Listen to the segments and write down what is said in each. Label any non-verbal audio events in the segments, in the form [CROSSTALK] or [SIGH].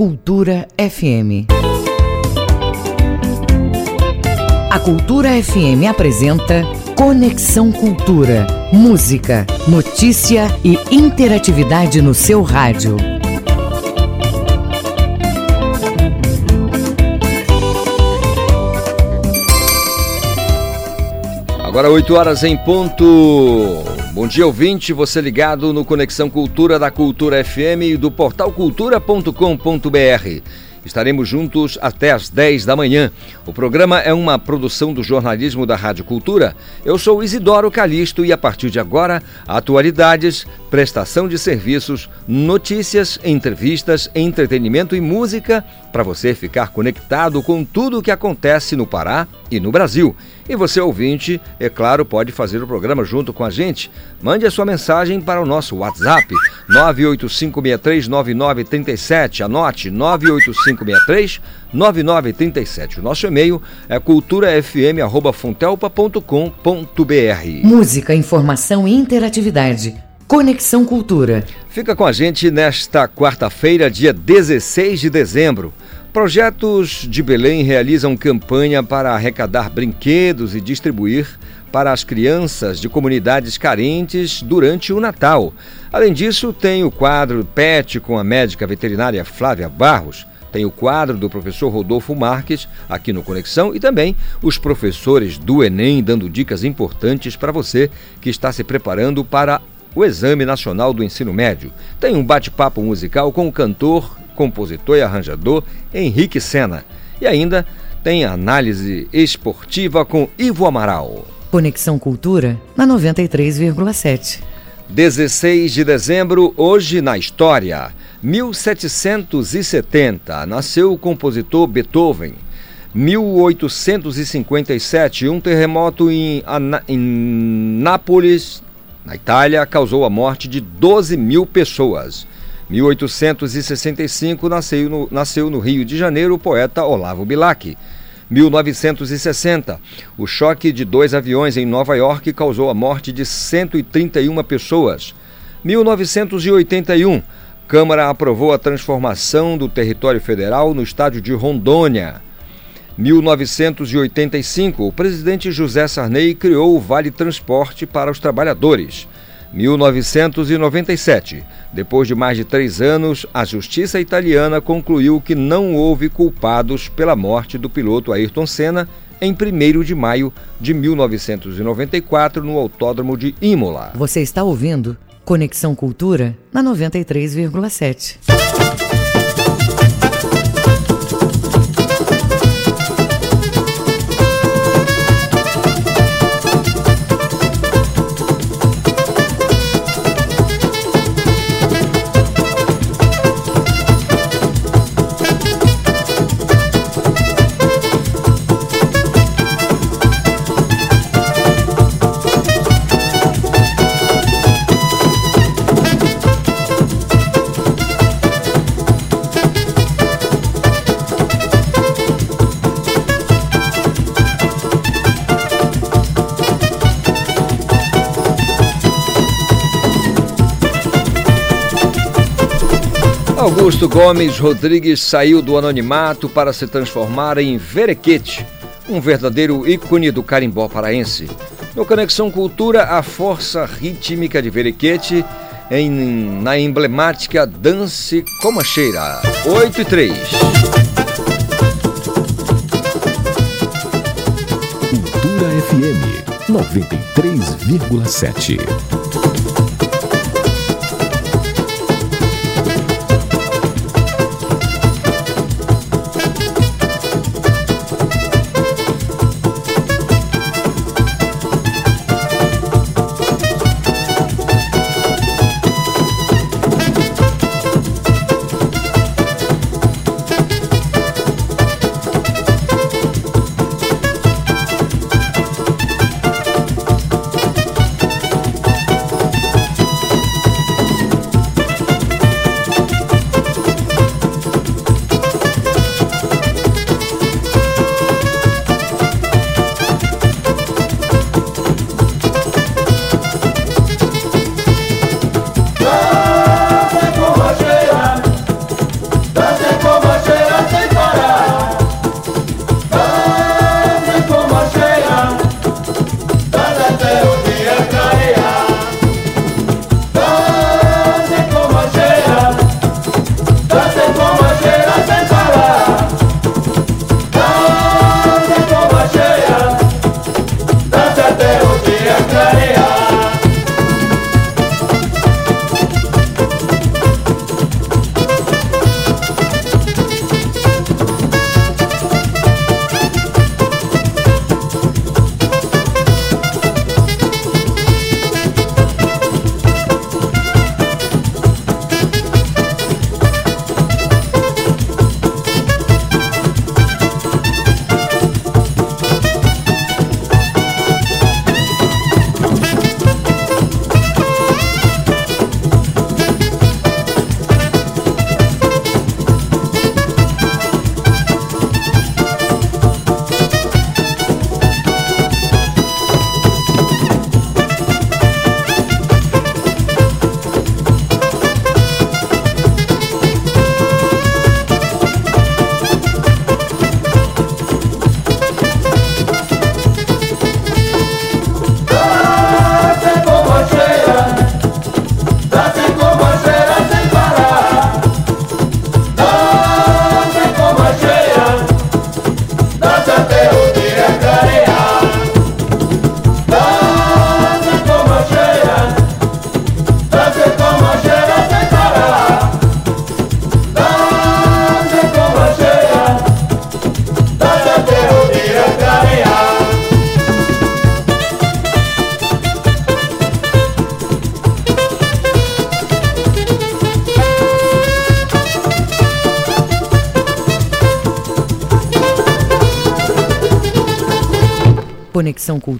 Cultura FM. A Cultura FM apresenta Conexão Cultura. Música, notícia e interatividade no seu rádio. Agora 8 horas em ponto. Bom dia, ouvinte. Você ligado no Conexão Cultura da Cultura FM e do portal cultura.com.br. Estaremos juntos até às 10 da manhã. O programa é uma produção do jornalismo da Rádio Cultura. Eu sou Isidoro Calixto e a partir de agora, atualidades, prestação de serviços, notícias, entrevistas, entretenimento e música para você ficar conectado com tudo o que acontece no Pará e no Brasil. E você, ouvinte, é claro, pode fazer o programa junto com a gente. Mande a sua mensagem para o nosso WhatsApp 985639937. Anote 985639937. O nosso e-mail é culturafm@fontelpa.com.br. Música, informação e interatividade. Conexão Cultura. Fica com a gente nesta quarta-feira, dia 16 de dezembro. Projetos de Belém realizam campanha para arrecadar brinquedos e distribuir para as crianças de comunidades carentes durante o Natal. Além disso, tem o quadro PET com a médica veterinária Flávia Barros. Tem o quadro do professor Rodolfo Marques aqui no Conexão e também os professores do Enem dando dicas importantes para você que está se preparando para o Exame Nacional do Ensino Médio. Tem um bate-papo musical com o cantor, compositor e arranjador Henrique Sena. E ainda tem análise esportiva com Ivo Amaral. Conexão Cultura na 93,7. 16 de dezembro, hoje na história. 1770, nasceu o compositor Beethoven. 1857, um terremoto em, em Nápoles, na Itália, causou a morte de 12 mil pessoas. 1865 nasceu no, nasceu no Rio de Janeiro o poeta Olavo Bilac. 1960, o choque de dois aviões em Nova York causou a morte de 131 pessoas. 1981, Câmara aprovou a transformação do território federal no estádio de Rondônia. 1985, o presidente José Sarney criou o Vale Transporte para os trabalhadores. 1997, depois de mais de três anos, a justiça italiana concluiu que não houve culpados pela morte do piloto Ayrton Senna em 1 de maio de 1994 no Autódromo de Imola. Você está ouvindo Conexão Cultura na 93,7. Augusto Gomes Rodrigues saiu do anonimato para se transformar em Verequete, um verdadeiro ícone do carimbó paraense. No Conexão Cultura, a força rítmica de Verequete em, na emblemática Dance Comacheira. 8 e 3. Cultura FM 93,7.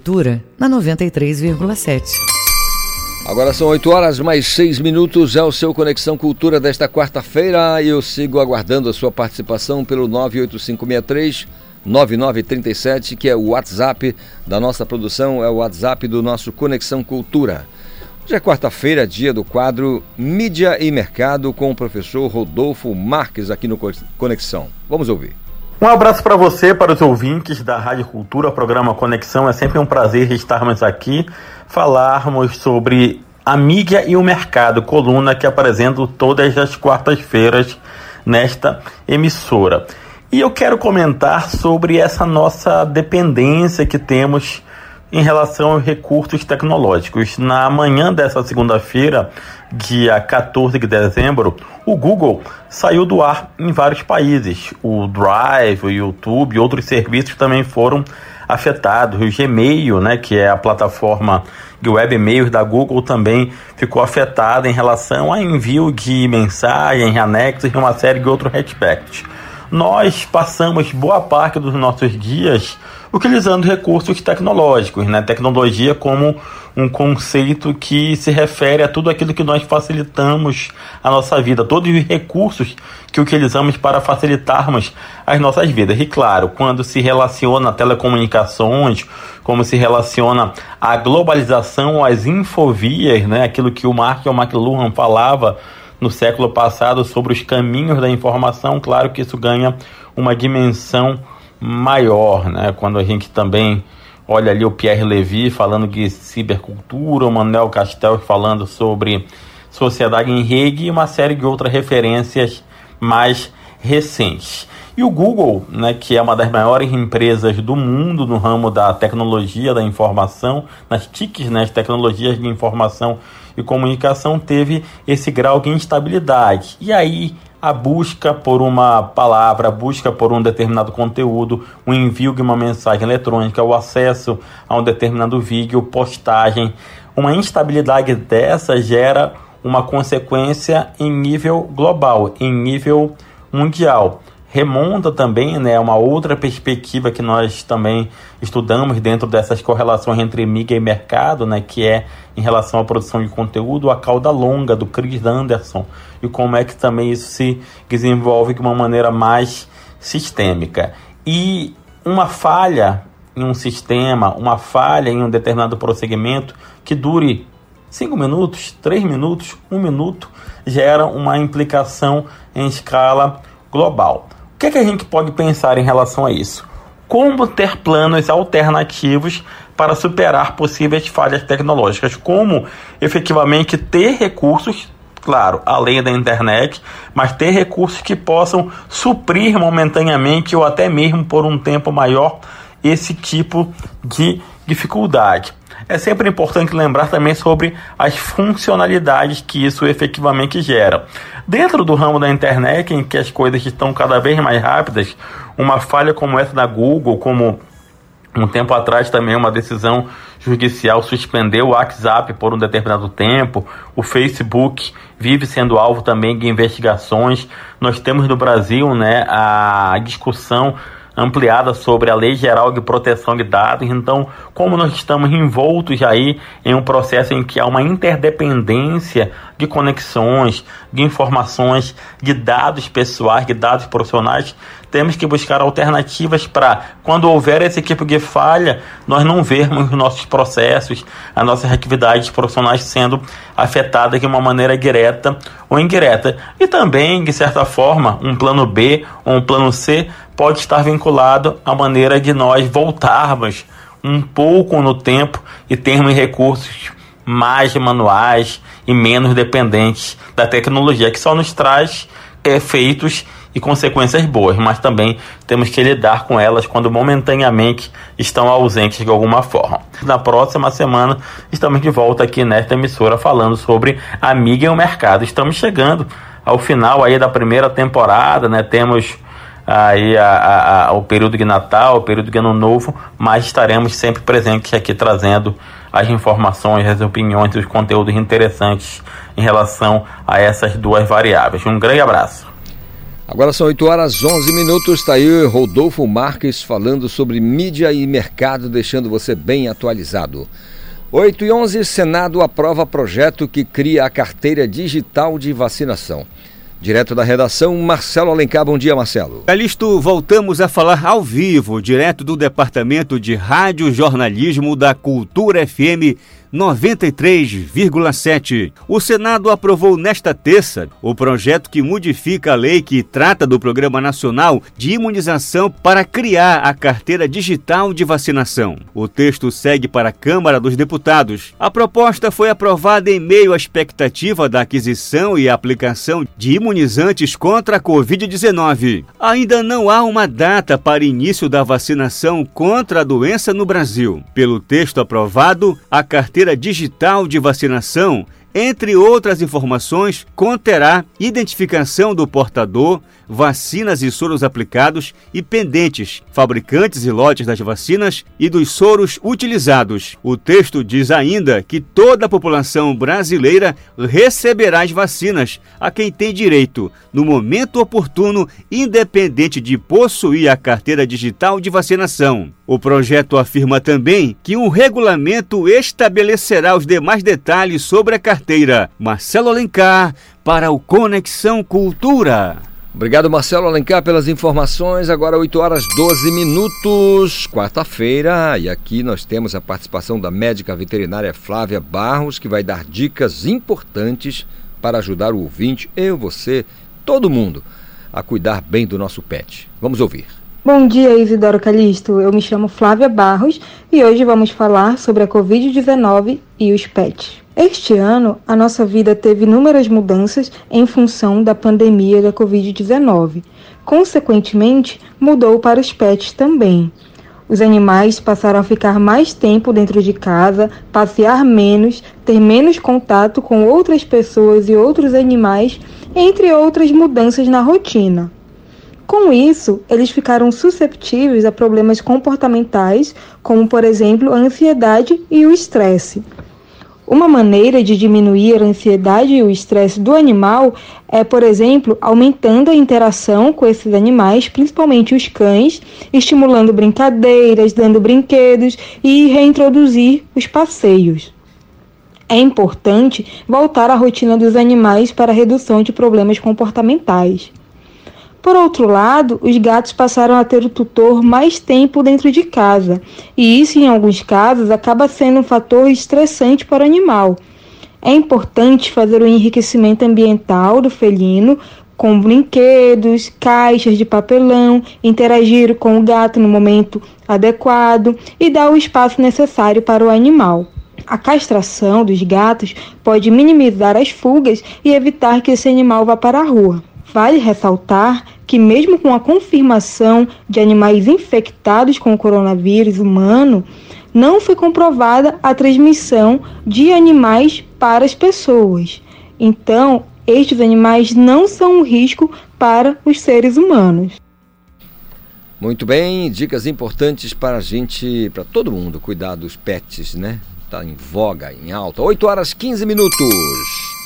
Cultura na 93,7. Agora são 8 horas mais 6 minutos. É o seu Conexão Cultura desta quarta-feira e eu sigo aguardando a sua participação pelo 98563 9937, que é o WhatsApp da nossa produção, é o WhatsApp do nosso Conexão Cultura. Hoje é quarta-feira, dia do quadro Mídia e Mercado com o professor Rodolfo Marques aqui no Conexão. Vamos ouvir. Um abraço para você, para os ouvintes da Rádio Cultura, programa Conexão. É sempre um prazer estarmos aqui, falarmos sobre a mídia e o mercado, coluna que apresento todas as quartas-feiras nesta emissora. E eu quero comentar sobre essa nossa dependência que temos em relação aos recursos tecnológicos. Na manhã dessa segunda-feira, dia 14 de dezembro, o Google saiu do ar em vários países. O Drive, o YouTube e outros serviços também foram afetados. O Gmail, né, que é a plataforma de web e-mails da Google, também ficou afetada em relação a envio de mensagens, anexos e uma série de outros aspectos nós passamos boa parte dos nossos dias utilizando recursos tecnológicos, né? Tecnologia como um conceito que se refere a tudo aquilo que nós facilitamos a nossa vida, todos os recursos que utilizamos para facilitarmos as nossas vidas. E claro, quando se relaciona a telecomunicações, como se relaciona a globalização, as infovias, né? Aquilo que o Mark McLuhan falava no século passado sobre os caminhos da informação, claro que isso ganha uma dimensão maior, né? Quando a gente também olha ali o Pierre Levy falando de cibercultura, o Manuel Castel falando sobre sociedade em rede e uma série de outras referências mais recentes. E o Google, né, que é uma das maiores empresas do mundo no ramo da tecnologia da informação, nas TICs, né, as tecnologias de informação e comunicação, teve esse grau de instabilidade. E aí a busca por uma palavra, a busca por um determinado conteúdo, o envio de uma mensagem eletrônica, o acesso a um determinado vídeo, postagem, uma instabilidade dessa gera uma consequência em nível global, em nível mundial remonta também né, uma outra perspectiva que nós também estudamos dentro dessas correlações entre mídia e mercado, né, que é em relação à produção de conteúdo, a cauda longa do Chris Anderson e como é que também isso se desenvolve de uma maneira mais sistêmica. E uma falha em um sistema, uma falha em um determinado prosseguimento que dure 5 minutos, 3 minutos, 1 um minuto, gera uma implicação em escala global que, é que a gente pode pensar em relação a isso? Como ter planos alternativos para superar possíveis falhas tecnológicas? Como efetivamente ter recursos claro, além da internet, mas ter recursos que possam suprir momentaneamente ou até mesmo por um tempo maior esse tipo de dificuldade é sempre importante lembrar também sobre as funcionalidades que isso efetivamente gera. Dentro do ramo da internet, em que as coisas estão cada vez mais rápidas, uma falha como essa da Google, como um tempo atrás também uma decisão judicial suspendeu o WhatsApp por um determinado tempo, o Facebook vive sendo alvo também de investigações. Nós temos no Brasil né, a discussão ampliada sobre a Lei Geral de Proteção de Dados. Então, como nós estamos envoltos aí em um processo em que há uma interdependência de conexões, de informações, de dados pessoais, de dados profissionais, temos que buscar alternativas para, quando houver esse tipo de falha, nós não vermos os nossos processos, as nossas atividades profissionais sendo afetadas de uma maneira direta ou indireta. E também, de certa forma, um plano B ou um plano C pode estar vinculado à maneira de nós voltarmos um pouco no tempo e termos recursos mais manuais e menos dependentes da tecnologia, que só nos traz efeitos e consequências boas, mas também temos que lidar com elas quando momentaneamente estão ausentes de alguma forma. Na próxima semana estamos de volta aqui nesta emissora falando sobre a mídia e o mercado. Estamos chegando ao final aí da primeira temporada, né? Temos aí a, a, a, o período de Natal, o período de Ano Novo, mas estaremos sempre presentes aqui trazendo as informações, as opiniões os conteúdos interessantes em relação a essas duas variáveis. Um grande abraço. Agora são 8 horas 11 minutos. Está aí Rodolfo Marques falando sobre mídia e mercado, deixando você bem atualizado. 8 e 11, Senado aprova projeto que cria a carteira digital de vacinação. Direto da redação, Marcelo Alencar. Bom dia, Marcelo. Calisto, voltamos a falar ao vivo, direto do Departamento de Rádio Jornalismo da Cultura FM 93,7. O Senado aprovou nesta terça o projeto que modifica a lei que trata do Programa Nacional de Imunização para criar a carteira digital de vacinação. O texto segue para a Câmara dos Deputados. A proposta foi aprovada em meio à expectativa da aquisição e aplicação de imunizantes contra a Covid-19. Ainda não há uma data para início da vacinação contra a doença no Brasil. Pelo texto aprovado, a carteira carteira digital de vacinação, entre outras informações, conterá identificação do portador, vacinas e soros aplicados e pendentes, fabricantes e lotes das vacinas e dos soros utilizados. O texto diz ainda que toda a população brasileira receberá as vacinas a quem tem direito, no momento oportuno, independente de possuir a carteira digital de vacinação. O projeto afirma também que um regulamento estabelecerá os demais detalhes sobre a carteira. Marcelo Alencar, para o Conexão Cultura. Obrigado, Marcelo Alencar, pelas informações. Agora 8 horas 12 minutos, quarta-feira, e aqui nós temos a participação da médica veterinária Flávia Barros, que vai dar dicas importantes para ajudar o ouvinte, eu, você, todo mundo, a cuidar bem do nosso pet. Vamos ouvir. Bom dia, Isidoro Calixto. Eu me chamo Flávia Barros e hoje vamos falar sobre a Covid-19 e os pets. Este ano, a nossa vida teve inúmeras mudanças em função da pandemia da Covid-19. Consequentemente, mudou para os pets também. Os animais passaram a ficar mais tempo dentro de casa, passear menos, ter menos contato com outras pessoas e outros animais, entre outras mudanças na rotina. Com isso, eles ficaram susceptíveis a problemas comportamentais, como, por exemplo, a ansiedade e o estresse. Uma maneira de diminuir a ansiedade e o estresse do animal é, por exemplo, aumentando a interação com esses animais, principalmente os cães, estimulando brincadeiras, dando brinquedos e reintroduzir os passeios. É importante voltar à rotina dos animais para redução de problemas comportamentais. Por outro lado, os gatos passaram a ter o tutor mais tempo dentro de casa, e isso, em alguns casos, acaba sendo um fator estressante para o animal. É importante fazer o enriquecimento ambiental do felino com brinquedos, caixas de papelão, interagir com o gato no momento adequado e dar o espaço necessário para o animal. A castração dos gatos pode minimizar as fugas e evitar que esse animal vá para a rua. Vale ressaltar que, mesmo com a confirmação de animais infectados com o coronavírus humano, não foi comprovada a transmissão de animais para as pessoas. Então, estes animais não são um risco para os seres humanos. Muito bem, dicas importantes para a gente, para todo mundo cuidar dos pets, né? Está em voga, em alta. 8 horas 15 minutos.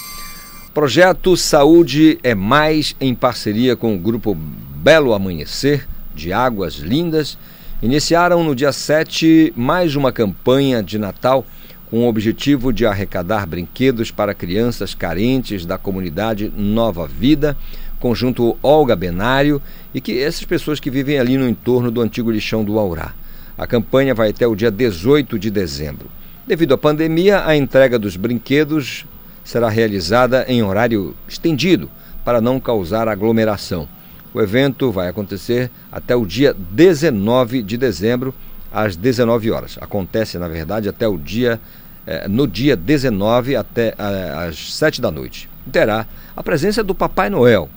Projeto Saúde é Mais, em parceria com o grupo Belo Amanhecer, de Águas Lindas, iniciaram no dia 7 mais uma campanha de Natal com o objetivo de arrecadar brinquedos para crianças carentes da comunidade Nova Vida, conjunto Olga Benário e que essas pessoas que vivem ali no entorno do antigo lixão do Aurá. A campanha vai até o dia 18 de dezembro. Devido à pandemia, a entrega dos brinquedos será realizada em horário estendido para não causar aglomeração. O evento vai acontecer até o dia 19 de dezembro, às 19 horas. Acontece, na verdade, até o dia eh, no dia 19 até eh, às 7 da noite. Terá a presença do Papai Noel,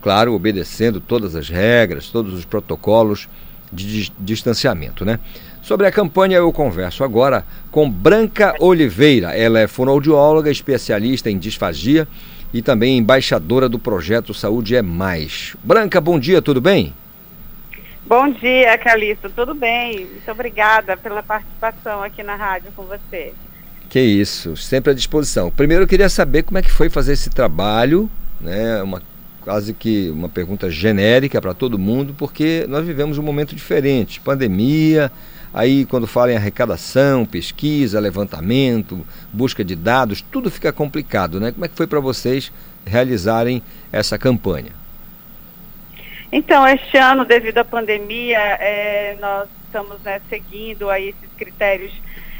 claro, obedecendo todas as regras, todos os protocolos de distanciamento, né? Sobre a campanha eu converso agora com Branca Oliveira. Ela é fonoaudióloga, especialista em disfagia e também embaixadora do projeto Saúde é Mais. Branca, bom dia, tudo bem? Bom dia, Calixto, tudo bem? Muito obrigada pela participação aqui na rádio com você. Que isso, sempre à disposição. Primeiro eu queria saber como é que foi fazer esse trabalho, né? Uma quase que uma pergunta genérica para todo mundo, porque nós vivemos um momento diferente, pandemia, aí quando fala em arrecadação, pesquisa, levantamento, busca de dados, tudo fica complicado, né? Como é que foi para vocês realizarem essa campanha? Então, este ano, devido à pandemia, é, nós estamos né, seguindo aí esses critérios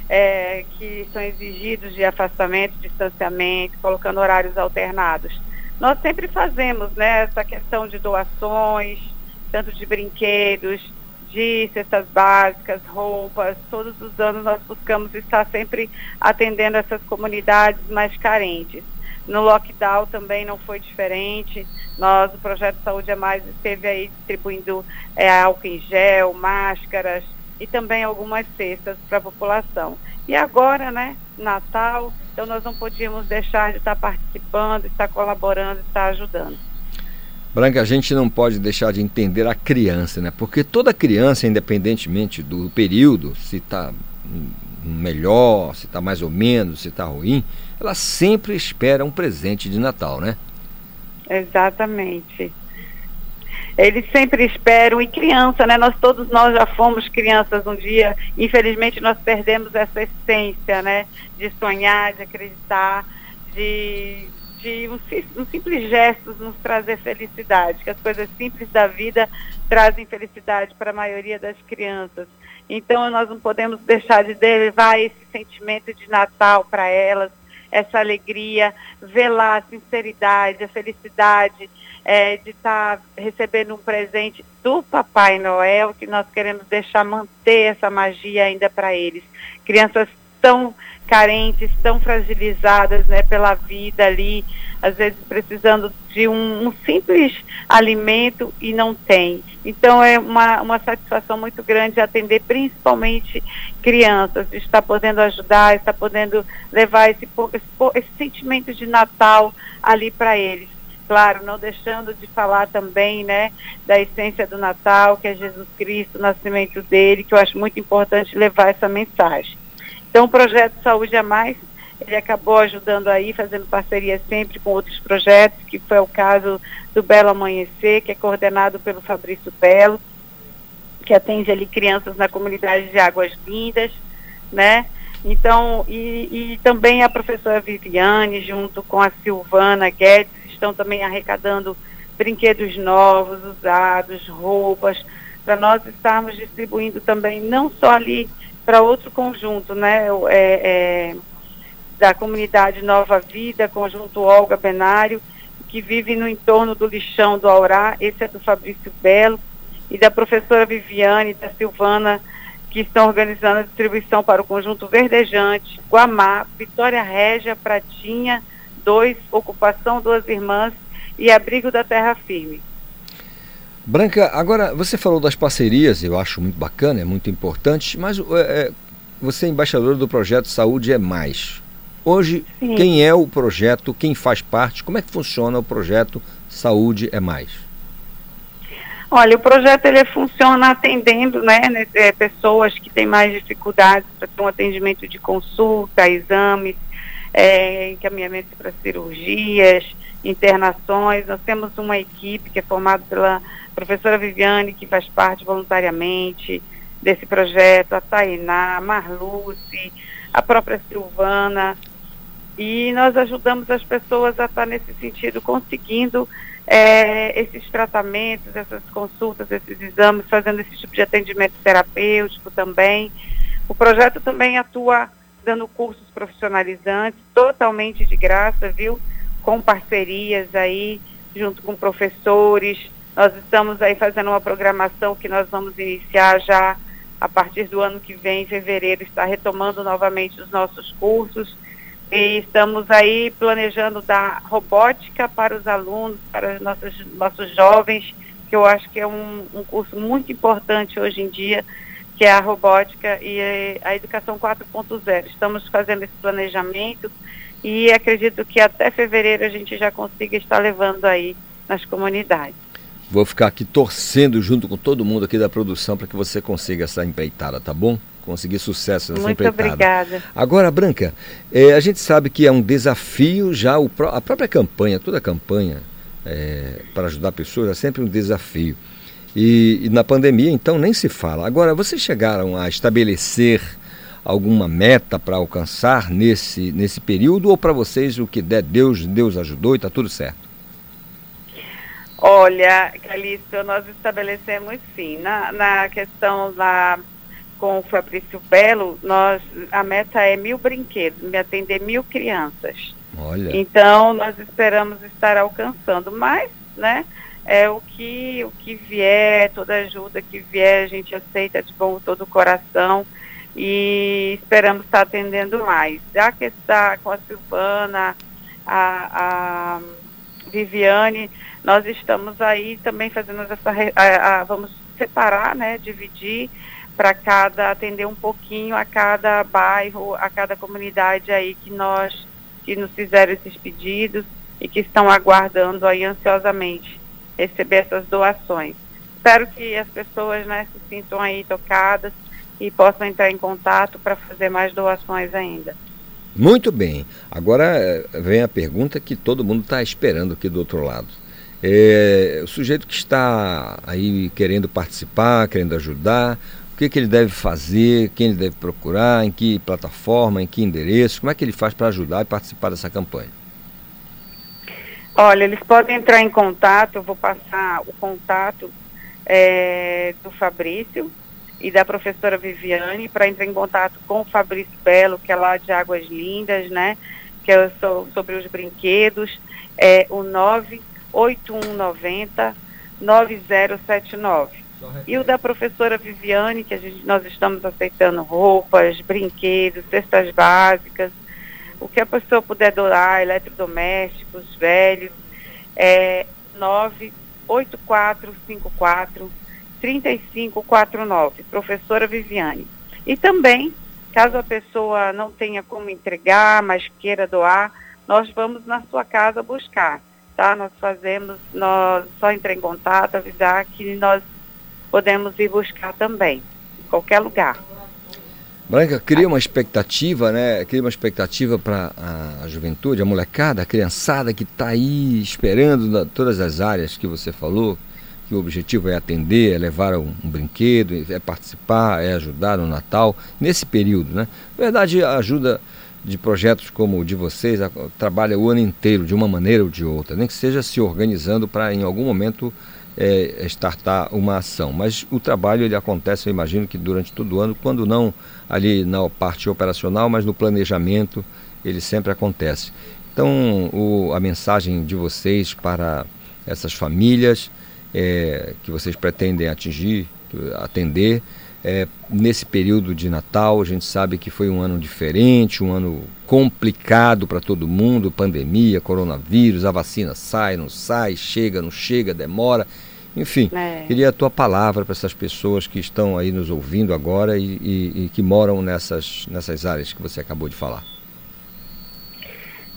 é, que são exigidos de afastamento, distanciamento, colocando horários alternados. Nós sempre fazemos né, essa questão de doações, tanto de brinquedos, de cestas básicas, roupas, todos os anos nós buscamos estar sempre atendendo essas comunidades mais carentes. No lockdown também não foi diferente. Nós, o Projeto Saúde é Mais, esteve aí distribuindo é, álcool em gel, máscaras e também algumas cestas para a população. E agora, né, Natal, então nós não podíamos deixar de estar participando, estar colaborando, estar ajudando. Branca, a gente não pode deixar de entender a criança, né? Porque toda criança, independentemente do período, se está melhor, se está mais ou menos, se está ruim, ela sempre espera um presente de Natal, né? Exatamente. Eles sempre esperam, e criança, né? Nós todos nós já fomos crianças um dia, infelizmente nós perdemos essa essência, né? De sonhar, de acreditar, de, de um, um simples gesto nos trazer felicidade, que as coisas simples da vida trazem felicidade para a maioria das crianças. Então nós não podemos deixar de levar esse sentimento de Natal para elas, essa alegria, velar a sinceridade, a felicidade é, de estar tá recebendo um presente do Papai Noel, que nós queremos deixar manter essa magia ainda para eles. Crianças tão carentes, tão fragilizadas né, pela vida ali, às vezes precisando de um, um, simples alimento e não tem. Então é uma, uma satisfação muito grande atender principalmente crianças, estar podendo ajudar, estar podendo levar esse, esse, esse sentimento de Natal ali para eles. Claro, não deixando de falar também, né, da essência do Natal, que é Jesus Cristo, o nascimento dele, que eu acho muito importante levar essa mensagem. Então, o projeto Saúde a Mais, ele acabou ajudando aí, fazendo parceria sempre com outros projetos, que foi o caso do Belo Amanhecer, que é coordenado pelo Fabrício Belo, que atende ali crianças na comunidade de Águas Lindas, né? Então, e, e também a professora Viviane, junto com a Silvana Guedes, estão também arrecadando brinquedos novos, usados, roupas, para nós estarmos distribuindo também, não só ali para outro conjunto, né? É, é, da comunidade Nova Vida, conjunto Olga Benário, que vive no entorno do lixão do Aurá, esse é do Fabrício Belo, e da professora Viviane, da Silvana, que estão organizando a distribuição para o conjunto Verdejante, Guamá, Vitória Régia, Pratinha, 2, Ocupação Duas Irmãs e Abrigo da Terra Firme. Branca, agora você falou das parcerias, eu acho muito bacana, é muito importante, mas é, você é embaixadora do projeto Saúde é Mais. Hoje, Sim. quem é o projeto, quem faz parte, como é que funciona o projeto Saúde é Mais? Olha, o projeto ele funciona atendendo né, né é, pessoas que têm mais dificuldades para ter um atendimento de consulta, exames, é, encaminhamento para cirurgias, internações. Nós temos uma equipe que é formada pela professora Viviane, que faz parte voluntariamente desse projeto, a Tainá, a Marluce, a própria Silvana, e nós ajudamos as pessoas a estar nesse sentido, conseguindo é, esses tratamentos, essas consultas, esses exames, fazendo esse tipo de atendimento terapêutico também. O projeto também atua dando cursos profissionalizantes, totalmente de graça, viu? Com parcerias aí, junto com professores, nós estamos aí fazendo uma programação que nós vamos iniciar já a partir do ano que vem, em fevereiro, está retomando novamente os nossos cursos. E estamos aí planejando dar robótica para os alunos, para os nossos, nossos jovens, que eu acho que é um, um curso muito importante hoje em dia, que é a robótica e a educação 4.0. Estamos fazendo esse planejamento e acredito que até fevereiro a gente já consiga estar levando aí nas comunidades. Vou ficar aqui torcendo junto com todo mundo aqui da produção para que você consiga essa empreitada, tá bom? Conseguir sucesso nessa Muito empreitada. obrigada. Agora, Branca, é, a gente sabe que é um desafio já o, a própria campanha, toda a campanha é, para ajudar pessoas é sempre um desafio. E, e, na pandemia, então, nem se fala. Agora, vocês chegaram a estabelecer alguma meta para alcançar nesse, nesse período ou para vocês o que der Deus, Deus ajudou e está tudo certo? Olha, Calixto, nós estabelecemos sim. Na, na questão lá com o Fabrício Belo, nós, a meta é mil brinquedos, me atender mil crianças. Olha. Então, nós esperamos estar alcançando, mas, né, é o que, o que vier, toda ajuda que vier, a gente aceita de bom todo o coração e esperamos estar atendendo mais. Já que está com a Silvana, a, a Viviane, nós estamos aí também fazendo essa, a, a, vamos separar, né, dividir para cada, atender um pouquinho a cada bairro, a cada comunidade aí que nós, que nos fizeram esses pedidos e que estão aguardando aí ansiosamente receber essas doações. Espero que as pessoas, né, se sintam aí tocadas e possam entrar em contato para fazer mais doações ainda. Muito bem. Agora eh, vem a pergunta que todo mundo está esperando aqui do outro lado. É, o sujeito que está aí querendo participar, querendo ajudar, o que, que ele deve fazer, quem ele deve procurar, em que plataforma, em que endereço, como é que ele faz para ajudar e participar dessa campanha? Olha, eles podem entrar em contato, eu vou passar o contato é, do Fabrício, e da professora Viviane para entrar em contato com o Fabrício Belo, que é lá de Águas Lindas, né? Que é sobre os brinquedos, é o 98190 9079. E o da professora Viviane, que a gente, nós estamos aceitando roupas, brinquedos, cestas básicas, o que a pessoa puder doar, eletrodomésticos, velhos, é 98454 3549, professora Viviane. E também, caso a pessoa não tenha como entregar, mas queira doar, nós vamos na sua casa buscar, tá? Nós fazemos, nós só entrar em contato, avisar que nós podemos ir buscar também, em qualquer lugar. Branca, cria uma expectativa, né? Cria uma expectativa para a juventude, a molecada, a criançada que está aí esperando na, todas as áreas que você falou, que o objetivo é atender, é levar um, um, brinquedo, é participar, é ajudar no Natal, nesse período, né? Na verdade, ajuda de projetos como o de vocês trabalha o ano inteiro, de uma maneira ou de outra, nem que seja se organizando para em algum momento é, startar uma ação. Mas o trabalho ele acontece, eu imagino que durante todo o ano, quando não ali na parte operacional, mas no planejamento, ele sempre acontece. Então, o, a mensagem de vocês para essas famílias é, que vocês pretendem atingir, atender. É, nesse período de Natal, a gente sabe que foi um ano diferente, um ano complicado para todo mundo, pandemia, coronavírus, a vacina sai, não sai, chega, não chega, demora. Enfim, é. queria a tua palavra para essas pessoas que estão aí nos ouvindo agora e, e, e, que moram nessas, nessas áreas que você acabou de falar.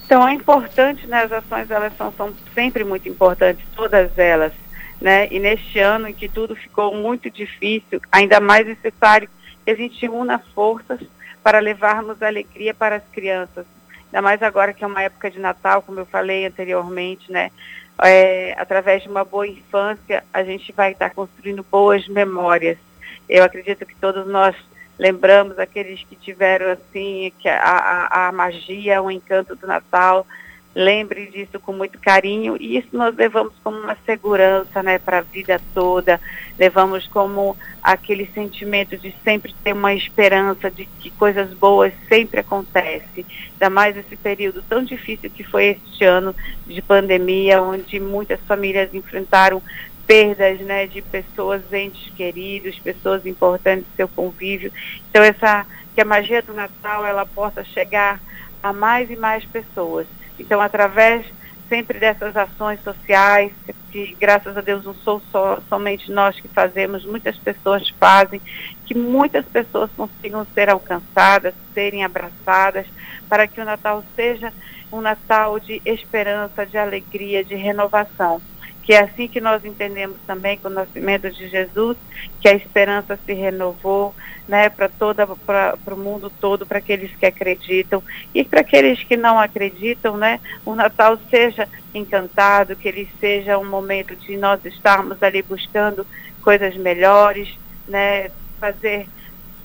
Então é importante, né, as ações elas são, são sempre muito importantes, todas elas né? E neste ano em que tudo ficou muito difícil, ainda mais necessário que a gente una forças para levarmos alegria para as crianças. Ainda mais agora que é uma época de Natal, como eu falei anteriormente, né? É, através de uma boa infância, a gente vai estar construindo boas memórias. Eu acredito que todos nós lembramos aqueles que tiveram assim que a, a, a magia, o encanto do Natal, lembre disso com muito carinho. E isso nós levamos como uma segurança né, para a vida toda, levamos como aquele sentimento de sempre ter uma esperança de que coisas boas sempre acontecem, ainda mais esse período tão difícil que foi este ano de pandemia, onde muitas famílias enfrentaram perdas né, de pessoas, entes queridos, pessoas importantes do seu convívio. Então essa que a magia do Natal ela possa chegar a mais e mais pessoas então, através sempre dessas ações sociais, que graças a Deus não sou só, somente nós que fazemos, muitas pessoas fazem, que muitas pessoas consigam ser alcançadas, serem abraçadas, para que o Natal seja um Natal de esperança, de alegria, de renovação. Que é assim que nós entendemos também com o nascimento de Jesus, que a esperança se renovou, né, para toda para o mundo todo, para aqueles que acreditam e para aqueles que não acreditam, né, o Natal seja encantado, que ele seja um momento de nós estarmos ali buscando coisas melhores, né, fazer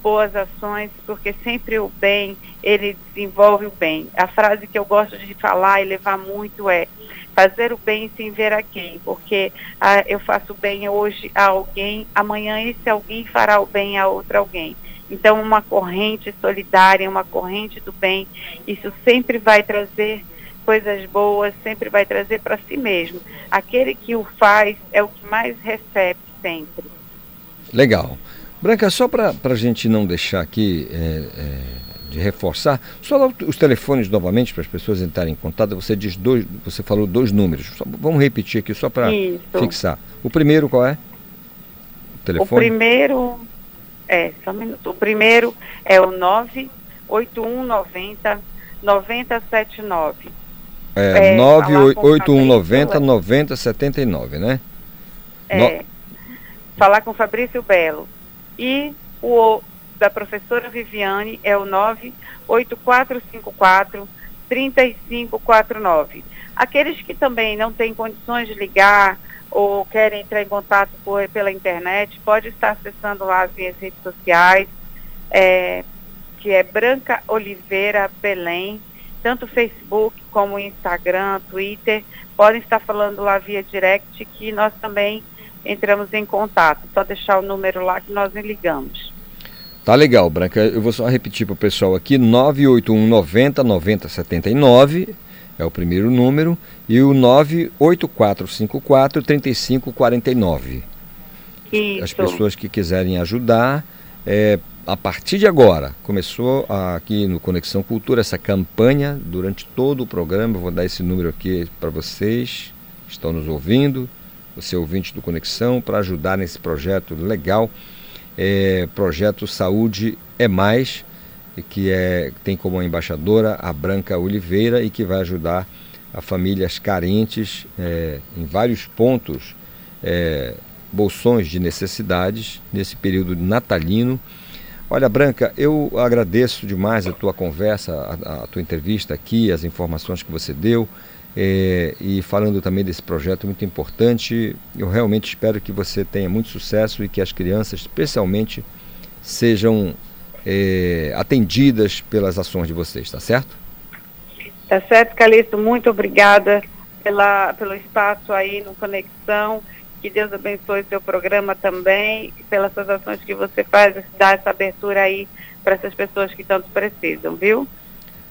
boas ações, porque sempre o bem, ele desenvolve o bem. A frase que eu gosto de falar e levar muito é fazer o bem sem ver a quem, porque ah, eu faço bem hoje a alguém, amanhã esse alguém fará o bem a outro alguém. Então, uma corrente solidária, uma corrente do bem, isso sempre vai trazer coisas boas, sempre vai trazer para si mesmo. Aquele que o faz é o que mais recebe sempre. Legal. Branca, só para a gente não deixar aqui é, é, de reforçar, só os telefones novamente para as pessoas entrarem em contato. Você diz dois, você falou dois números. Só, vamos repetir aqui só para fixar. O primeiro qual é? O telefone? O primeiro é, só um minuto. O primeiro é o 98190 9079. É, é 98190 9079, né? É. No... Falar com Fabrício Belo. E o da professora Viviane é o 98454 3549. Aqueles que também não têm condições de ligar ou querem entrar em contato por, pela internet, pode estar acessando lá as minhas redes sociais, é, que é Branca Oliveira Belém, tanto Facebook como Instagram, Twitter, podem estar falando lá via direct que nós também entramos em contato. Só deixar o número lá que nós ligamos. Tá legal, Branca. Eu vou só repetir para o pessoal aqui: 981 90 90 79 é o primeiro número, e o 98454 3549. Isso. As pessoas que quiserem ajudar, é, a partir de agora, começou aqui no Conexão Cultura essa campanha durante todo o programa. Eu vou dar esse número aqui para vocês que estão nos ouvindo, você ouvinte do Conexão, para ajudar nesse projeto legal. É, projeto Saúde é Mais que é, tem como embaixadora a Branca Oliveira e que vai ajudar a famílias carentes é, em vários pontos, é, bolsões de necessidades nesse período natalino. Olha, Branca, eu agradeço demais a tua conversa, a, a tua entrevista aqui, as informações que você deu. É, e falando também desse projeto muito importante, eu realmente espero que você tenha muito sucesso e que as crianças, especialmente, sejam é, atendidas pelas ações de vocês, tá certo? Tá certo, Calixto, muito obrigada pela, pelo espaço aí no Conexão. Que Deus abençoe seu programa também, pelas suas ações que você faz, dar essa abertura aí para essas pessoas que tanto precisam, viu?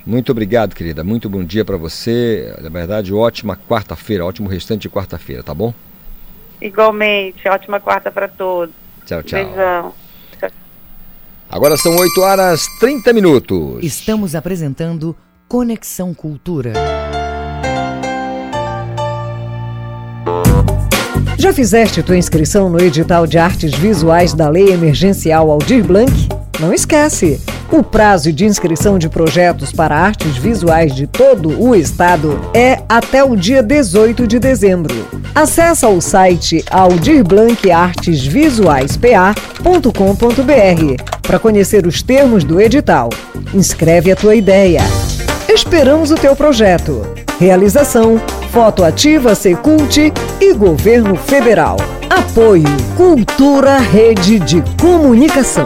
Muito obrigado, querida. Muito bom dia para você. Na verdade, ótima quarta-feira, ótimo restante de quarta-feira, tá bom? Igualmente, ótima quarta para todos. Tchau, tchau. Beijão. Agora são 8 horas 30 minutos. Estamos apresentando Conexão Cultura. Já fizeste tua inscrição no edital de artes visuais da Lei Emergencial Aldir Blanc? Não esquece! O prazo de inscrição de projetos para artes visuais de todo o estado é até o dia 18 de dezembro. Acesse o site aldirblancartesvisuaispa.com.br para conhecer os termos do edital. Inscreve a tua ideia. Esperamos o teu projeto. Realização: Foto Ativa Secult e Governo Federal. Apoio Cultura Rede de Comunicação.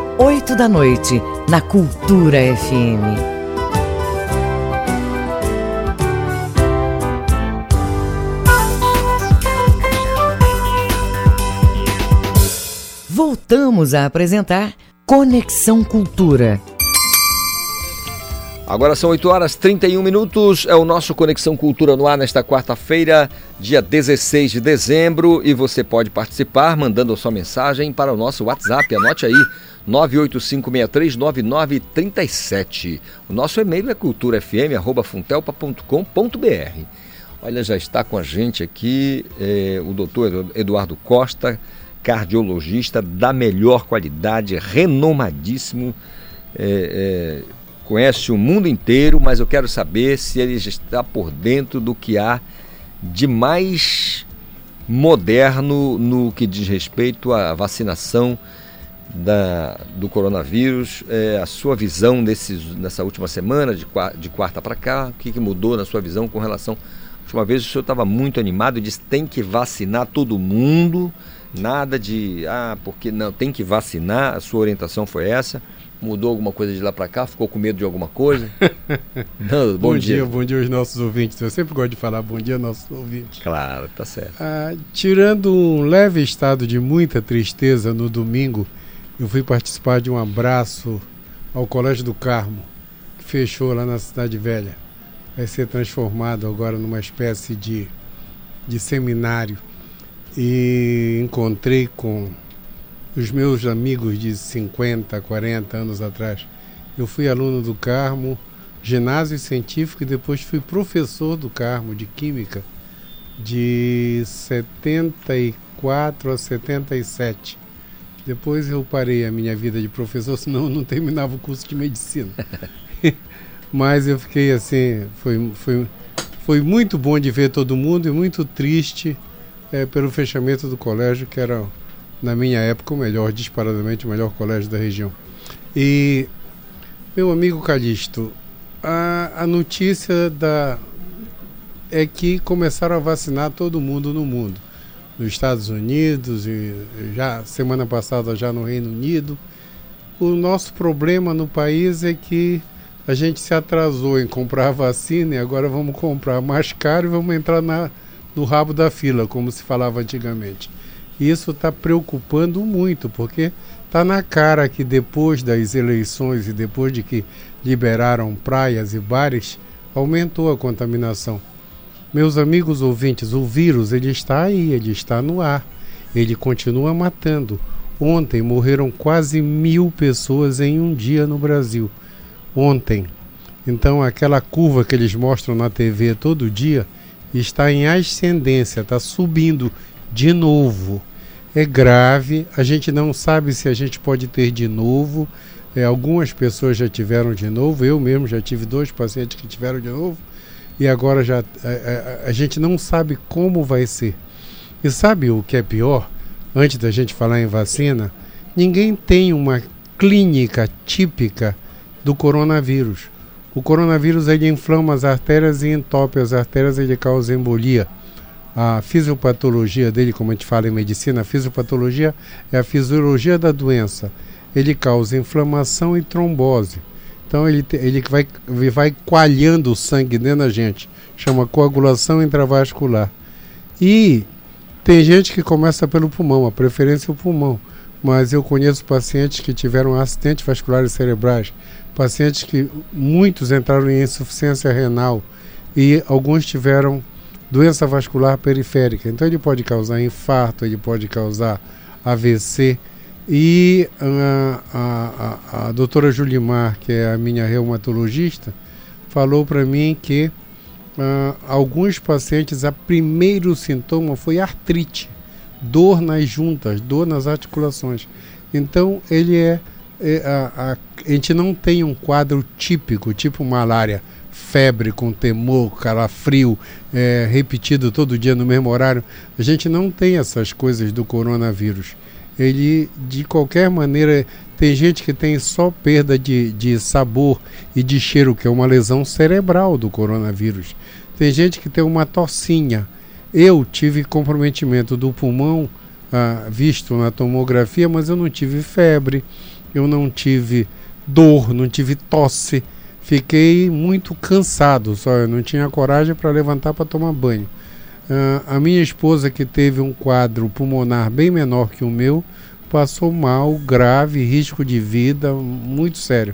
oito da noite, na Cultura FM. voltamos a apresentar Conexão Cultura. Agora são 8 horas 31 minutos, é o nosso Conexão Cultura no ar nesta quarta-feira, dia 16 de dezembro, e você pode participar mandando a sua mensagem para o nosso WhatsApp, anote aí, 985639937. O nosso e-mail é culturafm.funtelpa.com.br. Olha, já está com a gente aqui é, o doutor Eduardo Costa, cardiologista da melhor qualidade, renomadíssimo. É, é, conhece o mundo inteiro, mas eu quero saber se ele está por dentro do que há de mais moderno no que diz respeito à vacinação da, do coronavírus, é, a sua visão desses, nessa última semana, de, de quarta para cá, o que, que, mudou na sua visão com relação. A última vez o senhor estava muito animado e disse tem que vacinar todo mundo, nada de ah, porque não, tem que vacinar, a sua orientação foi essa. Mudou alguma coisa de lá para cá? Ficou com medo de alguma coisa? [LAUGHS] Não, bom, bom dia. dia. Bom dia aos nossos ouvintes. Eu sempre gosto de falar bom dia aos nossos ouvintes. Claro, tá certo. Ah, tirando um leve estado de muita tristeza no domingo, eu fui participar de um abraço ao Colégio do Carmo, que fechou lá na Cidade Velha. Vai ser transformado agora numa espécie de, de seminário. E encontrei com os meus amigos de 50, 40 anos atrás. Eu fui aluno do Carmo, ginásio científico e depois fui professor do Carmo de Química de 74 a 77. Depois eu parei a minha vida de professor, [LAUGHS] senão eu não terminava o curso de medicina. [LAUGHS] Mas eu fiquei assim, foi, foi, foi muito bom de ver todo mundo e muito triste é, pelo fechamento do colégio, que era, na minha época, o melhor, disparadamente o melhor colégio da região. E, meu amigo Calixto, a, a notícia da, é que começaram a vacinar todo mundo no mundo nos Estados Unidos e já semana passada já no Reino Unido. O nosso problema no país é que a gente se atrasou em comprar a vacina e agora vamos comprar mais caro e vamos entrar na, no rabo da fila, como se falava antigamente. Isso está preocupando muito, porque está na cara que depois das eleições e depois de que liberaram praias e bares, aumentou a contaminação. Meus amigos ouvintes, o vírus ele está aí, ele está no ar, ele continua matando. Ontem morreram quase mil pessoas em um dia no Brasil. Ontem. Então aquela curva que eles mostram na TV todo dia está em ascendência, está subindo de novo. É grave, a gente não sabe se a gente pode ter de novo. É, algumas pessoas já tiveram de novo, eu mesmo já tive dois pacientes que tiveram de novo e agora já a, a, a, gente não sabe como vai ser. E sabe o que é pior? Antes da gente falar em vacina, ninguém tem uma clínica típica do coronavírus. O coronavírus ele inflama as artérias e entope as artérias, ele causa embolia. A fisiopatologia dele, como a gente fala em medicina, a fisiopatologia é a fisiologia da doença. Ele causa inflamação e trombose. Então ele, ele, vai, vai coalhando o sangue dentro da gente. Chama coagulação intravascular. E tem gente que começa pelo pulmão, a preferência é o pulmão. Mas eu conheço pacientes que tiveram acidentes vasculares cerebrais, pacientes que muitos entraram em insuficiência renal e alguns tiveram doença vascular periférica. Então ele pode causar infarto, ele pode causar AVC. E a, a, a, doutora Julimar, que é a minha reumatologista, falou para mim que uh, alguns pacientes, a primeiro sintoma foi artrite, dor nas juntas, dor nas articulações. Então, ele é, é a, a, a gente não tem um quadro típico, tipo malária, febre com temor, calafrio, é, repetido todo dia no mesmo horário. A gente não tem essas coisas do coronavírus ele de qualquer maneira tem gente que tem só perda de, de sabor e de cheiro, que é uma lesão cerebral do coronavírus. Tem gente que tem uma tocinha. Eu tive comprometimento do pulmão ah, visto na tomografia, mas eu não tive febre, eu não tive dor, não tive tosse. Fiquei muito cansado, só eu não tinha coragem para levantar para tomar banho. Uh, a minha esposa, que teve um quadro pulmonar bem menor que o meu, passou mal, grave, risco de vida, muito sério.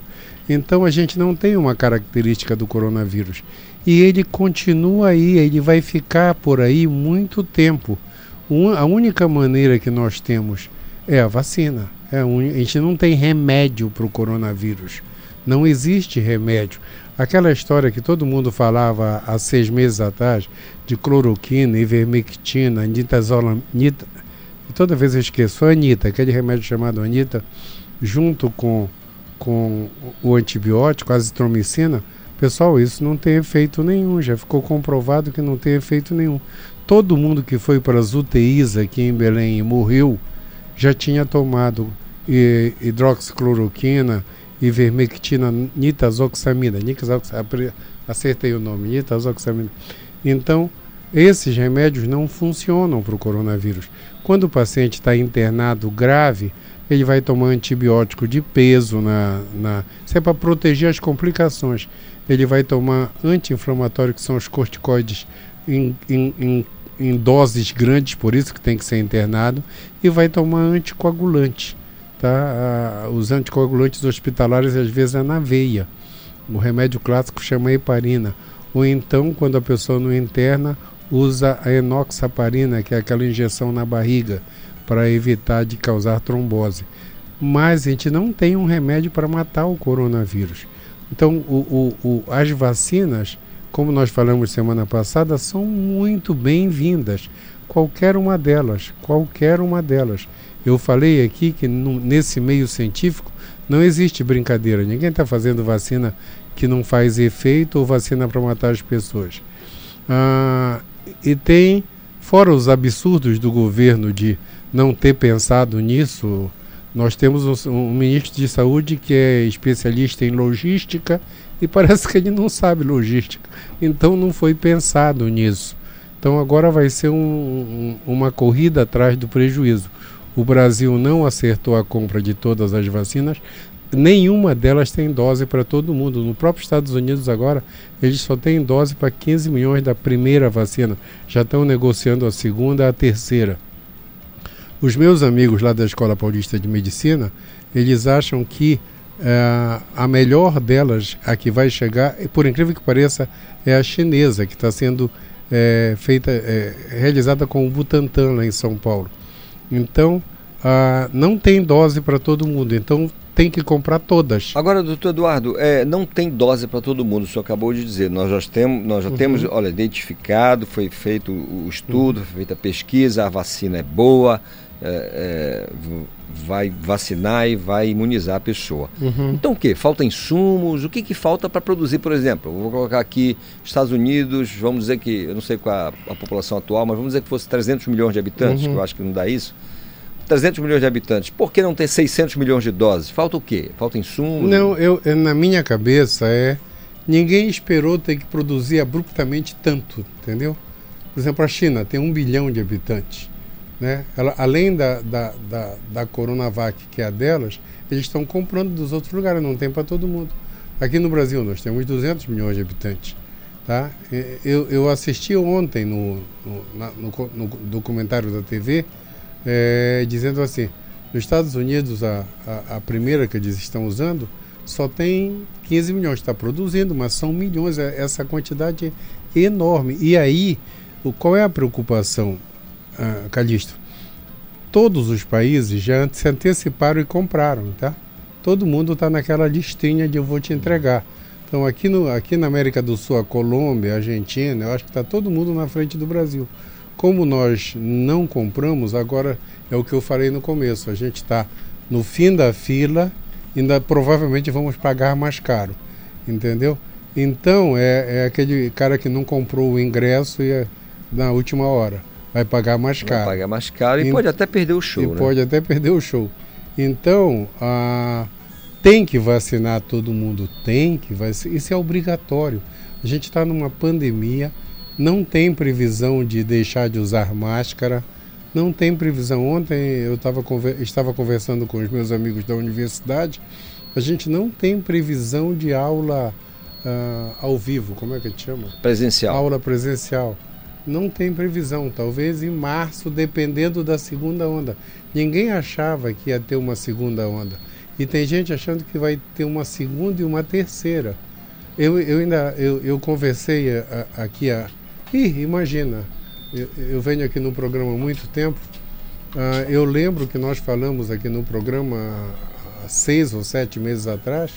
Então a gente não tem uma característica do coronavírus. E ele continua aí, ele vai ficar por aí muito tempo. a única maneira que nós temos é a vacina. É. A gente não tem remédio para o coronavírus. Não existe remédio. Aquela história que todo mundo falava há seis meses atrás de cloroquina, ivermectina, nitazolam, nita, toda vez eu esqueço, Anita, aquele remédio chamado Anita, junto com, com o antibiótico, a azitromicina, pessoal, isso não tem efeito nenhum, já ficou comprovado que não tem efeito nenhum. Todo mundo que foi para as UTIs aqui em Belém e morreu, já tinha tomado hidroxicloroquina, ivermectina, nitazoxamida, nitazoxamida, acertei o nome, nitazoxamida. Então, esses remédios não funcionam para o coronavírus. Quando o paciente está internado grave, ele vai tomar antibiótico de peso na, na isso é para proteger as complicações. Ele vai tomar anti-inflamatório, que são os corticoides em, em, em, em, doses grandes, por isso que tem que ser internado, e vai tomar anticoagulante. Tá? Os anticoagulantes hospitalares às vezes é na veia. O remédio clássico chama heparina. Ou então, quando a pessoa não interna, usa a enoxaparina, que é aquela injeção na barriga, para evitar de causar trombose. Mas a gente não tem um remédio para matar o coronavírus. Então, o, o, o, as vacinas, como nós falamos semana passada, são muito bem-vindas. Qualquer uma delas, qualquer uma delas. Eu falei aqui que no, nesse meio científico não existe brincadeira. Ninguém está fazendo vacina que não faz efeito ou vacina para matar as pessoas. Ah, e tem, fora os absurdos do governo de não ter pensado nisso, nós temos um, um, ministro de saúde que é especialista em logística e parece que ele não sabe logística. Então não foi pensado nisso. Então agora vai ser um, um, uma corrida atrás do prejuízo. O Brasil não acertou a compra de todas as vacinas, nenhuma delas tem dose para todo mundo. No próprio Estados Unidos agora, eles só têm dose para 15 milhões da primeira vacina. Já estão negociando a segunda a terceira. Os meus amigos lá da Escola Paulista de Medicina, eles acham que uh, a melhor delas, a que vai chegar, por incrível que pareça, é a chinesa, que está sendo é, feita, é, realizada com o Butantan lá em São Paulo. Então, uh, não tem dose para todo mundo. Então, tem que comprar todas. Agora, doutor Eduardo, é, não tem dose para todo mundo, o senhor acabou de dizer. Nós já temos, nós já uhum. temos olha, identificado, foi feito o estudo, uhum. foi feita a pesquisa, a vacina é boa, é, é, vai vacinar e vai imunizar a pessoa. Uhum. Então o que? Falta insumos? O que, que falta para produzir, por exemplo? vou colocar aqui Estados Unidos, vamos dizer que, eu não sei qual a, a população atual, mas vamos dizer que fosse 300 milhões de habitantes, uhum. que eu acho que não dá isso. 300 milhões de habitantes, por que não ter 600 milhões de doses? Falta o quê? Falta insumo? Não, eu, na minha cabeça é. Ninguém esperou ter que produzir abruptamente tanto, entendeu? Por exemplo, a China tem um bilhão de habitantes. Né? Ela, além da, da, da, da Coronavac, que é a delas, eles estão comprando dos outros lugares, não tem para todo mundo. Aqui no Brasil nós temos 200 milhões de habitantes. Tá? Eu, eu assisti ontem no, no, na, no, no documentário da TV é, dizendo assim: nos Estados Unidos, a, a, a, primeira que eles estão usando só tem 15 milhões, está produzindo, mas são milhões, é, essa quantidade é enorme. E aí, o, qual é a preocupação, uh, Calixto? Todos os países já se anteciparam e compraram, tá? Todo mundo está naquela listinha de eu vou te entregar. Então, aqui, no, aqui na América do Sul, a Colômbia, a Argentina, eu acho que está todo mundo na frente do Brasil. Como nós não compramos, agora é o que eu falei no começo, a gente está no fim da fila, ainda provavelmente vamos pagar mais caro, entendeu? Então é, é aquele cara que não comprou o ingresso e é na última hora vai pagar mais caro. Vai pagar mais caro e, e pode até perder o show. E né? pode até perder o show. Então, a, tem que vacinar todo mundo, tem que vacinar. Isso é obrigatório. A gente está numa pandemia, não tem previsão de deixar de usar máscara, não tem previsão. Ontem eu tava, estava conversando com os meus amigos da universidade, a gente não tem previsão de aula uh, ao vivo, como é que te chama? Presencial. Aula presencial. Não tem previsão, talvez em março, dependendo da segunda onda. Ninguém achava que ia ter uma segunda onda. E tem gente achando que vai ter uma segunda e uma terceira. Eu, eu ainda eu, eu conversei a, a, aqui a. Ih, imagina, eu, eu, venho aqui no programa há muito tempo. Uh, eu lembro que nós falamos aqui no programa há seis ou sete meses atrás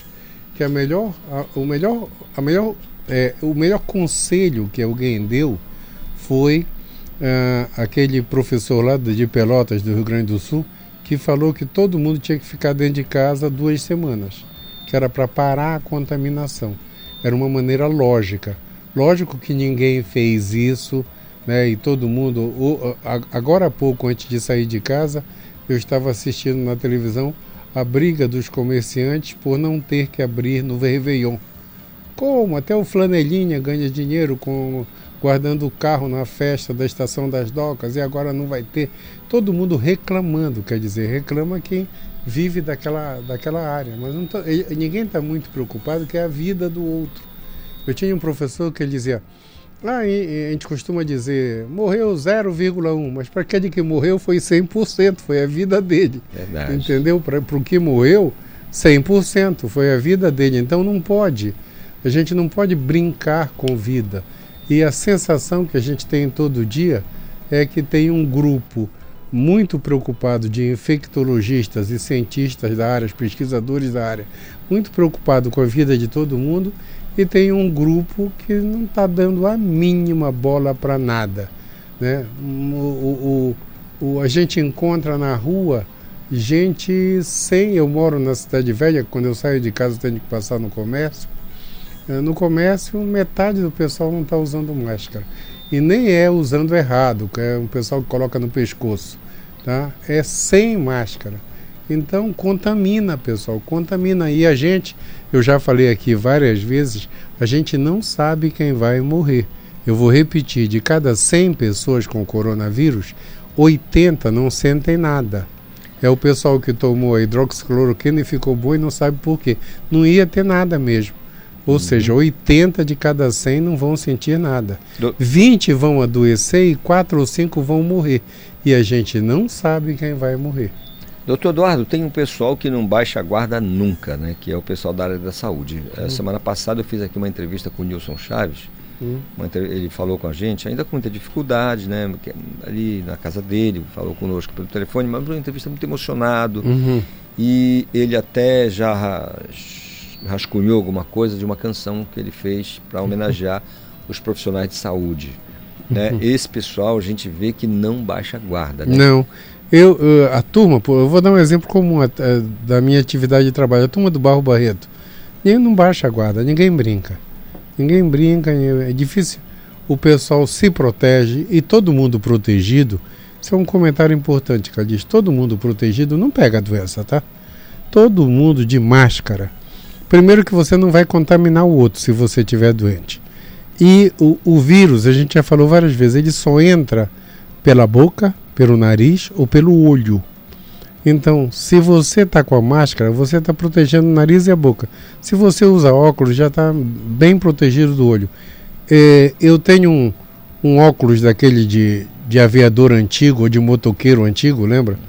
que a melhor, a, o melhor, a melhor, é, o melhor conselho que alguém deu foi uh, aquele professor lá de Pelotas do Rio Grande do Sul que falou que todo mundo tinha que ficar dentro de casa duas semanas, que era para parar a contaminação. Era uma maneira lógica. Lógico que ninguém fez isso, né? E todo mundo. Agora há pouco, antes de sair de casa, eu estava assistindo na televisão a briga dos comerciantes por não ter que abrir no Réveillon. Como? Até o Flanelinha ganha dinheiro com guardando o carro na festa da estação das docas e agora não vai ter. Todo mundo reclamando, quer dizer, reclama quem vive daquela, daquela área, mas tô, ninguém está muito preocupado que é a vida do outro. Eu tinha um professor que ele dizia, ah, a gente costuma dizer, morreu 0,1, mas para aquele que morreu foi 100%, foi a vida dele. Verdade. Entendeu? Para o que morreu, 100%, foi a vida dele. Então não pode, a gente não pode brincar com vida. E a sensação que a gente tem todo dia é que tem um grupo muito preocupado de infectologistas e cientistas da área, pesquisadores da área, muito preocupado com a vida de todo mundo, e tem um grupo que não está dando a mínima bola para nada. Né? O, o, o, a gente encontra na rua gente sem. Eu moro na Cidade Velha, quando eu saio de casa tenho que passar no comércio. Eh, no comércio, metade do pessoal não está usando máscara. E nem é usando errado, que é um pessoal que coloca no pescoço. Tá? É sem máscara. Então contamina, pessoal, contamina. E a gente, eu já falei aqui várias vezes, a gente não sabe quem vai morrer. Eu vou repetir, de cada 100 pessoas com coronavírus, 80 não sentem nada. É o pessoal que tomou a hidroxicloroquina e ficou bom e não sabe por quê. Não ia ter nada mesmo. Ou uhum. seja, 80 de cada 100 não vão sentir nada. Do... 20 vão adoecer e 4 ou 5 vão morrer. E a gente não sabe quem vai morrer. Doutor Eduardo, tem um pessoal que não baixa a guarda nunca, né? Que é o pessoal da área da saúde. Uhum. Semana passada eu fiz aqui uma entrevista com o Nilson Chaves. Uhum. Ele falou com a gente, ainda com muita dificuldade, né? Ali na casa dele, falou conosco pelo telefone, mas uma entrevista muito emocionado. Uhum. E ele até já rascunhou alguma coisa de uma canção que ele fez para homenagear os profissionais de saúde. Né? Uhum. Esse pessoal a gente vê que não baixa a guarda. Né? Não. Eu, a turma, eu vou dar um exemplo comum da minha atividade de trabalho. A turma do Barro Barreto. Ninguém não baixa a guarda, ninguém brinca. Ninguém brinca, é difícil. O pessoal se protege e todo mundo protegido. Isso é um comentário importante, Cadiz. Todo mundo protegido não pega a doença, tá? Todo mundo de máscara Primeiro que você não vai contaminar o outro se você estiver doente. E o, o vírus, a gente já falou várias vezes, ele só entra pela boca, pelo nariz ou pelo olho. Então, se você está com a máscara, você está protegendo o nariz e a boca. Se você usa óculos, já está bem protegido do olho. É, eu tenho um, um óculos daquele de, de aviador antigo ou de motoqueiro antigo, lembra?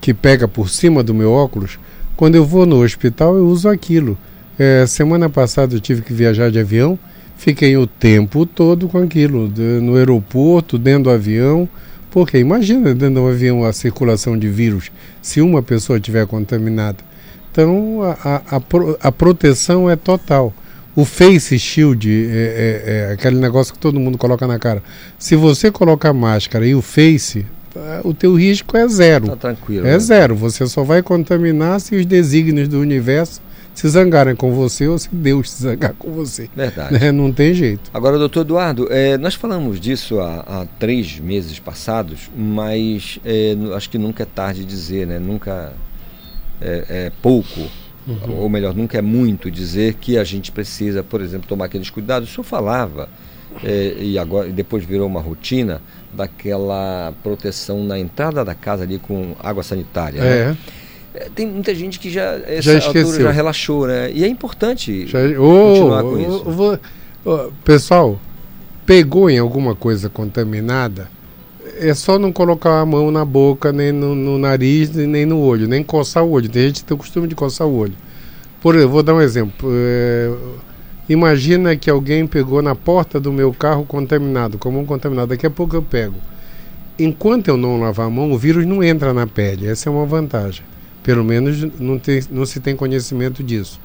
Que pega por cima do meu óculos. Quando eu vou no hospital, eu uso aquilo. É, semana passada eu tive que viajar de avião, fiquei o tempo todo com aquilo, no aeroporto, dentro do avião, porque imagina dentro do avião a circulação de vírus, se uma pessoa estiver contaminada. Então a, a, a, proteção é total. O face shield é, é, é, aquele negócio que todo mundo coloca na cara. Se você colocar máscara e o face, o teu risco é zero. Tá tranquilo. É né? zero. Você só vai contaminar se os desígnios do universo se zangarem com você ou se Deus se zangar com você. Verdade. Né? Não tem jeito. Agora, doutor Eduardo, é, nós falamos disso há, há, três meses passados, mas é, acho que nunca é tarde dizer, né? Nunca é, é pouco, uhum. ou melhor, nunca é muito dizer que a gente precisa, por exemplo, tomar aqueles cuidados. O senhor falava, é, e agora depois virou uma rotina, daquela proteção na entrada da casa ali com água sanitária. Né? É. Né? Tem muita gente que já essa já altura já relaxou, né? E é importante já, oh, continuar com oh, isso. Vou, oh, pessoal, pegou em alguma coisa contaminada, é só não colocar a mão na boca, nem no, no nariz, nem no olho, nem coçar o olho. Tem gente que tem o costume de coçar o olho. Por exemplo, vou dar um exemplo. É, imagina que alguém pegou na porta do meu carro contaminado, como um contaminado. Daqui a pouco eu pego. Enquanto eu não lavar a mão, o vírus não entra na pele. Essa é uma vantagem. Pelo menos não, tem, não se tem conhecimento disso.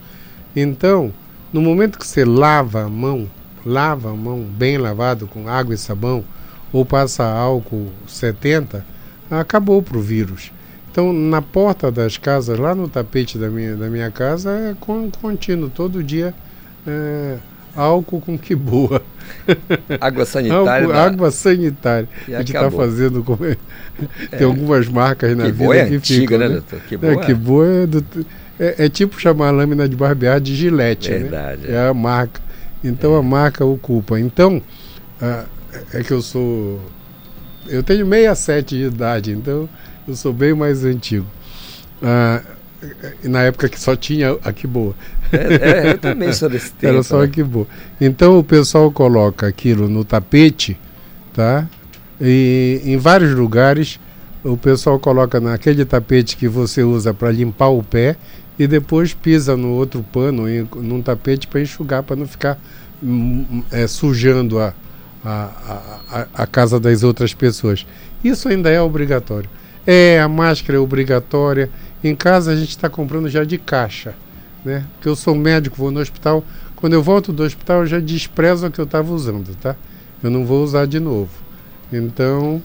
Então, no momento que você lava a mão, lava a mão bem lavado com água e sabão, ou passa álcool 70, acabou para o vírus. Então, na porta das casas, lá no tapete da minha, da minha casa, é contínuo, todo dia é, álcool com que boa. Água sanitária. álcool, Água sanitária. E a gente está fazendo. Como é, tem é. algumas marcas na que vida boa é que antiga, ficam. Né, né? doutor? Que boa. É, que boa é, do, é, é, tipo chamar a lâmina de barbear de gilete. Né? Verdade. Né? É a marca. Então a marca ocupa. Então, é que eu sou. Eu tenho 67 de idade, então eu sou bem mais antigo. Ah, na época que só tinha aqui boa. É, é, eu também sou desse [LAUGHS] tempo. Era só né? aqui boa. Então o pessoal coloca aquilo no tapete, tá? E em vários lugares o pessoal coloca naquele tapete que você usa para limpar o pé e depois pisa no outro pano, em, num tapete para enxugar, para não ficar hum, é, sujando a, a, a, a casa das outras pessoas. Isso ainda é obrigatório. É, a máscara é obrigatória. Em casa a gente está comprando já de caixa, né? Porque eu sou médico, vou no hospital. Quando eu volto do hospital, eu já desprezo o que eu estava usando, tá? Eu não vou usar de novo. Então,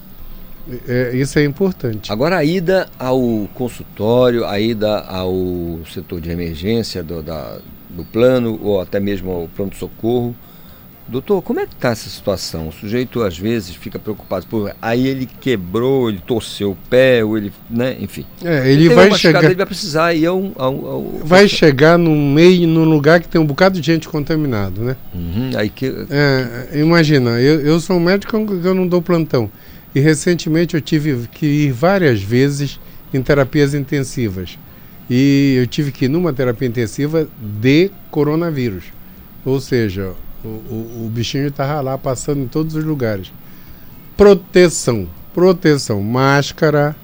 é, isso é importante. Agora, a ida ao consultório, a ida ao setor de emergência do, da, do plano, ou até mesmo ao pronto-socorro, Doutor, como é que está essa situação? O sujeito às vezes fica preocupado por aí ele quebrou, ele torceu o pé, ou ele, né, enfim. É, ele vai chegar, ele vai precisar ir ao, ao, ao vai chegar no meio, num lugar que tem um bocado de gente contaminado, né? Uhum, aí que é, imagina, eu, eu sou um médico que eu não dou plantão e recentemente eu tive que ir várias vezes em terapias intensivas e eu tive que ir numa terapia intensiva de coronavírus, ou seja o, o, o bichinho estava lá passando em todos os lugares. Proteção. Proteção. Máscara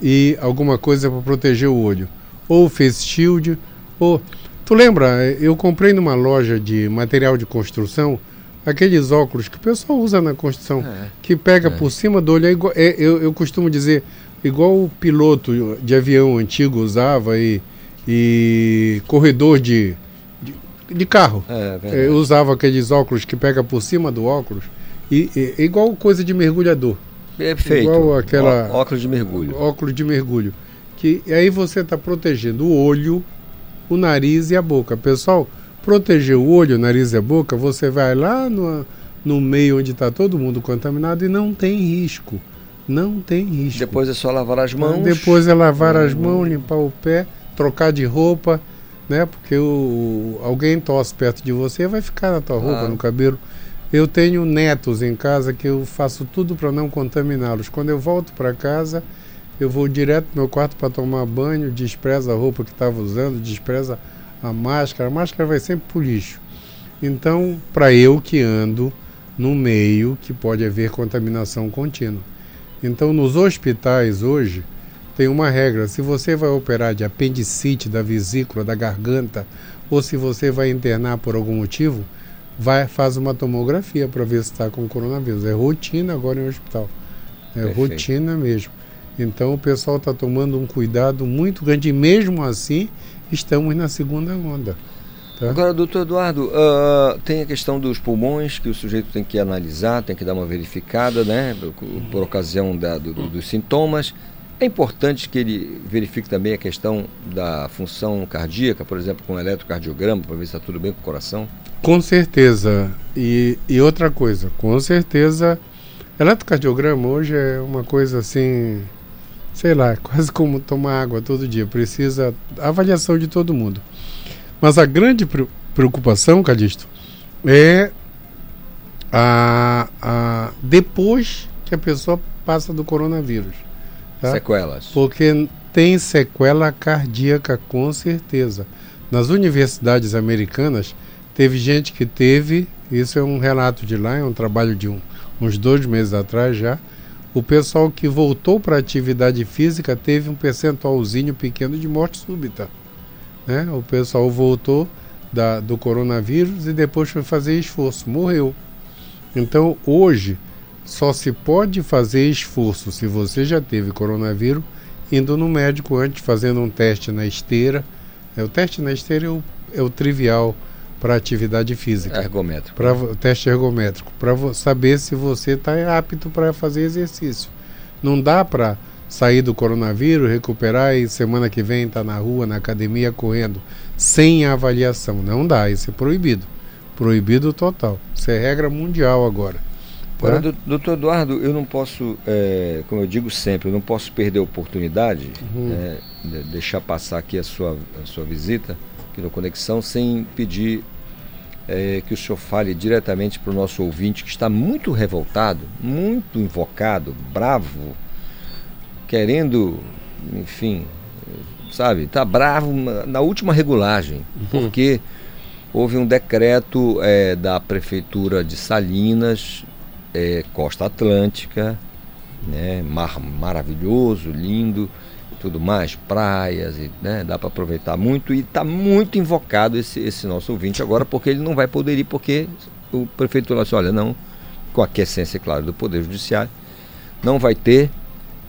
e alguma coisa para proteger o olho. Ou face shield, ou. Tu lembra? Eu comprei numa loja de material de construção aqueles óculos que o pessoal usa na construção, é, que pega é. por cima do olho. É igual, é, eu, eu costumo dizer, igual o piloto de avião antigo usava e, e corredor de, de carro. É, é eu usava aqueles óculos que pega por cima do óculos. E, e igual coisa de mergulhador. Perfeito. Igual aquela. Ó, óculos de mergulho. Óculos de mergulho. Que aí você está protegendo o olho, o nariz e a boca. Pessoal, proteger o olho, o nariz e a boca, você vai lá no, no meio onde está todo mundo contaminado e não tem risco. Não tem risco. Depois é só lavar as mãos. Depois é lavar as mãos, limpar o pé, trocar de roupa né? Porque o, alguém tosse perto de você, vai ficar na tua roupa, no cabelo. Eu tenho netos em casa que eu faço tudo para não contaminá-los. Quando eu volto para casa, eu vou direto no meu quarto para tomar banho, despreza a roupa que estava usando, despreza a máscara. A máscara vai sempre para o lixo. Então, para eu que ando no meio que pode haver contaminação contínua. Então, nos hospitais hoje, tem uma regra: se você vai operar de apendicite da vesícula, da garganta, ou se você vai internar por algum motivo, vai faz uma tomografia para ver se está com coronavírus. É rotina agora em hospital. É Perfeito. rotina mesmo. Então o pessoal está tomando um cuidado muito grande e mesmo assim estamos na segunda onda. Tá? Agora, doutor Eduardo, uh, tem a questão dos pulmões que o sujeito tem que analisar, tem que dar uma verificada, né, por, por ocasião da, do, dos sintomas. É importante que ele verifique também a questão da função cardíaca, por exemplo, com eletrocardiograma, para ver se está tudo bem com o coração? Com certeza. E, e outra coisa, com certeza, eletrocardiograma hoje é uma coisa assim, sei lá, [LAUGHS] quase como tomar água todo dia. Precisa avaliação de todo mundo. Mas a grande preocupação, Calixto, é a, a, depois que a pessoa passa do coronavírus. Tá? Sequelas. Porque tem sequela cardíaca, com certeza. Nas universidades americanas, teve gente que teve, isso é um relato de lá, é um trabalho de um, uns dois meses atrás já, o pessoal que voltou para a atividade física teve um percentualzinho pequeno de morte súbita. Né? O pessoal voltou da, do coronavírus e depois foi fazer esforço, morreu. Então hoje só se pode fazer esforço se você já teve coronavírus indo no médico antes, fazendo um teste na esteira. É, o teste na esteira é o, é o trivial para atividade física. Ergométrico. Para o teste ergométrico, para saber se você está apto para fazer exercício. Não dá para sair do coronavírus, recuperar e semana que vem estar tá na rua, na academia, correndo, sem avaliação. Não dá, isso é proibido. Proibido total. Isso é regra mundial agora. Agora, doutor Eduardo, eu não posso, é, como eu digo sempre, eu não posso perder a oportunidade uhum. é, de deixar passar aqui a sua, a sua visita aqui no Conexão sem pedir é, que o senhor fale diretamente para o nosso ouvinte que está muito revoltado, muito invocado, bravo, querendo, enfim, sabe, está bravo na última regulagem, uhum. porque houve um decreto é, da prefeitura de Salinas, é, Costa Atlântica, né, mar maravilhoso, lindo, tudo mais, praias, e, né, dá para aproveitar muito e está muito invocado esse, esse nosso ouvinte agora, porque ele não vai poder ir, porque o prefeito falou assim, olha, não, com a quiescência, claro, do Poder Judiciário, não vai ter,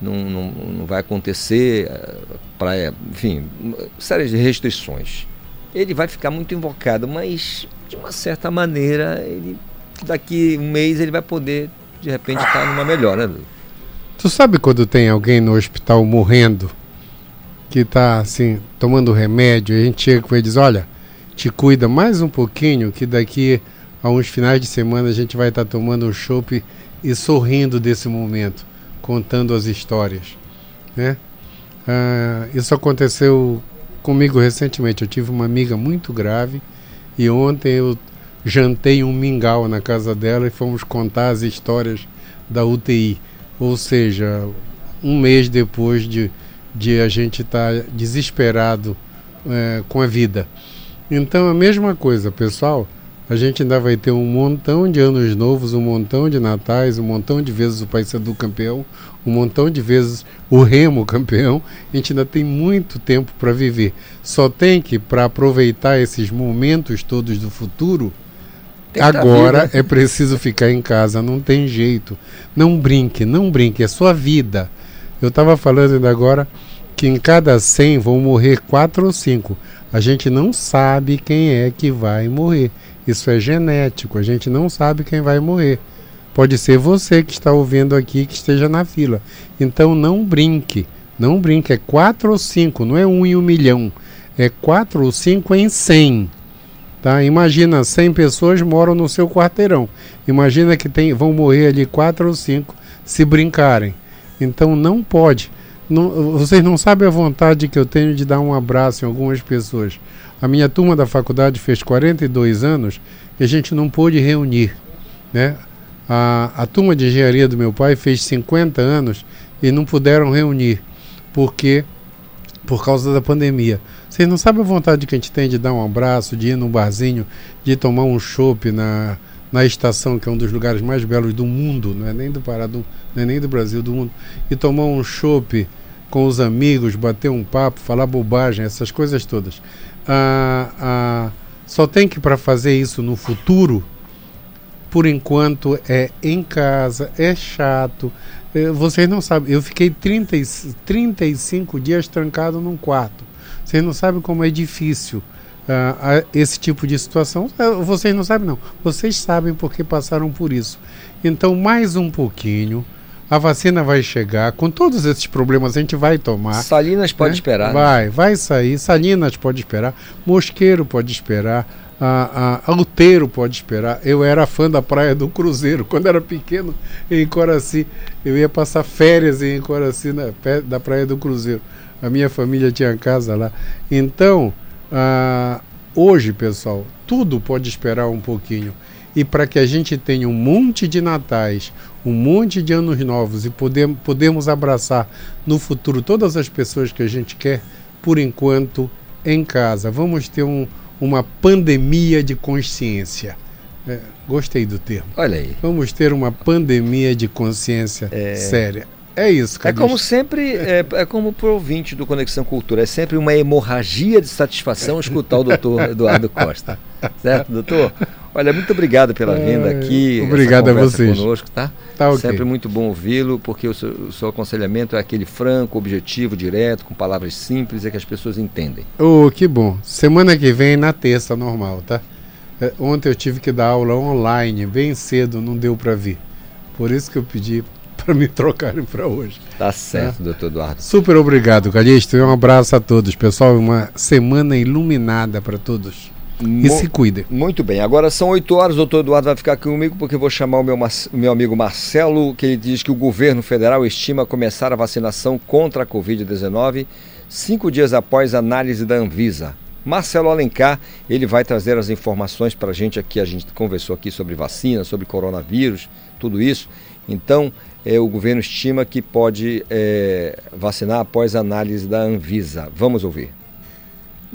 não, não, não vai acontecer, eh, praia, enfim, série de restrições. Ele vai ficar muito invocado, mas de uma certa maneira, ele daqui um mês ele vai poder, de repente, estar tá numa melhor, né, Tu sabe quando tem alguém no hospital morrendo que está assim, tomando remédio, e a gente chega com ele e diz, olha, te cuida mais um pouquinho, que daqui a uns finais de semana a gente vai estar tá tomando um chopp e sorrindo desse momento, contando as histórias. Né? Ah, isso aconteceu comigo recentemente. Eu tive uma amiga muito grave e ontem eu jantei um mingau na casa dela e fomos contar as histórias da UTI. Ou seja, um mês depois de de a gente estar tá desesperado é, com a vida. Então, a mesma coisa, pessoal. A gente ainda vai ter um montão de anos novos, um montão de natais, um montão de vezes o Paysandu campeão, um montão de vezes o Remo campeão. A gente ainda tem muito tempo para viver. Só tem que, para aproveitar esses momentos todos do futuro, agora é preciso ficar em casa. Não tem jeito. Não brinque, não brinque. É sua vida. Eu estava falando ainda agora que em cada 100 vão morrer 4 ou 5. A gente não sabe quem é que vai morrer. Isso é genético, a gente não sabe quem vai morrer. Pode ser você que está ouvindo aqui que esteja na fila. Então não brinque. Não brinque. É 4 ou 5, não é 1 em 1 milhão. É 4 ou 5 em 100. Tá? Imagina 100 pessoas moram no seu quarteirão. Imagina que tem, vão morrer ali 4 ou 5 se brincarem. Então não pode. Não, vocês não sabem a vontade que eu tenho de dar um abraço em algumas pessoas. A minha turma da faculdade fez 42 anos e a gente não pôde reunir. Né? A, a turma de engenharia do meu pai fez 50 anos e não puderam reunir. Porque por causa da pandemia. Vocês não sabem a vontade que a gente tem de dar um abraço, de ir num barzinho, de tomar um chopp na, na estação, que é um dos lugares mais belos do mundo, não é nem do Pará, do, não é nem do Brasil, do mundo, e tomar um chopp com os amigos, bater um papo, falar bobagem, essas coisas todas. Ah, ah, só tem que para fazer isso no futuro, por enquanto é em casa, é chato. Eh, vocês não sabem, eu fiquei 30, 35 dias trancado num quarto. Vocês não sabem como é difícil uh, esse tipo de situação. Uh, vocês não sabem, não. Vocês sabem porque passaram por isso. Então, mais um pouquinho. A vacina vai chegar. Com todos esses problemas, a gente vai tomar. Salinas pode né? esperar. Né? Vai, vai sair. Salinas pode esperar. Mosqueiro pode esperar. A, a, Alteiro pode esperar. Eu era fã da Praia do Cruzeiro. Quando era pequeno, em Coraci, eu ia passar férias em Coraci, na, da Praia do Cruzeiro. A minha família tinha casa lá. Então, ah, hoje, pessoal, tudo pode esperar um pouquinho. E para que a gente tenha um monte de natais, um monte de anos novos e poder, podemos abraçar no futuro todas as pessoas que a gente quer, por enquanto, em casa. Vamos ter um, uma pandemia de consciência. É, gostei do termo. Olha aí. Vamos ter uma pandemia de consciência é... séria. É isso, cara. É como sempre, é, é como pro ouvinte do Conexão Cultura, é sempre uma hemorragia de satisfação escutar o doutor [LAUGHS] Eduardo Costa. Certo, doutor? Olha, muito obrigado pela vinda aqui. Obrigado a vocês. conosco, tá? tá okay. Sempre muito bom ouvi-lo, porque o seu, o seu, aconselhamento é aquele franco, objetivo, direto, com palavras simples, é que as pessoas entendem. Oh, que bom. Semana que vem, na terça, normal, tá? É, ontem eu tive que dar aula online, bem cedo, não deu para vir. Por isso que eu pedi para me trocarem para hoje. Tá certo, tá? doutor Eduardo. Super obrigado, Calixto. Um abraço a todos, pessoal. Uma semana iluminada para todos. E se cuidem. Muito bem. Agora são 8 horas, o doutor Eduardo vai ficar aqui comigo porque eu vou chamar o meu, meu amigo Marcelo, que ele diz que o governo federal estima começar a vacinação contra a Covid-19 cinco dias após a análise da Anvisa. Marcelo Alencar, ele vai trazer as informações para a gente aqui. A gente conversou aqui sobre vacina, sobre coronavírus, tudo isso. Então, é, o governo estima que pode é, vacinar após análise da Anvisa. Vamos ouvir.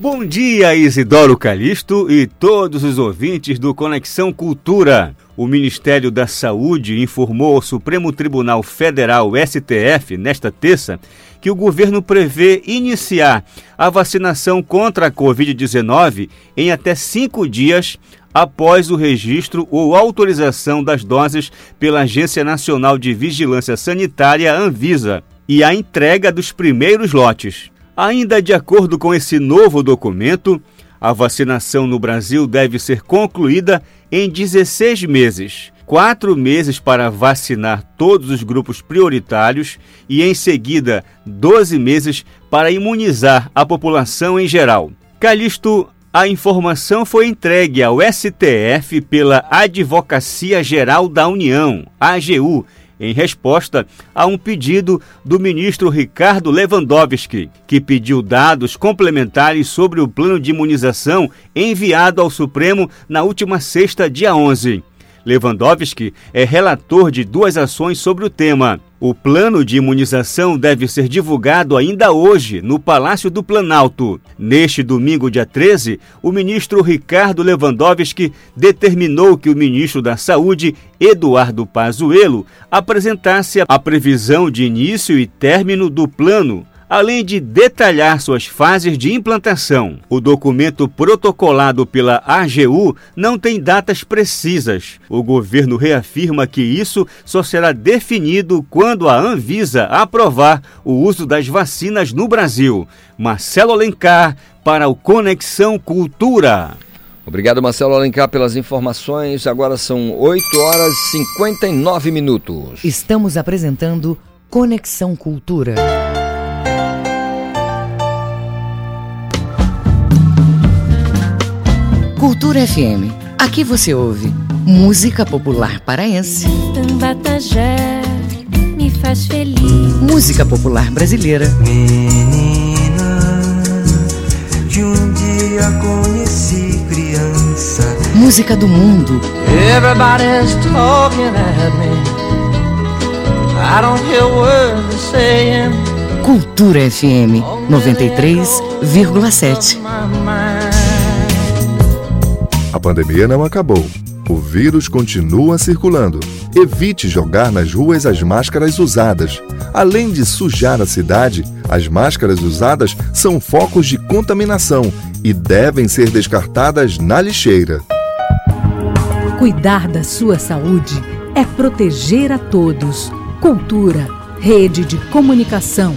Bom dia, Isidoro Calixto e todos os ouvintes do Conexão Cultura. O Ministério da Saúde informou ao Supremo Tribunal Federal, STF, nesta terça, que o governo prevê iniciar a vacinação contra a Covid-19 em até cinco dias após o registro ou autorização das doses pela Agência Nacional de Vigilância Sanitária, Anvisa, e a entrega dos primeiros lotes. Ainda de acordo com esse novo documento, a vacinação no Brasil deve ser concluída em 16 meses. Quatro meses para vacinar todos os grupos prioritários e, em seguida, 12 meses para imunizar a população em geral. Calixto a informação foi entregue ao STF pela Advocacia Geral da União, AGU, em resposta a um pedido do ministro Ricardo Lewandowski, que pediu dados complementares sobre o plano de imunização enviado ao Supremo na última sexta, dia 11. Lewandowski é relator de duas ações sobre o tema. O plano de imunização deve ser divulgado ainda hoje no Palácio do Planalto. Neste domingo, dia 13, o ministro Ricardo Lewandowski determinou que o ministro da Saúde, Eduardo Pazuello, apresentasse a previsão de início e término do plano além de detalhar suas fases de implantação. O documento protocolado pela AGU não tem datas precisas. O governo reafirma que isso só será definido quando a Anvisa aprovar o uso das vacinas no Brasil. Marcelo Alencar para o Conexão Cultura. Obrigado, Marcelo Alencar, pelas informações. Agora são 8 horas e 59 minutos. Estamos apresentando Conexão Cultura. Cultura FM. Aqui você ouve música popular paraense. Tambatajé me faz feliz. Música popular brasileira. Menina, de um dia conheci criança. Música do mundo. Everybody's talking at me. I don't hear words saying. Cultura FM 93,7. A pandemia não acabou. O vírus continua circulando. Evite jogar nas ruas as máscaras usadas. Além de sujar a cidade, as máscaras usadas são focos de contaminação e devem ser descartadas na lixeira. Cuidar da sua saúde é proteger a todos. Cultura, rede de comunicação.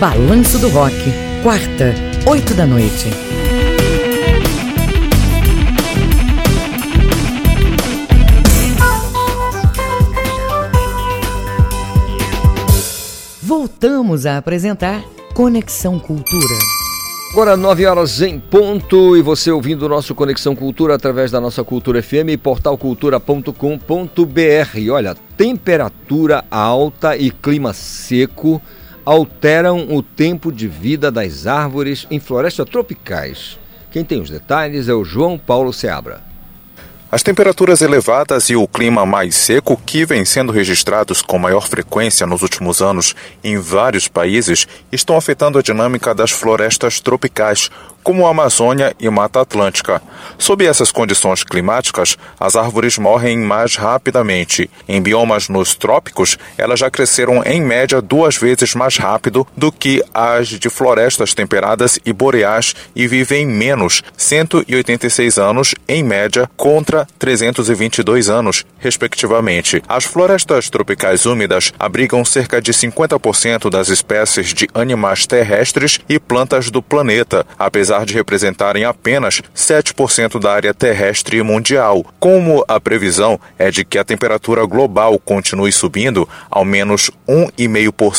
Balanço do Rock, quarta, oito da noite. Voltamos a apresentar Conexão Cultura. Agora 9 horas em ponto e você ouvindo o nosso Conexão Cultura através da nossa Cultura FM e portalcultura.com.br. Olha, temperatura alta e clima seco alteram o tempo de vida das árvores em florestas tropicais. Quem tem os detalhes é o João Paulo Seabra. As temperaturas elevadas e o clima mais seco, que vem sendo registrados com maior frequência nos últimos anos em vários países, estão afetando a dinâmica das florestas tropicais, como a Amazônia e Mata Atlântica. Sob essas condições climáticas, as árvores morrem mais rapidamente. Em biomas nos trópicos, elas já cresceram em média duas vezes mais rápido do que as de florestas temperadas e boreais e vivem menos, 186 anos em média contra 322 anos, respectivamente. As florestas tropicais úmidas abrigam cerca de 50% das espécies de animais terrestres e plantas do planeta, apesar apesar de representarem apenas 7% da área terrestre mundial. Como a previsão é de que a temperatura global continue subindo ao menos 1,5 por,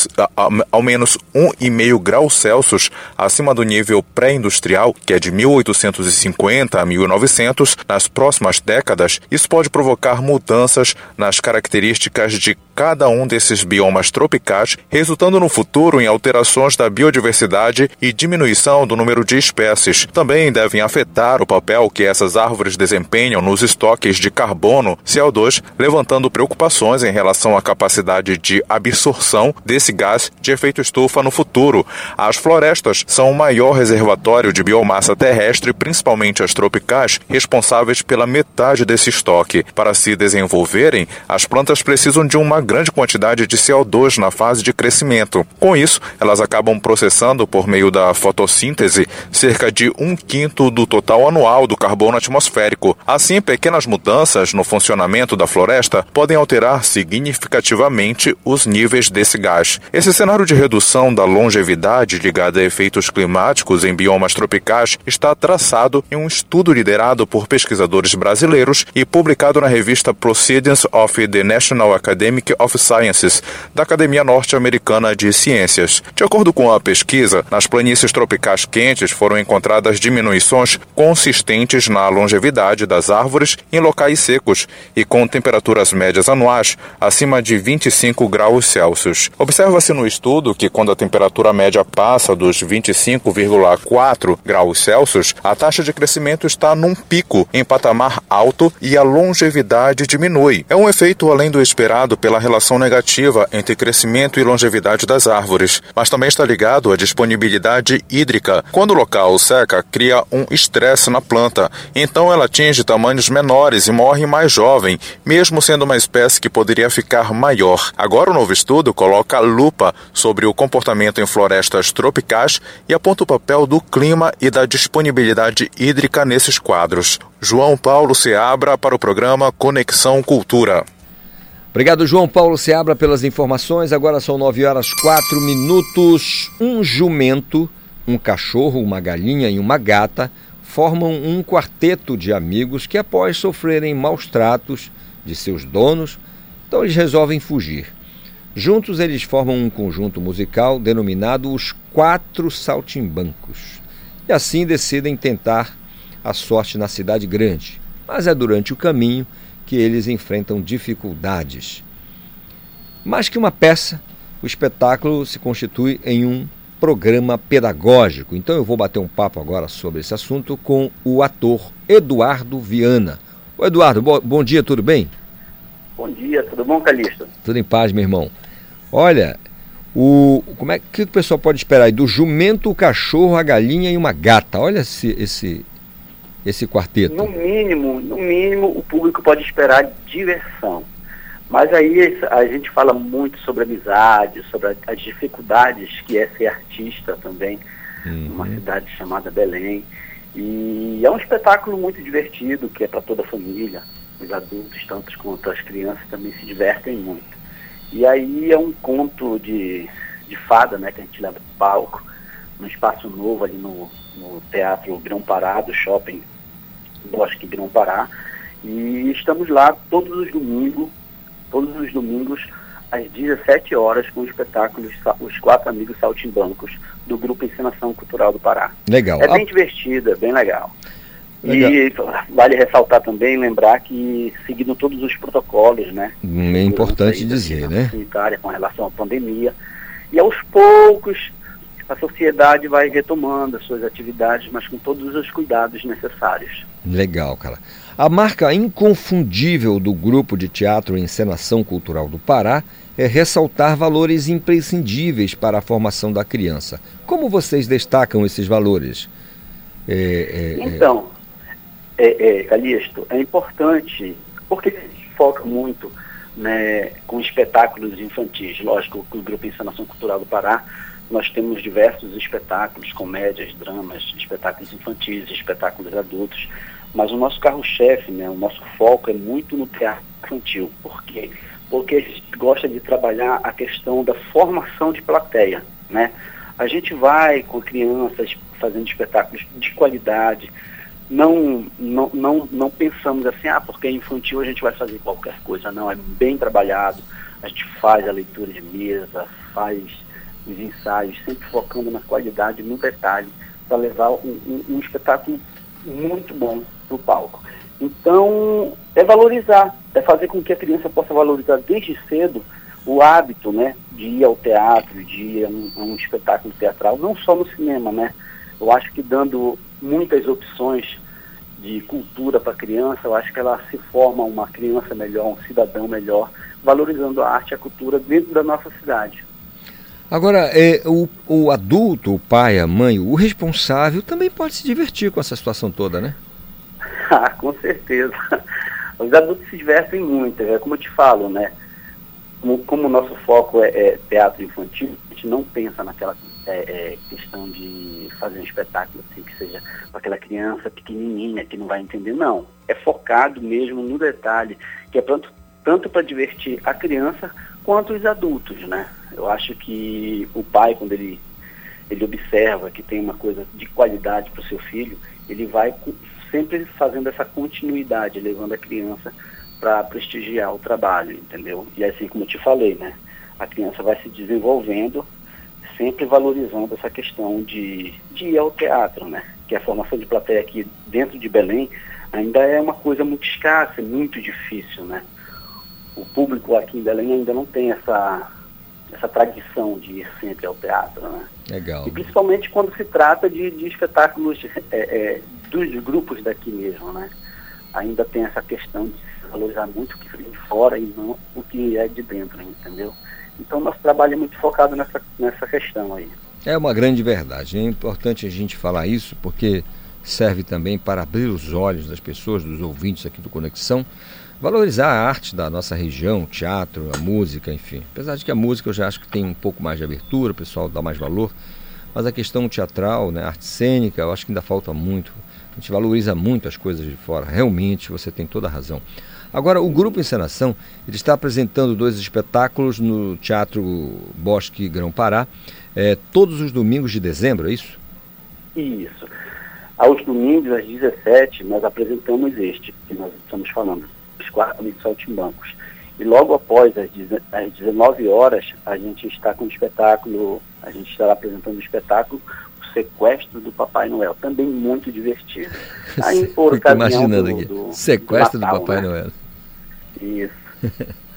ao menos 1,5 graus Celsius acima do nível pré-industrial, que é de 1850 a 1900, nas próximas décadas, isso pode provocar mudanças nas características de cada um desses biomas tropicais, resultando no futuro em alterações da biodiversidade e diminuição do número de espécies também devem afetar o papel que essas árvores desempenham nos estoques de carbono, CO2, levantando preocupações em relação à capacidade de absorção desse gás de efeito estufa no futuro. As florestas são o maior reservatório de biomassa terrestre, principalmente as tropicais, responsáveis pela metade desse estoque. Para se desenvolverem, as plantas precisam de uma grande quantidade de CO2 na fase de crescimento. Com isso, elas acabam processando por meio da fotossíntese cerca de um quinto do total anual do carbono atmosférico. Assim, pequenas mudanças no funcionamento da floresta podem alterar significativamente os níveis desse gás. Esse cenário de redução da longevidade ligada a efeitos climáticos em biomas tropicais está traçado em um estudo liderado por pesquisadores brasileiros e publicado na revista Proceedings of the National Academic of Sciences, da Academia Norte-Americana de Ciências. De acordo com a pesquisa, nas planícies tropicais quentes foram encontradas diminuições consistentes na longevidade das árvores em locais secos e com temperaturas médias anuais acima de 25 graus Celsius. Observa-se no estudo que quando a temperatura média passa dos 25,4 graus Celsius, a taxa de crescimento está num pico em patamar alto e a longevidade diminui. É um efeito além do esperado pela relação negativa entre crescimento e longevidade das árvores, mas também está ligado à disponibilidade hídrica. Quando o local seca cria um estresse na planta, então ela atinge tamanhos menores e morre mais jovem, mesmo sendo uma espécie que poderia ficar maior. Agora o novo estudo coloca lupa sobre o comportamento em florestas tropicais e aponta o papel do clima e da disponibilidade hídrica nesses quadros. João Paulo Seabra para o programa Conexão Cultura. Obrigado, João Paulo Seabra, pelas informações. Agora são 9 horas 4 minutos. Um jumento um cachorro, uma galinha e uma gata formam um quarteto de amigos que, após sofrerem maus tratos de seus donos, então eles resolvem fugir. Juntos eles formam um conjunto musical denominado os Quatro Saltimbancos e assim decidem tentar a sorte na cidade grande. Mas é durante o caminho que eles enfrentam dificuldades. Mais que uma peça, o espetáculo se constitui em um programa pedagógico. Então eu vou bater um papo agora sobre esse assunto com o ator Eduardo Viana. Ô Eduardo, bo bom dia, tudo bem? Bom dia, tudo bom, Calixto? Tudo em paz, meu irmão. Olha, o, como é que o pessoal pode esperar aí? Do jumento, o cachorro, a galinha e uma gata. Olha esse, esse, esse quarteto. No mínimo, no mínimo, o público pode esperar diversão. Mas aí a gente fala muito sobre amizade, sobre as dificuldades que é ser artista também, uhum. numa cidade chamada Belém. E é um espetáculo muito divertido, que é para toda a família. Os adultos, tanto quanto as crianças, também se divertem muito. E aí é um conto de, de fada, né, que a gente leva para palco, num espaço novo ali no, no Teatro Grão Pará, do Shopping Bosque Grão Pará. E estamos lá todos os domingos todos os domingos às 17 horas, com o espetáculo Os Quatro Amigos Saltimbancos, do Grupo Ensinação Cultural do Pará. Legal. É bem divertido, é bem legal. legal. E vale ressaltar também, lembrar que seguindo todos os protocolos, né? É importante dizer, né? Sanitária com relação à pandemia. E aos poucos a sociedade vai retomando as suas atividades, mas com todos os cuidados necessários. Legal, cara. A marca inconfundível do grupo de teatro e encenação cultural do Pará é ressaltar valores imprescindíveis para a formação da criança. Como vocês destacam esses valores? É, é, então, é, é, Calixto, é importante, porque a gente foca muito né, com espetáculos infantis. Lógico que o Grupo Encenação Cultural do Pará nós temos diversos espetáculos, comédias, dramas, espetáculos infantis, espetáculos adultos, mas o nosso carro-chefe, né, o nosso foco é muito no teatro infantil. Por quê? Porque a gente gosta de trabalhar a questão da formação de plateia. Né? A gente vai com crianças fazendo espetáculos de qualidade, não, não, não, não pensamos assim, ah, porque é infantil a gente vai fazer qualquer coisa. Não, é bem trabalhado. A gente faz a leitura de mesa, faz os ensaios, sempre focando na qualidade, no detalhe, para levar um, um, um, espetáculo muito bom para o palco. Então, é valorizar, é fazer com que a criança possa valorizar desde cedo o hábito né, de ir ao teatro, de ir a um, a um espetáculo teatral, não só no cinema, né? Eu acho que dando muitas opções de cultura para a criança, eu acho que ela se forma uma criança melhor, um cidadão melhor, valorizando a arte e a cultura dentro da nossa cidade. Agora, é, o, o adulto, o pai, a mãe, o responsável também pode se divertir com essa situação toda, né? [LAUGHS] Ah, com certeza. Os adultos se divertem muito, é como eu te falo, né? Como, como o nosso foco é, é, teatro infantil, a gente não pensa naquela é, é, questão de fazer um espetáculo assim, que seja para aquela criança pequenininha que não vai entender, não. É focado mesmo no detalhe, que é tanto, tanto para divertir a criança quanto os adultos, né? Eu acho que o pai, quando ele, ele observa que tem uma coisa de qualidade para o seu filho, ele vai sempre fazendo essa continuidade, levando a criança para prestigiar o trabalho, entendeu? E assim como eu te falei, né? A criança vai se desenvolvendo, sempre valorizando essa questão de, de ir ao teatro, né? Que a formação de plateia aqui dentro de Belém ainda é uma coisa muito escassa, muito difícil, né? o público aqui em Belém ainda não tem essa, essa tradição de ir sempre ao teatro, né? Legal. E principalmente quando se trata de, de espetáculos é, é, dos grupos daqui mesmo, né? Ainda tem essa questão de se valorizar muito o que vem de fora e não o que é de dentro, entendeu? Então nosso trabalho é muito focado nessa, nessa questão aí. É uma grande verdade. É importante a gente falar isso porque serve também para abrir os olhos das pessoas, dos ouvintes aqui do Conexão, valorizar a arte da nossa região, o teatro, a música, enfim. Apesar de que a música eu já acho que tem um pouco mais de abertura, o pessoal dá mais valor, mas a questão teatral, né, arte cênica, eu acho que ainda falta muito. A gente valoriza muito as coisas de fora, realmente você tem toda a razão. Agora, o Grupo Encenação ele está apresentando dois espetáculos no Teatro Bosque Grão Pará, é, todos os domingos de dezembro, é isso? Isso. Aos domingos, às 17, nós apresentamos este que nós estamos falando, os quatro amigos saltimbancos. E logo após, às 19 horas, a gente está com o espetáculo, a gente estará apresentando o espetáculo O Sequestro do Papai Noel, também muito divertido. [LAUGHS] Aí, por Fico imaginando do, aqui, do, Sequestro do, Natal, do Papai né? Noel. Isso. [LAUGHS]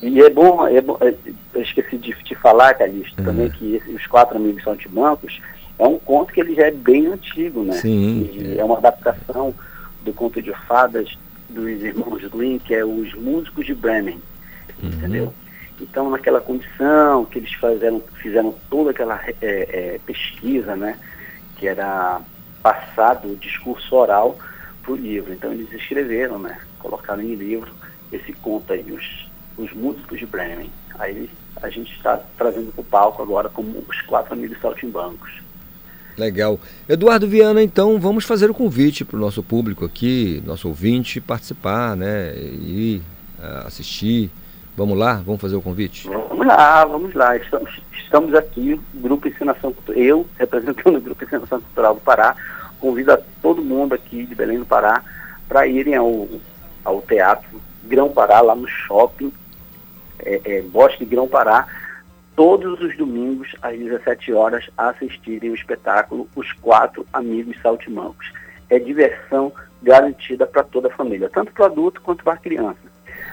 E é bom, é bom é, eu esqueci de te falar, Calixto, uhum. também que esse, os quatro amigos saltimbancos é um conto que ele já é bem antigo, né? Sim. É. é uma adaptação do conto de fadas dos irmãos Grimm, que é os músicos de Bremen, uhum. entendeu? Então, naquela condição que eles fizeram, fizeram toda aquela é, é, pesquisa, né, que era passado o discurso oral para o livro. Então, eles escreveram, né, colocaram em livro esse conto aí, os, os músicos de Bremen. Aí a gente está trazendo para o palco agora como os quatro amigos saltimbancos. Legal. Eduardo Viana, então vamos fazer o convite para o nosso público aqui, nosso ouvinte, participar, né? E uh, assistir. Vamos lá? Vamos fazer o convite? Vamos lá, vamos lá. Estamos, estamos aqui, Grupo Ensinação Cultural, eu, representando o Grupo Ensinação Cultural do Pará, convido a todo mundo aqui de Belém do Pará para irem ao, ao teatro Grão-Pará, lá no shopping, é, é, Bosque Grão-Pará, todos os domingos, às 17 horas, a assistirem o espetáculo Os Quatro Amigos Saltimbancos. É diversão garantida para toda a família, tanto para adulto quanto para criança.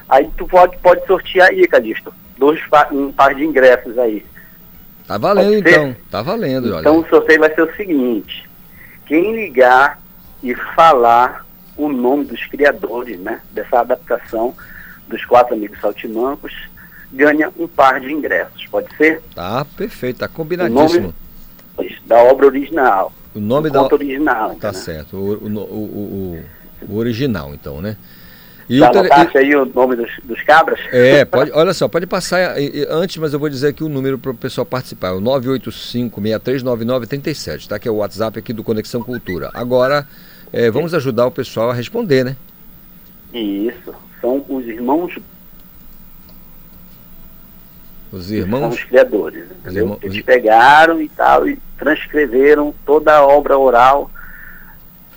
Aí tu pode, pode sortear aí, Calixto, dois, um par de ingressos aí. Tá valendo então, tá valendo. Então olha. o sorteio vai ser o seguinte, quem ligar e falar o nome dos criadores né, dessa adaptação dos Quatro Amigos Saltimancos, ganha um par de ingressos, pode ser? Tá, perfeito, tá combinadíssimo. O nome da obra original. O nome da original. Tá né? certo, o, o, o, original então, né? E Já anotaste aí o nome dos, dos cabras? É, pode, olha só, pode passar antes, mas eu vou dizer aqui o número para o pessoal participar. É o 985-639937, tá? Que é o WhatsApp aqui do Conexão Cultura. Agora, é, vamos ajudar o pessoal a responder, né? Isso. São os irmãos. Os irmãos. São os criadores. Os irmãos... Eles pegaram e tal e transcreveram toda a obra oral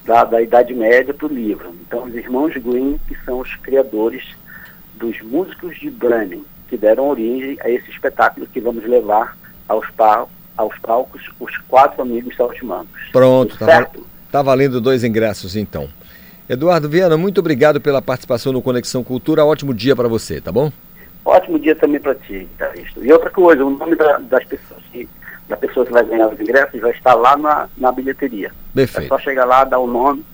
da, da Idade Média para o livro. Então, os irmãos Green, que são os criadores dos músicos de Bremen, que deram origem a esse espetáculo que vamos levar aos, pal aos palcos, os quatro amigos saltimancos. Pronto, tá, tá valendo dois ingressos então. Eduardo Viana, muito obrigado pela participação no Conexão Cultura. Ótimo dia para você, tá bom? Ótimo dia também para ti, Taristo. E outra coisa, o nome da, das pessoas que da pessoa que vai ganhar os ingressos vai estar lá na, na bilheteria. Perfeito. É só chegar lá, dar o nome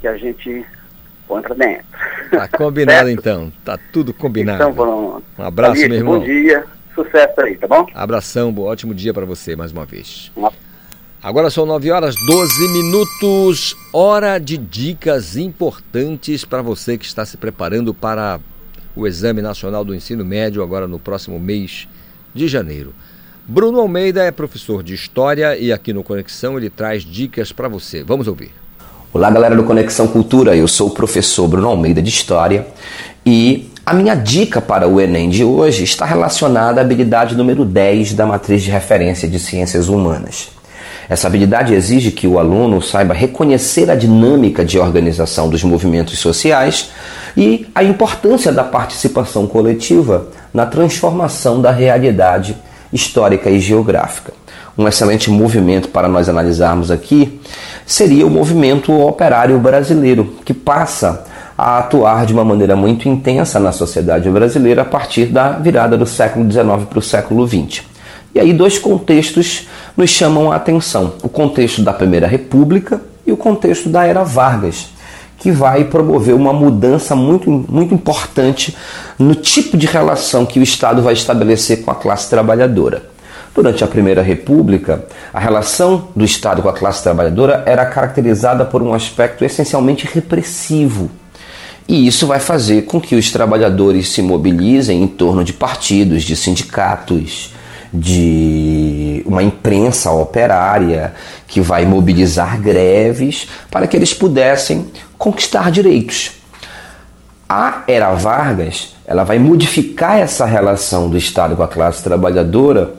que a gente para dentro. Tá combinado [LAUGHS] então, tá tudo combinado. Então pronto. Um abraço, meu irmão. Bom dia, sucesso aí, tá bom? Abração, bom, ótimo dia para você mais uma vez. Agora são 9 horas 12 minutos, hora de dicas importantes para você que está se preparando para o Exame Nacional do Ensino Médio agora no próximo mês de janeiro. Bruno Almeida é professor de História e aqui no Conexão ele traz dicas para você. Vamos ouvir. Olá, galera do Conexão Cultura. Eu sou o professor Bruno Almeida de História e a minha dica para o Enem de hoje está relacionada à habilidade número 10 da matriz de referência de ciências humanas. Essa habilidade exige que o aluno saiba reconhecer a dinâmica de organização dos movimentos sociais e a importância da participação coletiva na transformação da realidade histórica e geográfica. Um excelente movimento para nós analisarmos aqui seria o movimento operário brasileiro, que passa a atuar de uma maneira muito intensa na sociedade brasileira a partir da virada do século XIX para o século XX. E aí, dois contextos nos chamam a atenção: o contexto da Primeira República e o contexto da Era Vargas, que vai promover uma mudança muito, muito importante no tipo de relação que o Estado vai estabelecer com a classe trabalhadora. Durante a Primeira República, a relação do Estado com a classe trabalhadora era caracterizada por um aspecto essencialmente repressivo. E isso vai fazer com que os trabalhadores se mobilizem em torno de partidos, de sindicatos, de uma imprensa operária que vai mobilizar greves para que eles pudessem conquistar direitos. A era Vargas, ela vai modificar essa relação do Estado com a classe trabalhadora,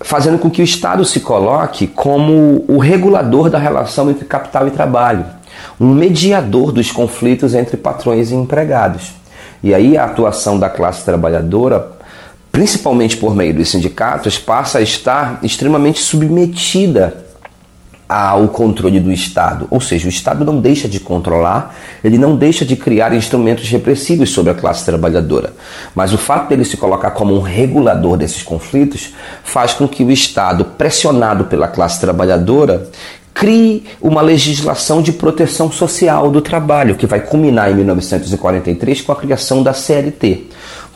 fazendo com que o Estado se coloque como o regulador da relação entre capital e trabalho, um mediador dos conflitos entre patrões e empregados. E aí a atuação da classe trabalhadora principalmente por meio dos sindicatos, passa a estar extremamente submetida ao controle do Estado. Ou seja, o Estado não deixa de controlar, ele não deixa de criar instrumentos repressivos sobre a classe trabalhadora. Mas o fato dele se colocar como um regulador desses conflitos faz com que o Estado, pressionado pela classe trabalhadora, crie uma legislação de proteção social do trabalho, que vai culminar em 1943 com a criação da CLT.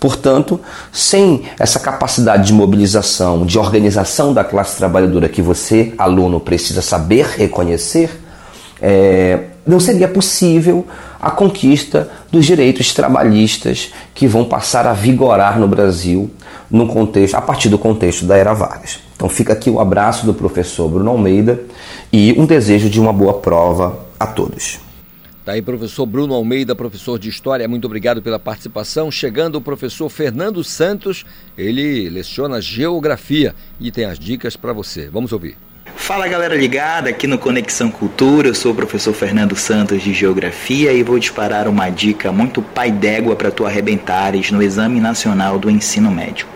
Portanto, sem essa capacidade de mobilização, de organização da classe trabalhadora que você, aluno, precisa saber reconhecer, é, não seria possível a conquista dos direitos trabalhistas que vão passar a vigorar no Brasil no contexto, a partir do contexto da Era Vargas. Então fica aqui o abraço do professor Bruno Almeida e um desejo de uma boa prova a todos. Tá aí, professor Bruno Almeida, professor de História, muito obrigado pela participação. Chegando o professor Fernando Santos, ele leciona Geografia e tem as dicas para você. Vamos ouvir. Fala galera ligada aqui no Conexão Cultura, eu sou o professor Fernando Santos de Geografia e vou disparar uma dica muito pai d'égua para tu arrebentares no Exame Nacional do Ensino Médio.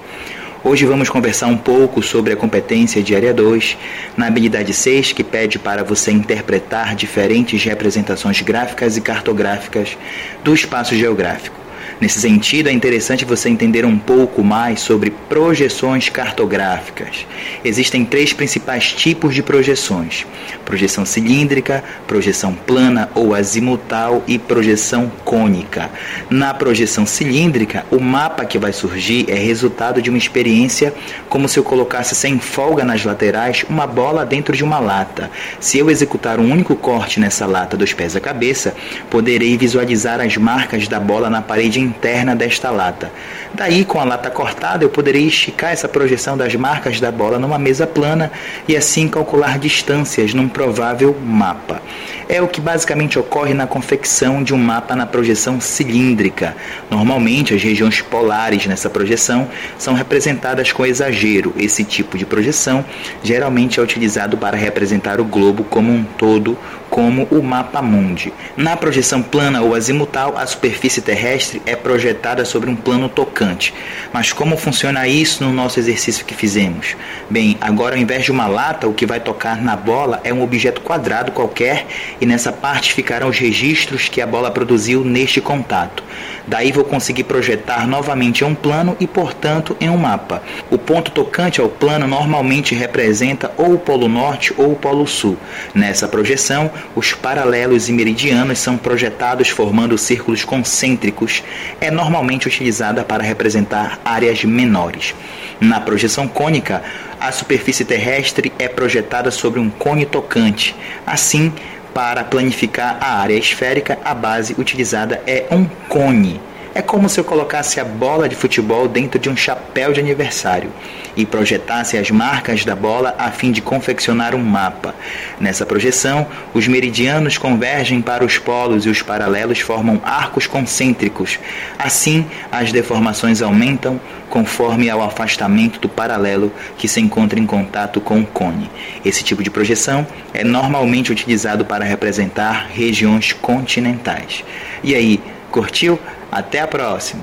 Hoje vamos conversar um pouco sobre a competência de área 2, na habilidade 6, que pede para você interpretar diferentes representações gráficas e cartográficas do espaço geográfico. Nesse sentido, é interessante você entender um pouco mais sobre projeções cartográficas. Existem três principais tipos de projeções: projeção cilíndrica, projeção plana ou azimutal e projeção cônica. Na projeção cilíndrica, o mapa que vai surgir é resultado de uma experiência como se eu colocasse sem folga nas laterais uma bola dentro de uma lata. Se eu executar um único corte nessa lata dos pés à cabeça, poderei visualizar as marcas da bola na parede interna desta lata. Daí, com a lata cortada, eu poderia esticar essa projeção das marcas da bola numa mesa plana e assim calcular distâncias num provável mapa. É o que basicamente ocorre na confecção de um mapa na projeção cilíndrica. Normalmente, as regiões polares nessa projeção são representadas com exagero. Esse tipo de projeção geralmente é utilizado para representar o globo como um todo, como o mapa mundi. Na projeção plana ou azimutal, a superfície terrestre é projetada sobre um plano tocante. Mas como funciona isso no nosso exercício que fizemos? Bem, agora ao invés de uma lata, o que vai tocar na bola é um objeto quadrado qualquer e nessa parte ficarão os registros que a bola produziu neste contato. Daí vou conseguir projetar novamente em um plano e, portanto, em um mapa. O ponto tocante ao plano normalmente representa ou o polo norte ou o polo sul. Nessa projeção, os paralelos e meridianos são projetados formando círculos concêntricos. É normalmente utilizada para representar áreas menores. Na projeção cônica, a superfície terrestre é projetada sobre um cone tocante. Assim, para planificar a área esférica, a base utilizada é um cone. É como se eu colocasse a bola de futebol dentro de um chapéu de aniversário e projetasse as marcas da bola a fim de confeccionar um mapa. Nessa projeção, os meridianos convergem para os polos e os paralelos formam arcos concêntricos. Assim, as deformações aumentam conforme ao afastamento do paralelo que se encontra em contato com o cone. Esse tipo de projeção é normalmente utilizado para representar regiões continentais. E aí, curtiu? Até a próxima.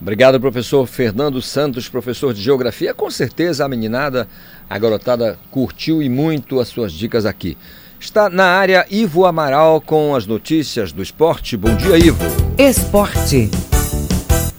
Obrigado, professor Fernando Santos, professor de Geografia. Com certeza a meninada, a garotada curtiu e muito as suas dicas aqui. Está na área Ivo Amaral com as notícias do esporte. Bom dia, Ivo. Esporte.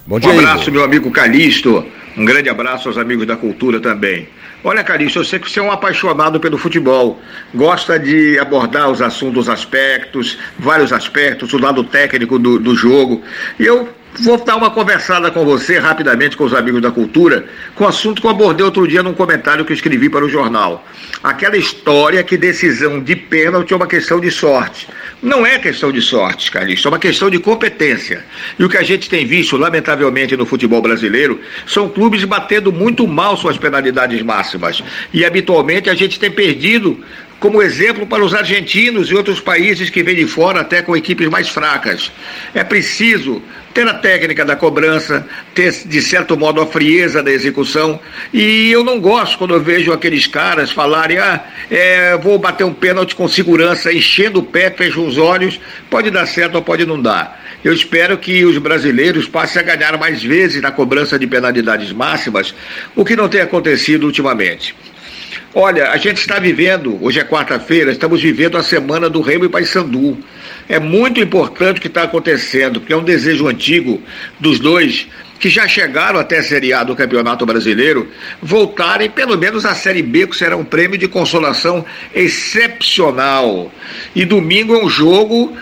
Bom dia, Um abraço, Ivo. meu amigo Calixto. Um grande abraço aos amigos da cultura também. Olha, Calixto, eu sei que você é um apaixonado pelo futebol. Gosta de abordar os assuntos, os aspectos, vários aspectos, o lado técnico do, do jogo. E eu vou dar uma conversada com você rapidamente com os amigos da cultura, com o assunto que eu abordei outro dia num comentário que escrevi para o jornal. Aquela história que decisão de pênalti é uma questão de sorte. Não é questão de sorte, Calixto, é uma questão de competência. E o que a gente tem visto, lamentavelmente, no futebol brasileiro, são clubes batendo muito mal suas penalidades máximas. E habitualmente a gente tem perdido como exemplo para os argentinos e outros países que vêm de fora até com equipes mais fracas. É preciso ter a técnica da cobrança, ter de certo modo a frieza da execução. E eu não gosto quando eu vejo aqueles caras falarem: ah, é, vou bater um pênalti com segurança, enchendo o pé, fecho os olhos, pode dar certo ou pode não dar. Eu espero que os brasileiros passem a ganhar mais vezes na cobrança de penalidades máximas, o que não tem acontecido ultimamente. Olha, a gente está vivendo, hoje é quarta-feira, estamos vivendo a semana do Remo e Paysandu. É muito importante o que está acontecendo, porque é um desejo antigo dos dois que já chegaram até a Série A do Campeonato Brasileiro, voltarem pelo menos à Série B, que será um prêmio de consolação excepcional. E domingo é um jogo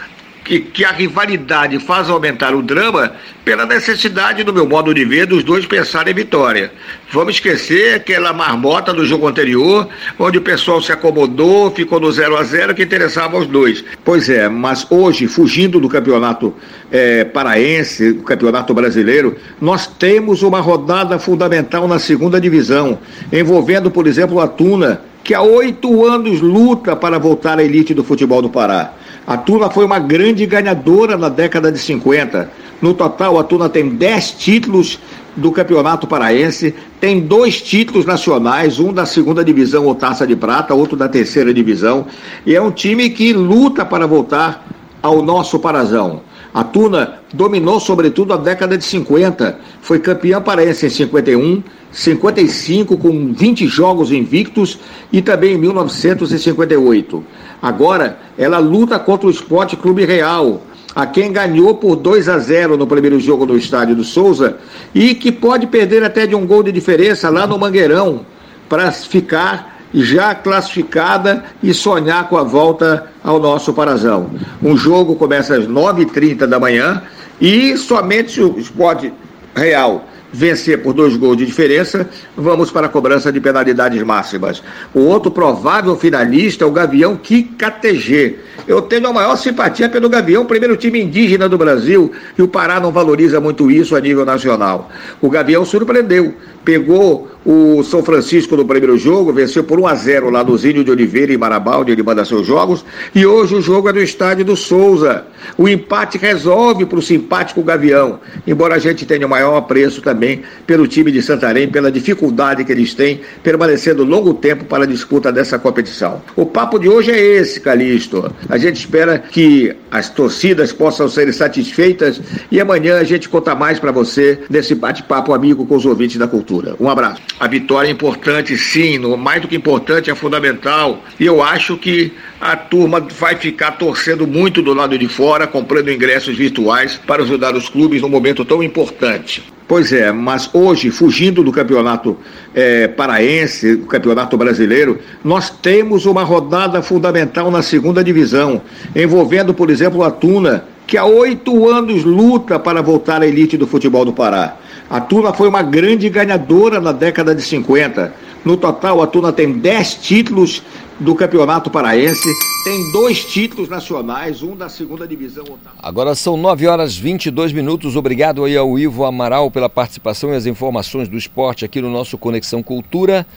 que, que, a rivalidade faz aumentar o drama pela necessidade, no meu modo de ver, dos dois pensarem em vitória. Vamos esquecer aquela marmota do jogo anterior, onde o pessoal se acomodou, ficou no 0 a 0 que interessava aos dois. Pois é, mas hoje, fugindo do campeonato é, paraense, o campeonato brasileiro, nós temos uma rodada fundamental na segunda divisão, envolvendo, por exemplo, a Tuna, que há oito anos luta para voltar à elite do futebol do Pará. A Tuna foi uma grande ganhadora na década de 50. No total, a Tuna tem 10 títulos do Campeonato Paraense, tem dois títulos nacionais, um da segunda divisão ou taça de prata, outro da terceira divisão, e é um time que luta para voltar ao nosso Parazão. A Tuna dominou sobretudo a década de 50, foi campeã paraense em 51, 55 com 20 jogos invictos e também em 1958. Agora ela luta contra o Esporte Clube Real, a quem ganhou por 2 a 0 no primeiro jogo no estádio do Souza e que pode perder até de um gol de diferença lá no Mangueirão para ficar já classificada e sonhar com a volta ao nosso Parazão. Um jogo começa às 9h30 da manhã e somente o Esporte Real vencer por dois gols de diferença, vamos para a cobrança de penalidades máximas. O outro provável finalista é o Gavião KKTG. Eu tenho a maior simpatia pelo Gavião, primeiro time indígena do Brasil, e o Pará não valoriza muito isso a nível nacional. O Gavião surpreendeu, pegou o São Francisco no primeiro jogo, venceu por 1 a 0 lá no Zinho de Oliveira, em Marabá, onde ele manda seus jogos. E hoje o jogo é no estádio do Souza. O empate resolve para o simpático Gavião, embora a gente tenha o maior apreço também pelo time de Santarém, pela dificuldade que eles têm permanecendo longo tempo para a disputa dessa competição. O papo de hoje é esse, Calixto. A gente espera que as torcidas possam ser satisfeitas e amanhã a gente conta mais para você nesse bate-papo amigo com os ouvintes da cultura. Um abraço. A vitória é importante, sim, no, mais do que importante, é fundamental. E eu acho que a turma vai ficar torcendo muito do lado de fora, comprando ingressos virtuais para ajudar os clubes num momento tão importante. Pois é, mas hoje, fugindo do campeonato é, paraense, do campeonato brasileiro, nós temos uma rodada fundamental na segunda divisão, envolvendo, por exemplo, a Tuna, que há oito anos luta para voltar à elite do futebol do Pará. A Tuna foi uma grande ganhadora na década de 50. No total, a Tuna tem 10 títulos do Campeonato Paraense, tem dois títulos nacionais, um da segunda divisão. Agora são 9 horas 22 minutos. Obrigado aí ao Ivo Amaral pela participação e as informações do esporte aqui no nosso Conexão Cultura.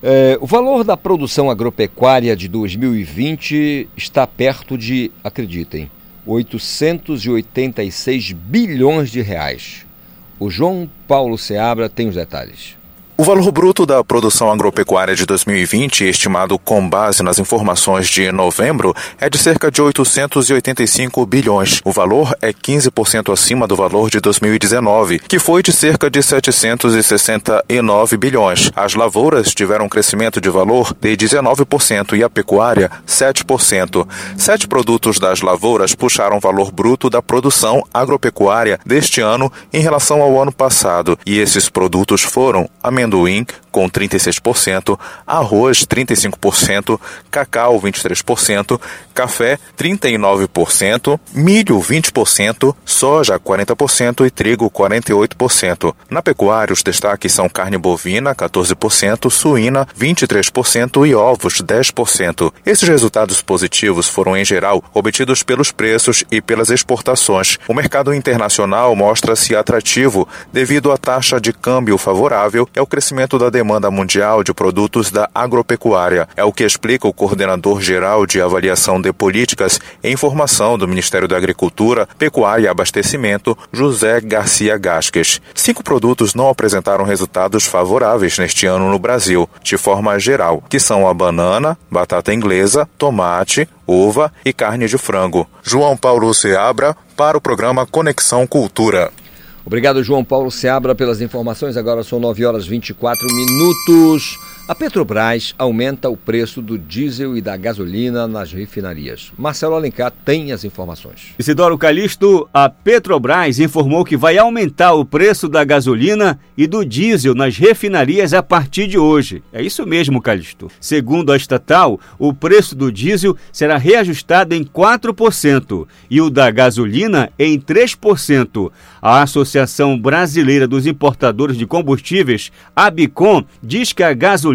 É, o valor da produção agropecuária de 2020 está perto de, acreditem, 886 bilhões de reais. O João Paulo Seabra tem os detalhes. O valor bruto da produção agropecuária de 2020, estimado com base nas informações de novembro, é de cerca de 885 bilhões. O valor é 15% acima do valor de 2019, que foi de cerca de 769 bilhões. As lavouras tiveram um crescimento de valor de 19% e a pecuária 7%. Sete produtos das lavouras puxaram o valor bruto da produção agropecuária deste ano em relação ao ano passado, e esses produtos foram a amendoim com 36%, arroz 35%, cacau 23%, café 39%, milho 20%, soja 40% e trigo 48%. Na pecuária, os destaques são carne bovina 14%, suína 23% e ovos 10%. Esses resultados positivos foram em geral obtidos pelos preços e pelas exportações. O mercado internacional mostra-se atrativo devido à taxa de câmbio favorável e ao crescimento da demanda mundial de produtos da agropecuária. É o que explica o coordenador geral de avaliação de políticas e informação do Ministério da Agricultura, Pecuária e Abastecimento, José Garcia Gasques. Cinco produtos não apresentaram resultados favoráveis neste ano no Brasil, de forma geral, que são a banana, batata inglesa, tomate, uva e carne de frango. João Paulo Seabra para o programa Conexão Cultura. Obrigado, João Paulo Seabra, pelas informações. Agora são 9 horas 24 minutos. A Petrobras aumenta o preço do diesel e da gasolina nas refinarias. Marcelo Alencar tem as informações. Isidoro Calixto, a Petrobras informou que vai aumentar o preço da gasolina e do diesel nas refinarias a partir de hoje. É isso mesmo, Calixto. Segundo a estatal, o preço do diesel será reajustado em 4% e o da gasolina em 3%. A Associação Brasileira dos Importadores de Combustíveis, ABICOM, diz que a gasolina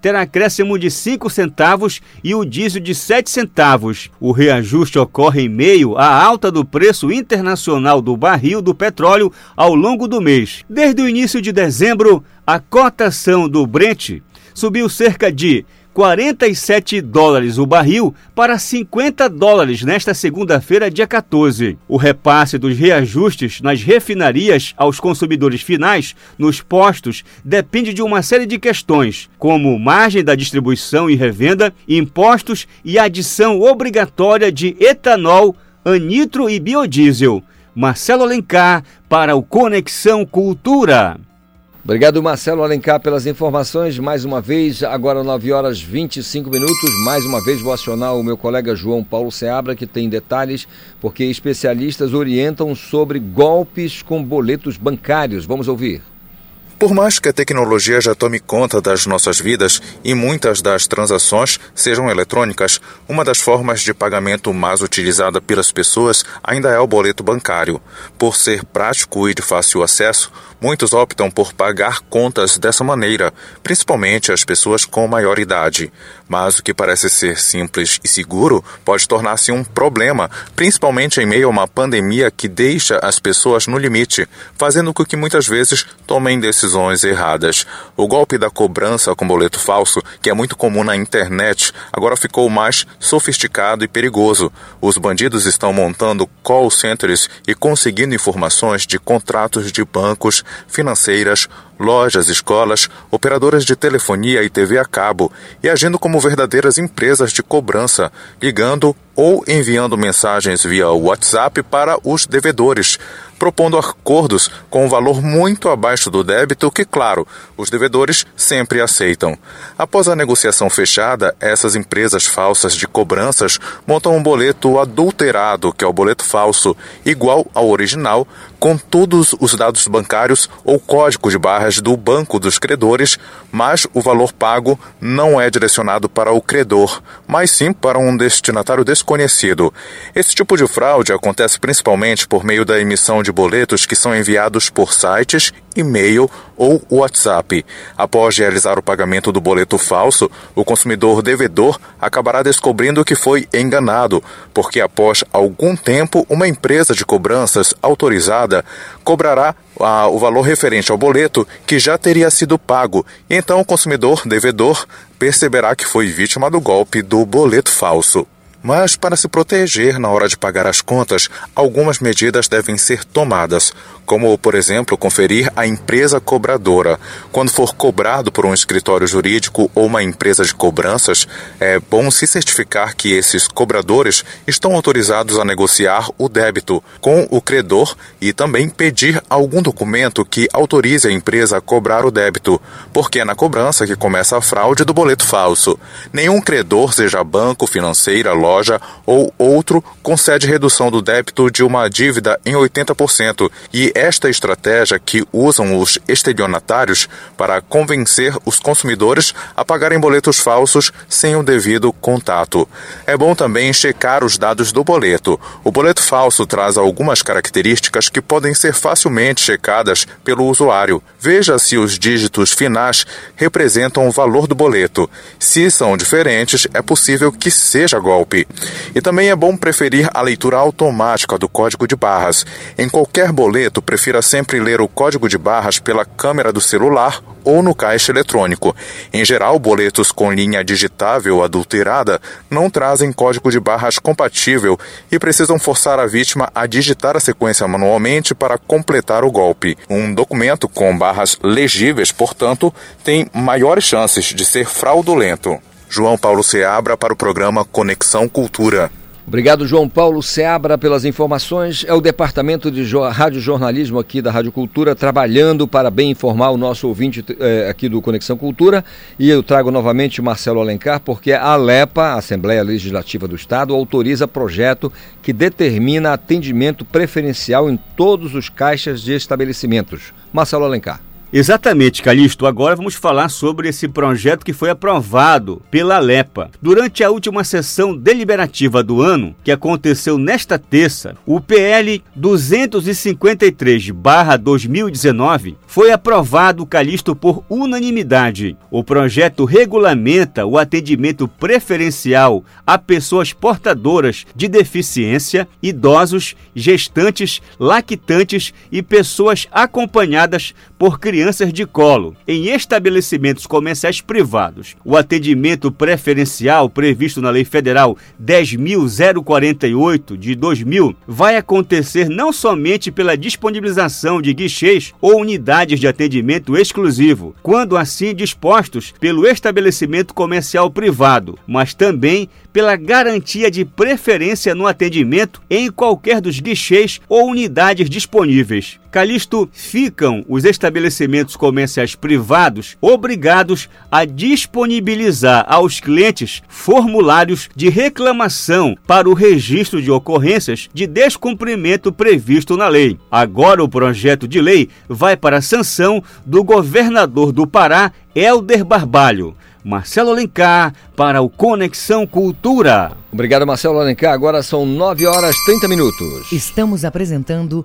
terá acréscimo de 5 centavos e o diesel de 7 centavos. O reajuste ocorre em meio à alta do preço internacional do barril do petróleo ao longo do mês. Desde o início de dezembro, a cotação do Brent subiu cerca de 47 dólares o barril para 50 dólares nesta segunda-feira, dia 14. O repasse dos reajustes nas refinarias aos consumidores finais nos postos depende de uma série de questões, como margem da distribuição e revenda, impostos e adição obrigatória de etanol, anitro e biodiesel. Marcelo Alencar para o Conexão Cultura. Obrigado, Marcelo Alencar, pelas informações. Mais uma vez, agora 9 horas 25 minutos. Mais uma vez, vou acionar o meu colega João Paulo Seabra, que tem detalhes, porque especialistas orientam sobre golpes com boletos bancários. Vamos ouvir. Por mais que a tecnologia já tome conta das nossas vidas e muitas das transações sejam eletrônicas, uma das formas de pagamento mais utilizada pelas pessoas ainda é o boleto bancário. Por ser prático e de fácil acesso, muitos optam por pagar contas dessa maneira, principalmente as pessoas com maior idade. Mas o que parece ser simples e seguro pode tornar-se um problema, principalmente em meio a uma pandemia que deixa as pessoas no limite, fazendo com que muitas vezes tomem decisões erradas. O golpe da cobrança com boleto falso, que é muito comum na internet, agora ficou mais sofisticado e perigoso. Os bandidos estão montando call centers e conseguindo informações de contratos de bancos, financeiras, lojas, escolas, operadoras de telefonia e TV a cabo e agindo como verdadeiras empresas de cobrança, ligando ou enviando mensagens via WhatsApp para os devedores, propondo acordos com um valor muito abaixo do débito que, claro, os devedores sempre aceitam. Após a negociação fechada, essas empresas falsas de cobranças montam um boleto adulterado, que é o boleto falso, igual ao original, com todos os dados bancários ou código de barras do banco dos credores, mas o valor pago não é direcionado para o credor, mas sim para um destinatário desconhecido. Esse tipo de fraude acontece principalmente por meio da emissão de boletos que são enviados por sites, e-mail ou WhatsApp. Após realizar o pagamento do boleto falso, o consumidor devedor acabará descobrindo que foi enganado, porque após algum tempo uma empresa de cobranças autorizada cobrará ah, o valor referente ao boleto que já teria sido pago. Então o consumidor devedor perceberá que foi vítima do golpe do boleto falso. Mas, para se proteger na hora de pagar as contas, algumas medidas devem ser tomadas, como, por exemplo, conferir a empresa cobradora. Quando for cobrado por um escritório jurídico ou uma empresa de cobranças, é bom se certificar que esses cobradores estão autorizados a negociar o débito com o credor e também pedir algum documento que autorize a empresa a cobrar o débito, porque é na cobrança que começa a fraude do boleto falso. Nenhum credor, seja banco, financeira, loja, ou outro concede redução do débito de uma dívida em 80%. E esta estratégia que usam os estelionatários para convencer os consumidores a pagarem boletos falsos sem o devido contato. É bom também checar os dados do boleto. O boleto falso traz algumas características que podem ser facilmente checadas pelo usuário. Veja se os dígitos finais representam o valor do boleto. Se são diferentes, é possível que seja golpe. E também é bom preferir a leitura automática do código de barras. Em qualquer boleto, prefira sempre ler o código de barras pela câmera do celular ou no caixa eletrônico. Em geral, boletos com linha digitável adulterada não trazem código de barras compatível e precisam forçar a vítima a digitar a sequência manualmente para completar o golpe. Um documento com barras legíveis, portanto, tem maiores chances de ser fraudulento. João Paulo Seabra para o programa Conexão Cultura. Obrigado, João Paulo Seabra, pelas informações. É o departamento de rádio jornalismo aqui da Rádio Cultura, trabalhando para bem informar o nosso ouvinte é, aqui do Conexão Cultura. E eu trago novamente Marcelo Alencar, porque a ALEPA, a Assembleia Legislativa do Estado, autoriza projeto que determina atendimento preferencial em todos os caixas de estabelecimentos. Marcelo Alencar. Exatamente, Calixto. Agora vamos falar sobre esse projeto que foi aprovado pela LEPA. Durante a última sessão deliberativa do ano, que aconteceu nesta terça, o PL 253-2019 foi aprovado, Calixto, por unanimidade. O projeto regulamenta o atendimento preferencial a pessoas portadoras de deficiência, idosos, gestantes, lactantes e pessoas acompanhadas por crianças de colo. Em estabelecimentos comerciais privados, o atendimento preferencial previsto na Lei Federal 10.048 de 2000 vai acontecer não somente pela disponibilização de guichês ou unidades de atendimento exclusivo, quando assim dispostos pelo estabelecimento comercial privado, mas também pela garantia de preferência no atendimento em qualquer dos guichês ou unidades disponíveis. Calixto, ficam os estabelecimentos comerciais privados obrigados a disponibilizar aos clientes formulários de reclamação para o registro de ocorrências de descumprimento previsto na lei. Agora o projeto de lei vai para a sanção do governador do Pará, Helder Barbalho. Marcelo Alencar para o Conexão Cultura. Obrigado, Marcelo Alencar. Agora são 9 horas 30 minutos. Estamos apresentando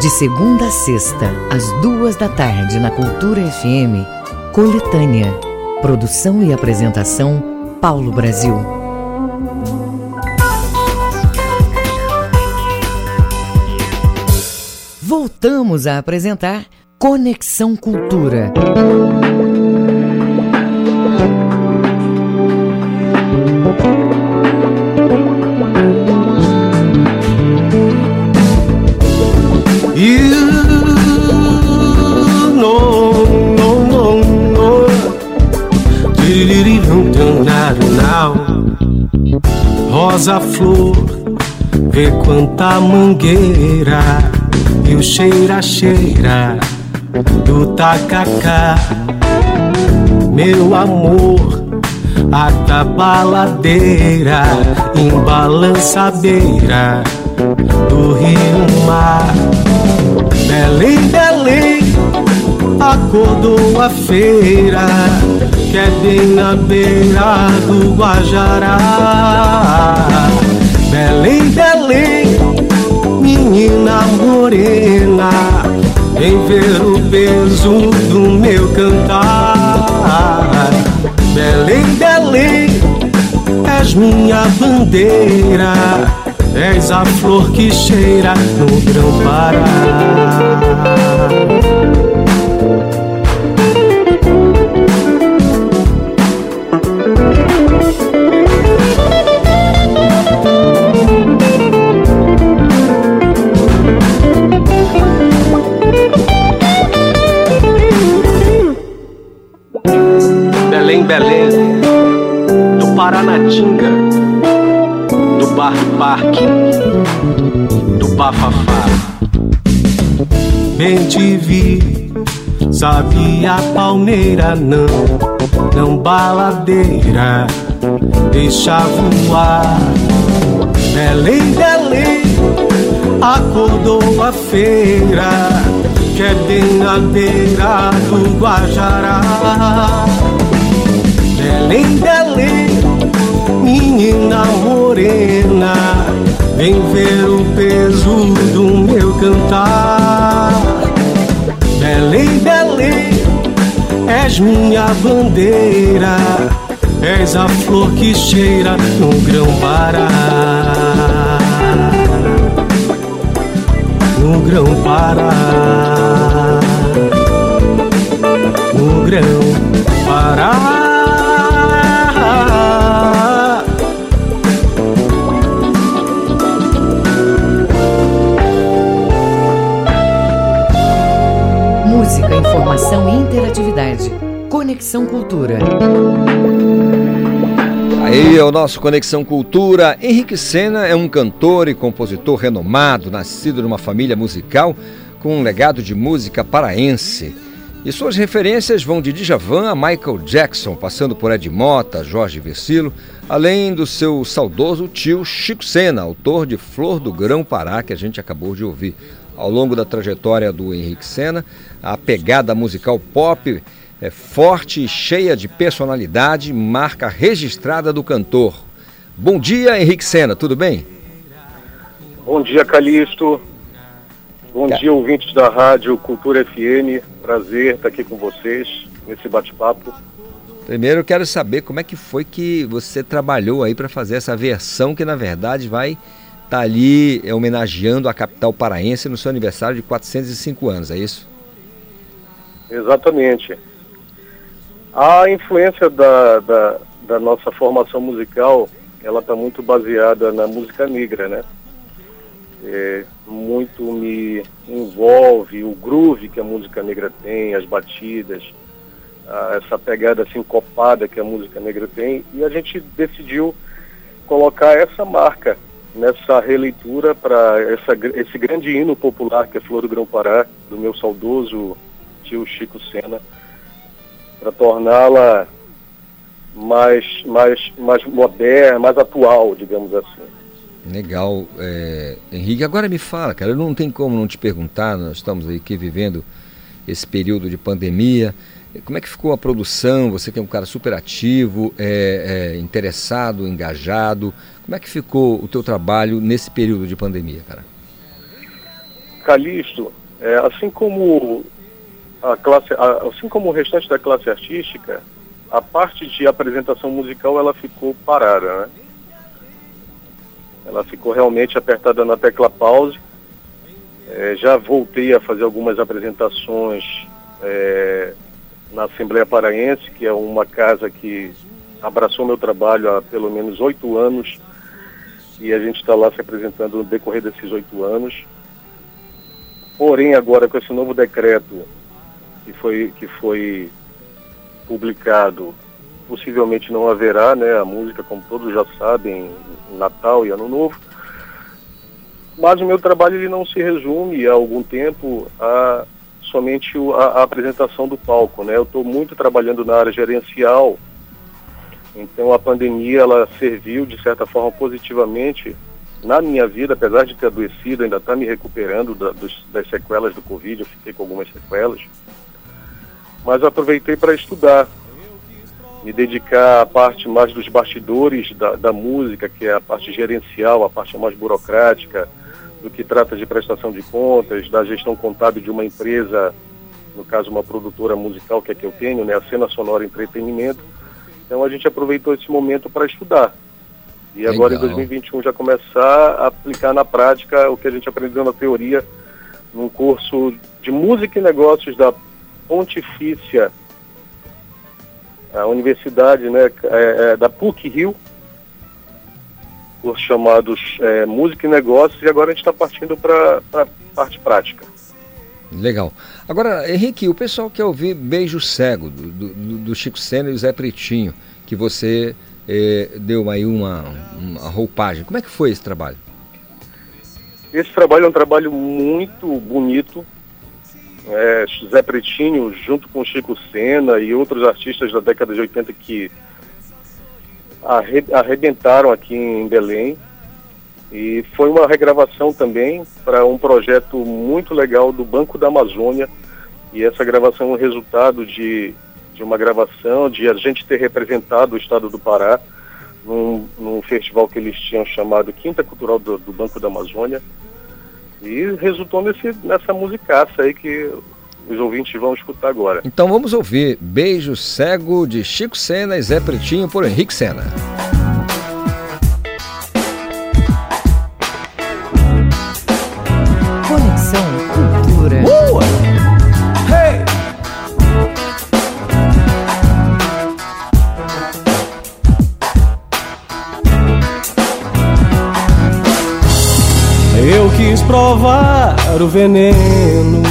De segunda a sexta, às duas da tarde, na Cultura FM, Coletânea. Produção e apresentação, Paulo Brasil. Voltamos a apresentar Conexão Cultura. Rosa flor Vê quanta mangueira E o cheira cheira Do tacacá Meu amor a tabaladeira em balançadeira do rio mar. Belém, Belém, acordou a feira, que é bem na beira do Guajará. Belém, Belém, menina morena, vem ver o peso do meu cantar. Belém, Belém, és minha bandeira, és a flor que cheira no grão-pará. Do Bar Parque, do Bafafá. Bem te vi, sabia palmeira não, não baladeira, deixa voar. Belém, Belém, acordou a feira, que é bem na beira do Guajará. Belém, Belém, menina morena, vem ver o peso do meu cantar. Belém, Belém, és minha bandeira, és a flor que cheira no grão-pará. No grão-pará. No grão-pará. Informação e interatividade. Conexão Cultura. Aí é o nosso Conexão Cultura. Henrique Sena é um cantor e compositor renomado, nascido numa família musical com um legado de música paraense. E suas referências vão de Djavan a Michael Jackson, passando por Ed Mota, Jorge Versilo, além do seu saudoso tio Chico Sena, autor de Flor do Grão Pará, que a gente acabou de ouvir. Ao longo da trajetória do Henrique Sena, a pegada musical pop é forte e cheia de personalidade, marca registrada do cantor. Bom dia, Henrique Sena, tudo bem? Bom dia, Calixto. Bom dia, ouvintes da Rádio Cultura FM. Prazer estar aqui com vocês nesse bate-papo. Primeiro eu quero saber como é que foi que você trabalhou aí para fazer essa versão que na verdade vai estar tá ali é, homenageando a capital paraense no seu aniversário de 405 anos, é isso? Exatamente. A influência da, da, da nossa formação musical, ela está muito baseada na música negra, né? é, muito me envolve o groove que a música negra tem, as batidas, essa pegada sincopada que a música negra tem, e a gente decidiu colocar essa marca nessa releitura para esse grande hino popular que é Flor do Grão Pará, do meu saudoso tio Chico Sena, para torná-la mais, mais, mais moderna, mais atual, digamos assim. Legal, é, Henrique. Agora me fala, cara, não tem como não te perguntar, nós estamos aqui vivendo esse período de pandemia. Como é que ficou a produção? Você que é um cara super ativo, é, é, interessado, engajado. Como é que ficou o teu trabalho nesse período de pandemia, cara? Calixto, é, assim como a classe, a, assim como o restante da classe artística, a parte de apresentação musical ela ficou parada, né? Ela ficou realmente apertada na tecla pause. É, já voltei a fazer algumas apresentações é, na Assembleia Paraense, que é uma casa que abraçou meu trabalho há pelo menos oito anos e a gente está lá se apresentando no decorrer desses oito anos. Porém, agora com esse novo decreto que foi, que foi publicado possivelmente não haverá, né, a música, como todos já sabem, Natal e Ano Novo. Mas o meu trabalho ele não se resume há algum tempo a somente a, a apresentação do palco, né? Eu estou muito trabalhando na área gerencial, então a pandemia ela serviu de certa forma positivamente na minha vida, apesar de ter adoecido, ainda está me recuperando da, dos, das sequelas do Covid, eu fiquei com algumas sequelas, mas aproveitei para estudar, me dedicar à parte mais dos bastidores da, da, música, que é a parte gerencial, a parte mais burocrática, do que trata de prestação de contas, da gestão contábil de uma empresa, no caso uma produtora musical que é que eu tenho, né, a Cena Sonora Entretenimento. Então a gente aproveitou esse momento para estudar. E Legal. agora em 2021 já começar a aplicar na prática o que a gente aprendeu na teoria num curso de música e negócios da Pontifícia a universidade né, é, é, da PUC Rio, os chamados é, Música e Negócios, e agora a gente está partindo para a parte prática. Legal. Agora, Henrique, o pessoal quer ouvir Beijo Cego, do, do, do Chico Senna e o Zé Pretinho, que você é, deu aí uma, uma roupagem. Como é que foi esse trabalho? Esse trabalho é um trabalho muito bonito, é, Zé Pretinho, junto com Chico Sena e outros artistas da década de 80 que arrebentaram aqui em Belém. E foi uma regravação também para um projeto muito legal do Banco da Amazônia. E essa gravação é um resultado de, de uma gravação, de a gente ter representado o estado do Pará num, num festival que eles tinham chamado Quinta Cultural do, do Banco da Amazônia. E resultou nesse, nessa musicaça aí que os ouvintes vão escutar agora. Então vamos ouvir Beijo Cego de Chico Sena e Zé Pretinho por Henrique Sena. Provar o veneno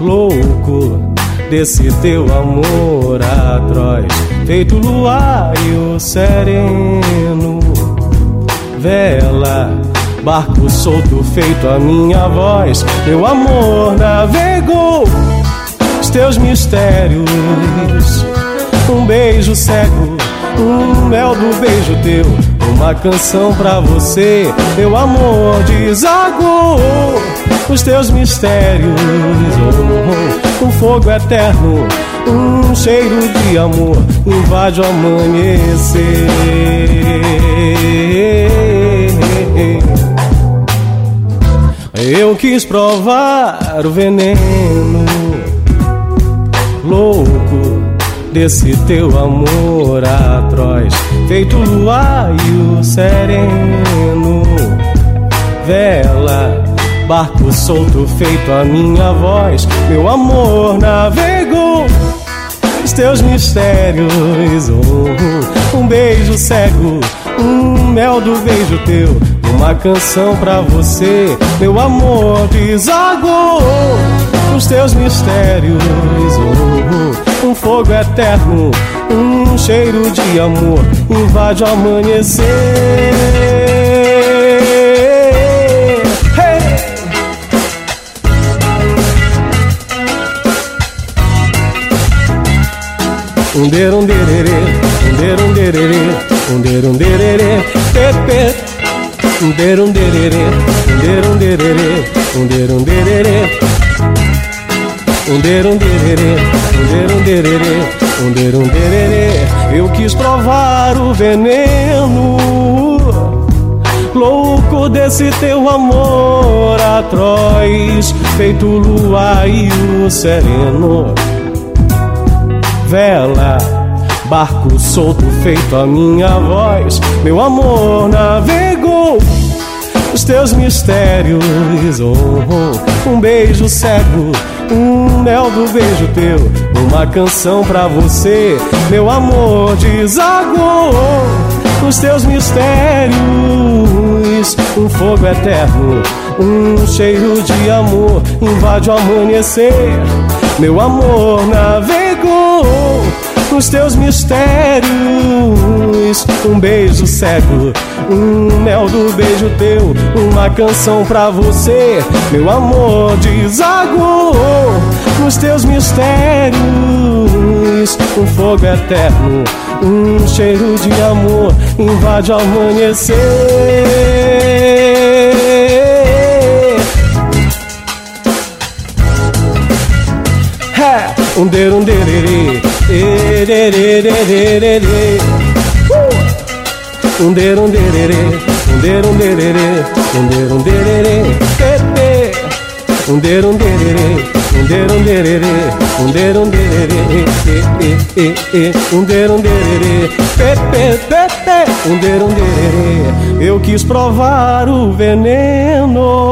louco desse teu amor atroz, feito luar e o sereno, vela, barco solto feito a minha voz, meu amor navegou teus mistérios. Um beijo cego, um mel do beijo teu. Uma canção pra você, meu amor desagou os teus mistérios. Oh, um fogo eterno, um cheiro de amor invade o amanhecer. Eu quis provar o veneno louco desse teu amor atroz, feito luar e o sereno, vela, barco solto feito a minha voz, meu amor navegou os teus mistérios, oh, um beijo cego, um mel do beijo teu, uma canção pra você, meu amor desagou os teus mistérios, oh, um fogo eterno, um cheiro de amor invade o amanhecer. Hey! Um der um dererê, um der um dererê, um der um dererê, pepe. Um der um dererê, um der um dererê, um der um dererê. Um der um dererê, um der um dererê, um der um dererê. Eu quis provar o veneno louco desse teu amor atroz, feito lua e o sereno. Vela, barco solto feito a minha voz, meu amor navegou os teus mistérios. Oh, um beijo cego, um mel do beijo teu, uma canção pra você, meu amor desagou os teus mistérios, um fogo eterno, um cheiro de amor invade o amanhecer. Meu amor navegou nos teus mistérios, um beijo cego, um mel do beijo teu, uma canção pra você. Meu amor desagou nos teus mistérios, um fogo eterno, um cheiro de amor invade o amanhecer. É, um der um dererê, ererererererê. Uh! Um der um dererê, um der um dererê, um der um dererê, pepe. Um der um dererê, um der um dererê, um der um dererê, e, e, e, e. um der um dererê, pepe, pepe, um der um dererê. Eu quis provar o veneno.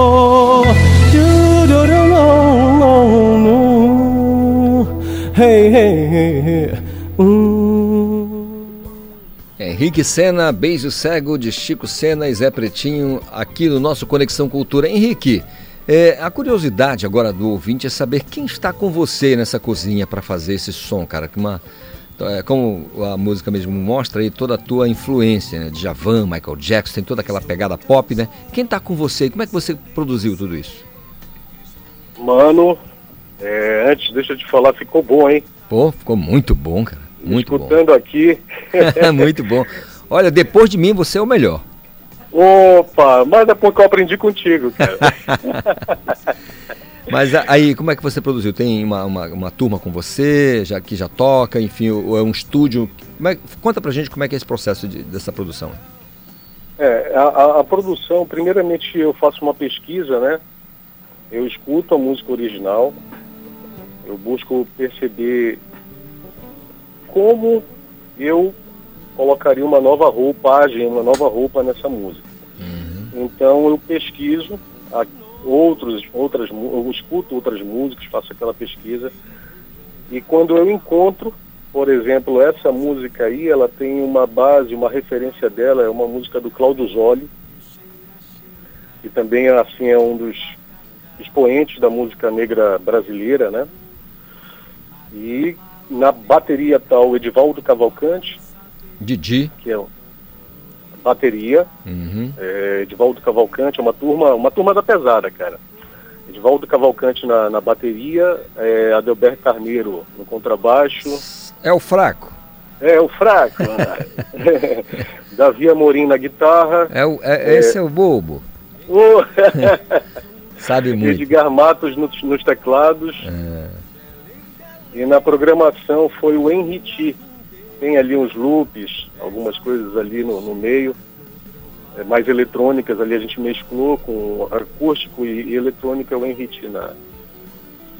Hey, hey. Henrique Sena, Beijo Cego de Chico Sena e Zé Pretinho, aqui no nosso Conexão Cultura. Henrique, é, a curiosidade agora do ouvinte é saber quem está com você nessa cozinha para fazer esse som, cara. Que uma, é, como a música mesmo mostra aí, toda a tua influência, né? Djavan, Michael Jackson, tem toda aquela pegada pop, né? Quem está com você? Como é que você produziu tudo isso? Mano, é, antes, deixa eu te falar, ficou bom, hein? Pô, ficou muito bom, cara. Muito Escutando bom. aqui. [LAUGHS] muito bom. Olha, depois de mim, você é o melhor. Opa, mas é porque eu aprendi contigo, cara. [LAUGHS] Mas aí, como é que você produziu? Tem uma, uma, uma, turma com você, já que já toca, enfim, ou é um estúdio? É, conta pra gente como é que é esse processo de, dessa produção. É, a, a, produção, primeiramente eu faço uma pesquisa, né? Eu escuto a música original, eu busco perceber como eu colocaria uma nova roupagem, uma nova roupa nessa música. Uhum. Então eu pesquiso outros, outras, eu escuto outras músicas, faço aquela pesquisa e quando eu encontro, por exemplo, essa música aí, ela tem uma base, uma referência dela, é uma música do Cláudio Zoli, que também assim é um dos expoentes da música negra brasileira, né? E na bateria está o Edivaldo Cavalcante. Didi. Que é bateria. Uhum. É, Edivaldo Cavalcante, é uma turma, uma turma da pesada, cara. Edvaldo Cavalcante na, na bateria, é, Adelberto Carneiro no contrabaixo. É o fraco. É, o fraco. né? [LAUGHS] Davi Amorim na guitarra. É o, é, Esse é o bobo. o- [LAUGHS] Sabe muito. Edgar Matos nos, nos teclados. É. E na programação foi o Henriti. Tem ali uns loops, algumas coisas ali no, no meio, é, mais eletrônicas ali a gente mesclou com acústico e, e eletrônica o Henriti na,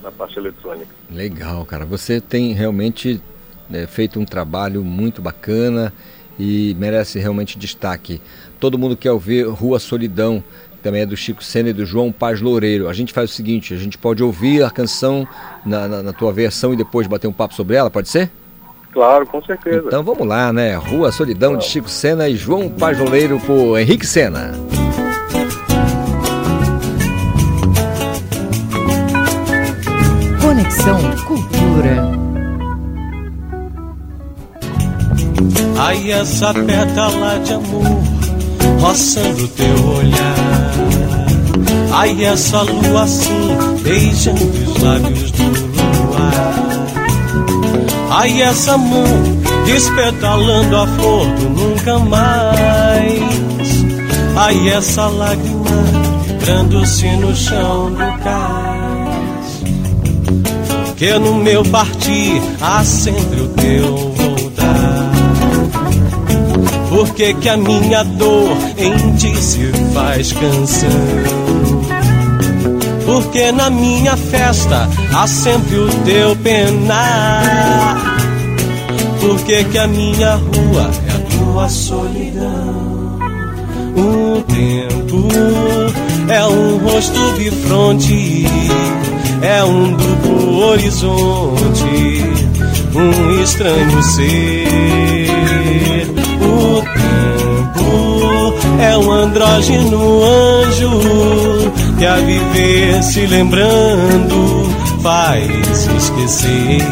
na parte eletrônica. Legal, cara. Você tem realmente né, feito um trabalho muito bacana e merece realmente destaque. Todo mundo quer ouvir Rua Solidão, também é do Chico Sena e do João Paz Loureiro. A gente faz o seguinte, a gente pode ouvir a canção na, na- na tua versão e depois bater um papo sobre ela, pode ser? Claro, com certeza. Então vamos lá, né? Rua Solidão de Chico Sena e João Paz Loureiro por Henrique Sena. Conexão Cultura. Ai, essa pétala de amor roçando teu olhar. Ai, essa lua assim beijando os lábios do luar. Ai, essa mão despetalando a flor do nunca mais. Ai, essa lágrima vibrando-se no chão do cais. Que no meu partir há sempre o teu voltar. Por que, que a minha dor em ti se faz canção? Porque na minha festa há sempre o teu penar. Por que, que a minha rua é a tua solidão? O tempo é um rosto bifronte, é um duplo horizonte, um estranho ser. É um andrógeno anjo que a viver se lembrando faz esquecer.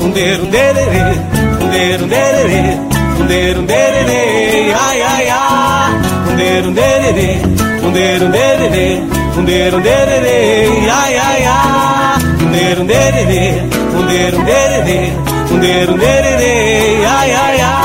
Um deiro, um dererê, um deiro, um dererê, um deiro, um dererê, ai, ai, ai. Um deiro, um dererê, um deiro, um dererê, um deiro, um dererê, ai, ai, ai. Um deiro, um dererê, um deiro, um dererê, um deiro, um dererê, ai, ai, ai.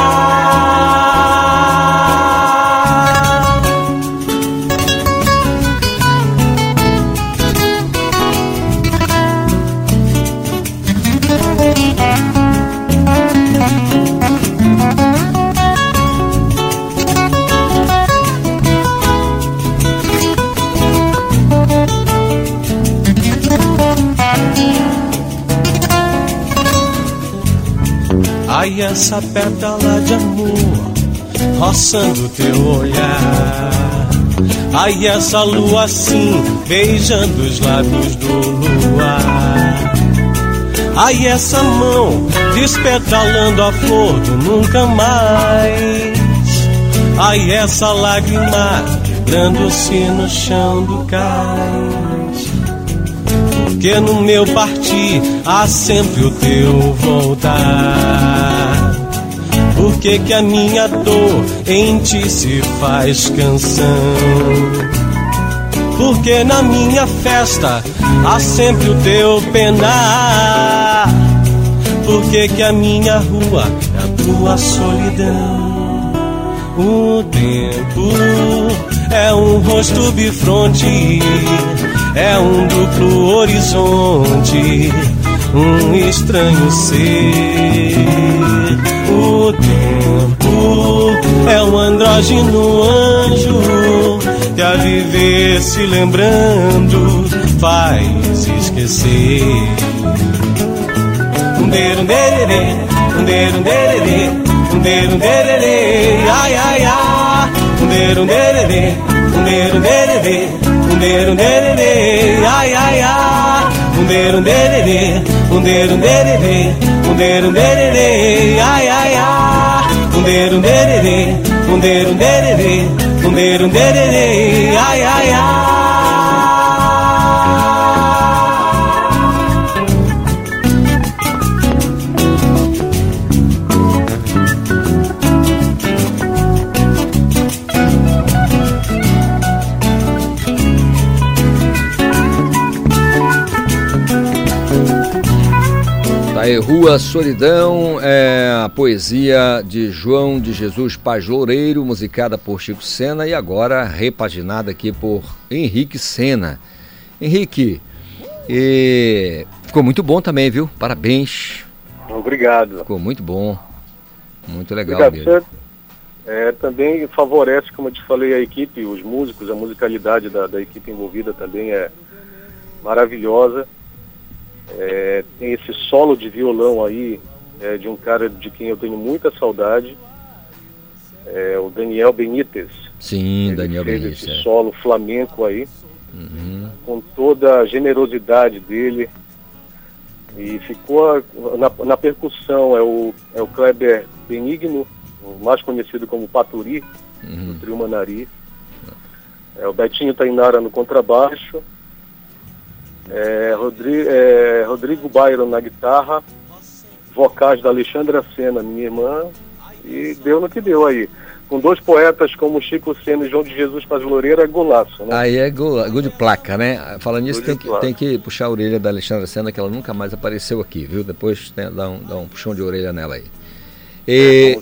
Essa pétala de amor roçando teu olhar. Ai, essa lua assim beijando os lábios do luar. Ai, essa mão despetalando a flor do nunca mais. Ai, essa lágrima quebrando-se no chão do cais. Porque no meu partir há sempre o teu voltar. Que, que a minha dor em ti se faz canção? Porque na minha festa há sempre o teu penar. Por que a minha rua é a tua solidão? O tempo é um rosto bifronte, é um duplo horizonte, um estranho ser. É um andrógeno anjo que a viver se lembrando faz esquecer. Um deiro, um dererê, um deiro, um dererê, um deiro, um dererê, ai, ai, ai. Um deiro, um dererê, um deiro, um dererê, um deiro, um dererê, ai, ai, ai. Um deiro, um dererê, um deiro, um dererê, um deiro, um dererê, ai, ai, ai. Deiro, um dererê, deiro, um dererê, deiro, um dererê, ai, ai, ai. Rua Solidão é a poesia de João de Jesus Paz Loureiro, musicada por Chico Sena e agora repaginada aqui por Henrique Sena. Henrique, e... ficou muito bom também, viu? Parabéns. Obrigado. Ficou muito bom. Muito legal Obrigado. mesmo. É, também favorece, como eu te falei, a equipe, os músicos, a musicalidade da, da equipe envolvida também é maravilhosa. É, tem esse solo de violão aí, é, de um cara de quem eu tenho muita saudade, é, o Daniel Benítez. Sim, Daniel fez Benítez. esse é. solo flamenco aí, Uhum. com toda a generosidade dele. E ficou a- na, na percussão, é o, é o Kleber Benigno, o mais conhecido como Paturi, Uhum. do Trio Manari. É, o Betinho Tainara no contrabaixo. É, Rodri- é, Rodrigo Byron na guitarra. Vocais da Alexandra Sena, minha irmã. E deu no que deu aí. Com dois poetas como Chico Sena e João de Jesus Paz Loureiro, é golaço, né? Aí é gol, gol de placa, né? Falando nisso, tem que, placa. tem que puxar a orelha da Alexandra Sena, que ela nunca mais apareceu aqui, viu? Depois né, dá, um, dá um puxão de orelha nela aí. E,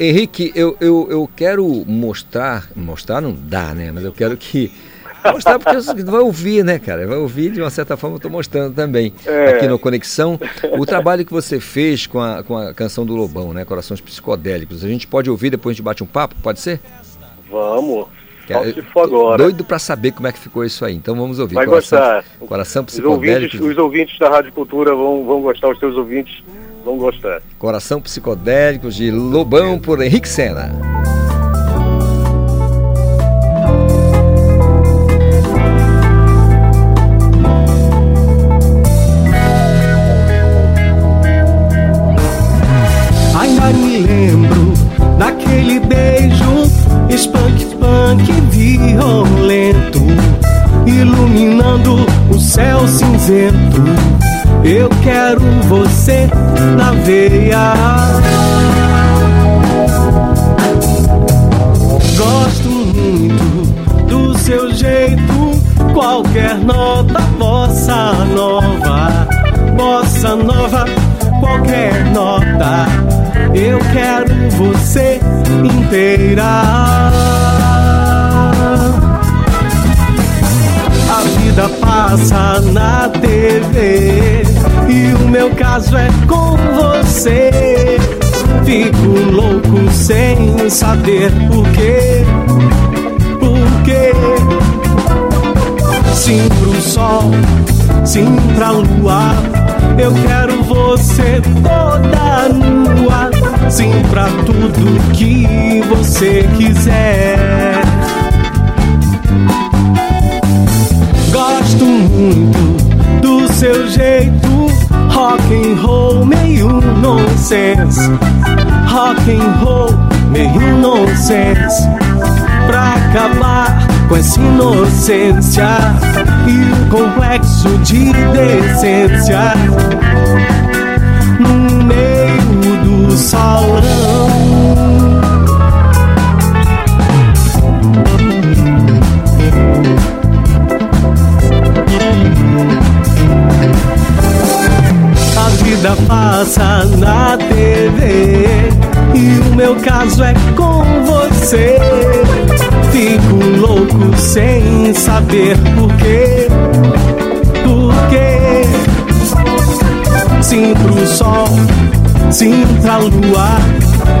Henrique, eu, eu, eu quero mostrar, mostrar não dá, né? Mas eu quero que. Mostrar porque você vai ouvir, né, cara? Vai ouvir, de uma certa forma, eu estou mostrando também É. aqui no Conexão o trabalho que você fez com a, com a canção do Lobão, né? Corações Psicodélicos. A gente pode ouvir, depois a gente bate um papo, pode ser? Vamos. É- se for agora. Doido para saber como é que ficou isso aí. Então vamos ouvir. Vai Coração, gostar. Coração Os ouvintes, os ouvintes da Rádio Cultura vão, vão gostar, os teus ouvintes vão gostar. Coração Psicodélicos de Lobão por Henrique Sena. Céu cinzento. Eu quero você na veia. Gosto muito do seu jeito, qualquer nota bossa nova, bossa nova, qualquer nota. Eu quero você inteira. Vida passa na TV e o meu caso é com você. Fico louco sem saber por quê. Por quê? Sim pro sol, sim pra lua. Eu quero você toda nua. Sim pra tudo que você quiser. Muito do seu jeito rock and roll meio nonsense. Rock and roll meio nonsense. Pra acabar com essa inocência e o complexo de decência no meio do salão. A vida passa na TV e o meu caso é com você. Fico louco sem saber por quê. Por quê? Sim pro sol, sim pra lua.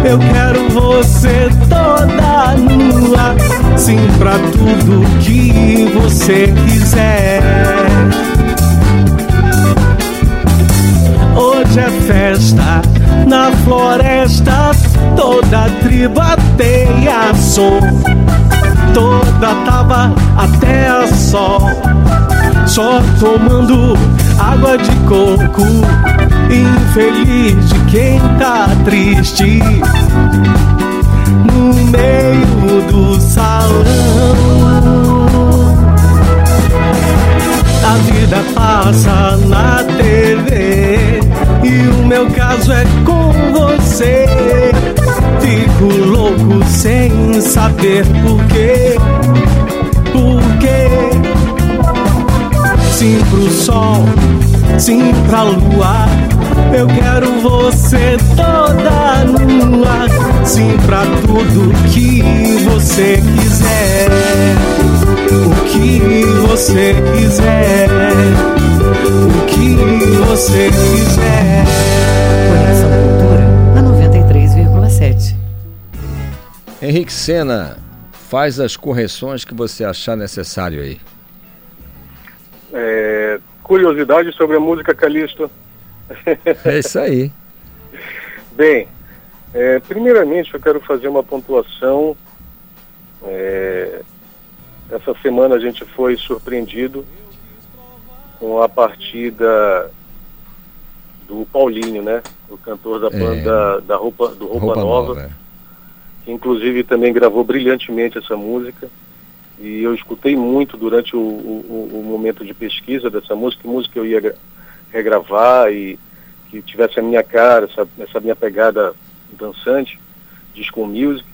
Eu quero você toda nua. Sim pra tudo que você quiser. Hoje é festa. Na floresta, toda tribo ateia som, toda tava até a sol, só tomando água de coco, infeliz de quem tá triste, no meio do salão. A vida passa na TV e o meu caso é com você. Fico louco sem saber por quê. Por quê? sim pro sol, sim pra lua. Eu quero você toda nua, sim pra tudo que você quiser. O que você quiser, o que você quiser. Conexão Cultura na 93,7. Henrique Sena, faz as correções que você achar necessário aí. É, curiosidade sobre a música Calixto. É isso aí. [LAUGHS] Bem, é, primeiramente eu quero fazer uma pontuação. É, essa semana a gente foi surpreendido com a partida do Paulinho, né? O cantor da É. banda da roupa, do Roupa, Roupa Nova, Nova, é. que inclusive também gravou brilhantemente essa música. E eu escutei muito durante o, o- o- momento de pesquisa dessa música, que música eu ia gra- regravar e que tivesse a minha cara, essa, essa minha pegada dançante, disco music.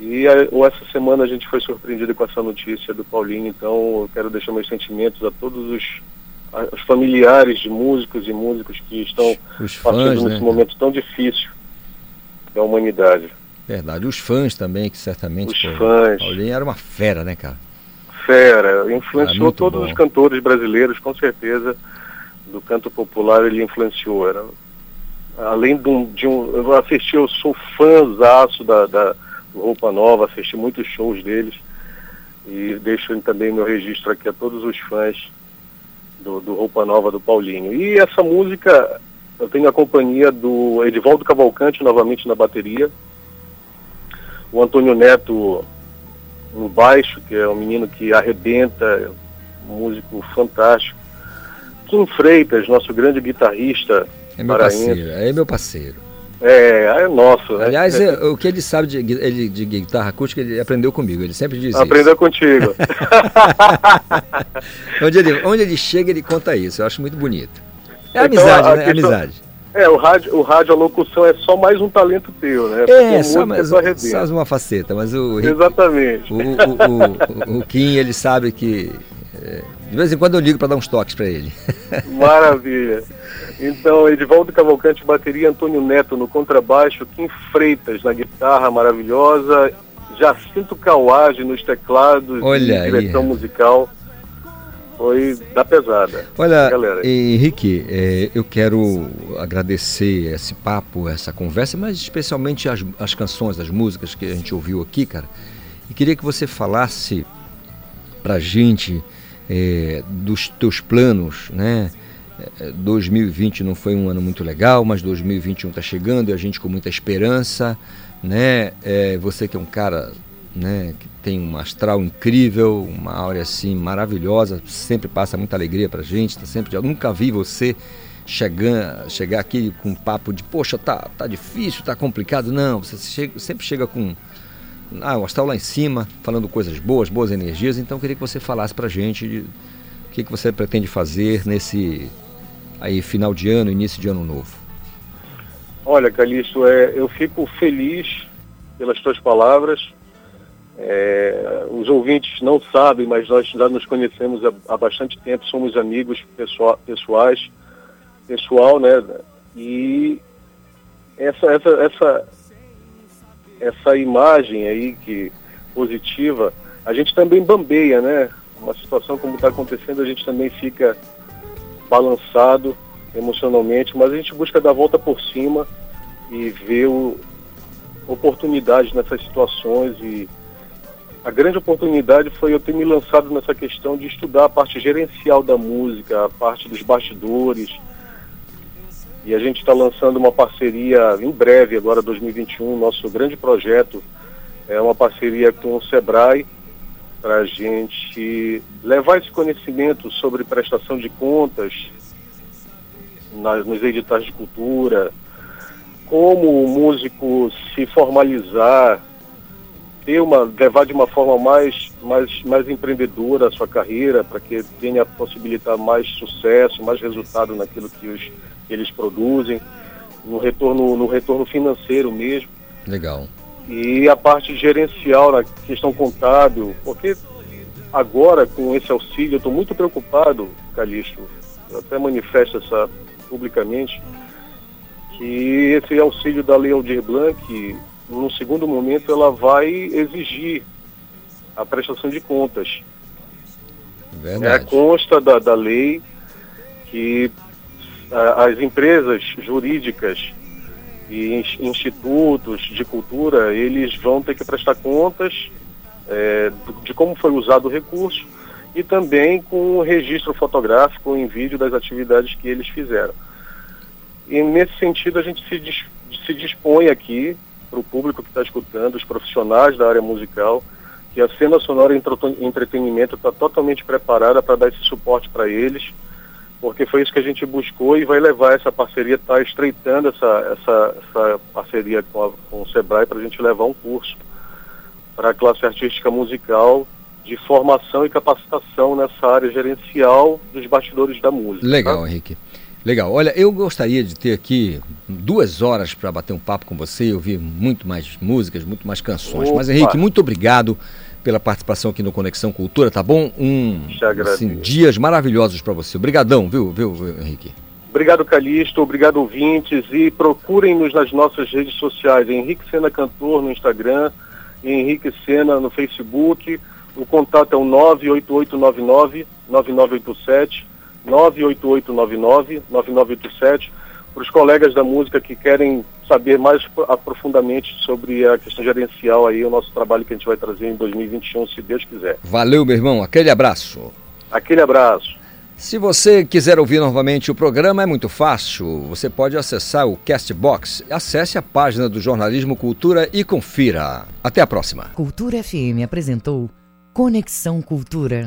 E a- ou essa semana a gente foi surpreendido com essa notícia do Paulinho, então eu quero deixar meus sentimentos a todos os, a- os familiares de músicos e músicos que estão Os passando fãs, nesse né? momento tão difícil da humanidade. Verdade. Os fãs também, que certamente. Os pô, fãs. Paulinho era uma fera, né, cara? Fera, influenciou todos bom. os cantores brasileiros, com certeza. Do canto popular ele influenciou. Era, além de um, de um. Eu assisti, eu sou fãzaço da, da Roupa Nova, assisti muitos shows deles. E deixo também meu registro aqui a todos os fãs do, do Roupa Nova do Paulinho. E essa música, eu tenho a companhia do Edivaldo Cavalcante novamente na bateria. O Antônio Neto no baixo, que é um menino que arrebenta, um músico fantástico. Kim Freitas, nosso grande guitarrista É meu paraense. parceiro. É meu parceiro. É, é nosso, né? Aliás, é, o que ele sabe de, ele, de guitarra acústica, ele aprendeu comigo. Ele sempre diz Aprendeu isso. contigo. [LAUGHS] onde, ele, onde ele chega, ele conta isso. Eu acho muito bonito. É Então, amizade, né? É questão- amizade. É, o rádio, o rádio, a locução é só mais um talento teu, né? Porque É, música só, mais, só uma faceta, mas o, Exatamente. o, o, o, o Kim, ele sabe que. é, de vez em quando eu ligo para dar uns toques para ele. [LAUGHS] Maravilha. Então, Edivaldo Cavalcante, bateria, Antônio Neto no contrabaixo, Kim Freitas na guitarra maravilhosa, Jacinto Cauage nos teclados Olha aí. direção musical. Foi da pesada. Olha, galera. Henrique, é, eu quero agradecer esse papo, essa conversa, mas especialmente as, as canções, as músicas que a gente ouviu aqui, cara. E queria que você falasse pra gente é, dos teus planos, né? É, 2020 não foi um ano muito legal, mas 2021 está chegando e a gente com muita esperança, né? É, você que é um cara, né, que tem um astral incrível, uma áurea assim maravilhosa, sempre passa muita alegria pra gente, tá sempre, eu nunca vi você chegar, chegar aqui com um papo de, poxa, tá, tá difícil, tá complicado, não, você chega- sempre chega com ah, o astral lá em cima, falando coisas boas, boas energias, então eu queria que você falasse pra gente de, o que, que você pretende fazer nesse aí final de ano, início de ano novo. Olha, Calixto, é, eu fico feliz pelas tuas palavras. É, os ouvintes não sabem, mas nós já nos conhecemos há, há bastante tempo, somos amigos pessoa- pessoais, pessoal, né? E essa, essa, essa, essa imagem aí que positiva, a gente também bambeia, né? Uma situação como está acontecendo, a gente também fica balançado emocionalmente, mas a gente busca dar a volta por cima e ver o, oportunidades nessas situações e a grande oportunidade foi eu ter me lançado nessa questão de estudar a parte gerencial da música, a parte dos bastidores. E a gente está lançando uma parceria em breve, agora 2021, nosso grande projeto é uma parceria com o Sebrae para a gente levar esse conhecimento sobre prestação de contas nas, nos editais de cultura, como o músico se formalizar, ter uma, levar de uma forma mais, mais, mais empreendedora a sua carreira, para que tenha possibilitar mais sucesso, mais resultado naquilo que os, eles produzem, no retorno, no retorno financeiro mesmo. Legal. E a parte gerencial, na questão contábil, porque agora, com esse auxílio, eu estou muito preocupado, Calixto, eu até manifesto essa publicamente, que esse auxílio da Lei Aldir Blanc, no segundo momento, ela vai exigir a prestação de contas. Verdade. É, consta da, da lei que a, as empresas jurídicas e ins- institutos de cultura, eles vão ter que prestar contas é, de como foi usado o recurso e também com o registro fotográfico em vídeo das atividades que eles fizeram. E nesse sentido a gente se, dis- se dispõe aqui para o público que está escutando, os profissionais da área musical, que a cena sonora e entretenimento está totalmente preparada para dar esse suporte para eles, porque foi isso que a gente buscou e vai levar essa parceria, está estreitando essa, essa, essa parceria com, a- com o Sebrae para a gente levar um curso para a classe artística musical de formação e capacitação nessa área gerencial dos bastidores da música. Legal, tá? Henrique. Legal. Olha, eu gostaria de ter aqui duas horas para bater um papo com você, ouvir muito mais músicas, muito mais canções. Mas, Opa. Henrique, muito obrigado pela participação aqui no Conexão Cultura, tá bom? Um assim, dias maravilhosos para você. Obrigadão, viu, viu, Henrique? Obrigado, Calixto. Obrigado, ouvintes. E procurem-nos nas nossas redes sociais. Henrique Sena Cantor no Instagram e Henrique Sena no Facebook. O contato é o 98899-9987, 98899-9987. Para os colegas da música que querem saber mais aprofundadamente sobre a questão gerencial aí, o nosso trabalho que a gente vai trazer em 2021, se Deus quiser. Valeu, meu irmão. Aquele abraço. Aquele abraço. Se você quiser ouvir novamente o programa, é muito fácil. Você pode acessar o Castbox. Acesse a página do Jornalismo Cultura e confira. Até a próxima. Cultura FM apresentou Conexão Cultura.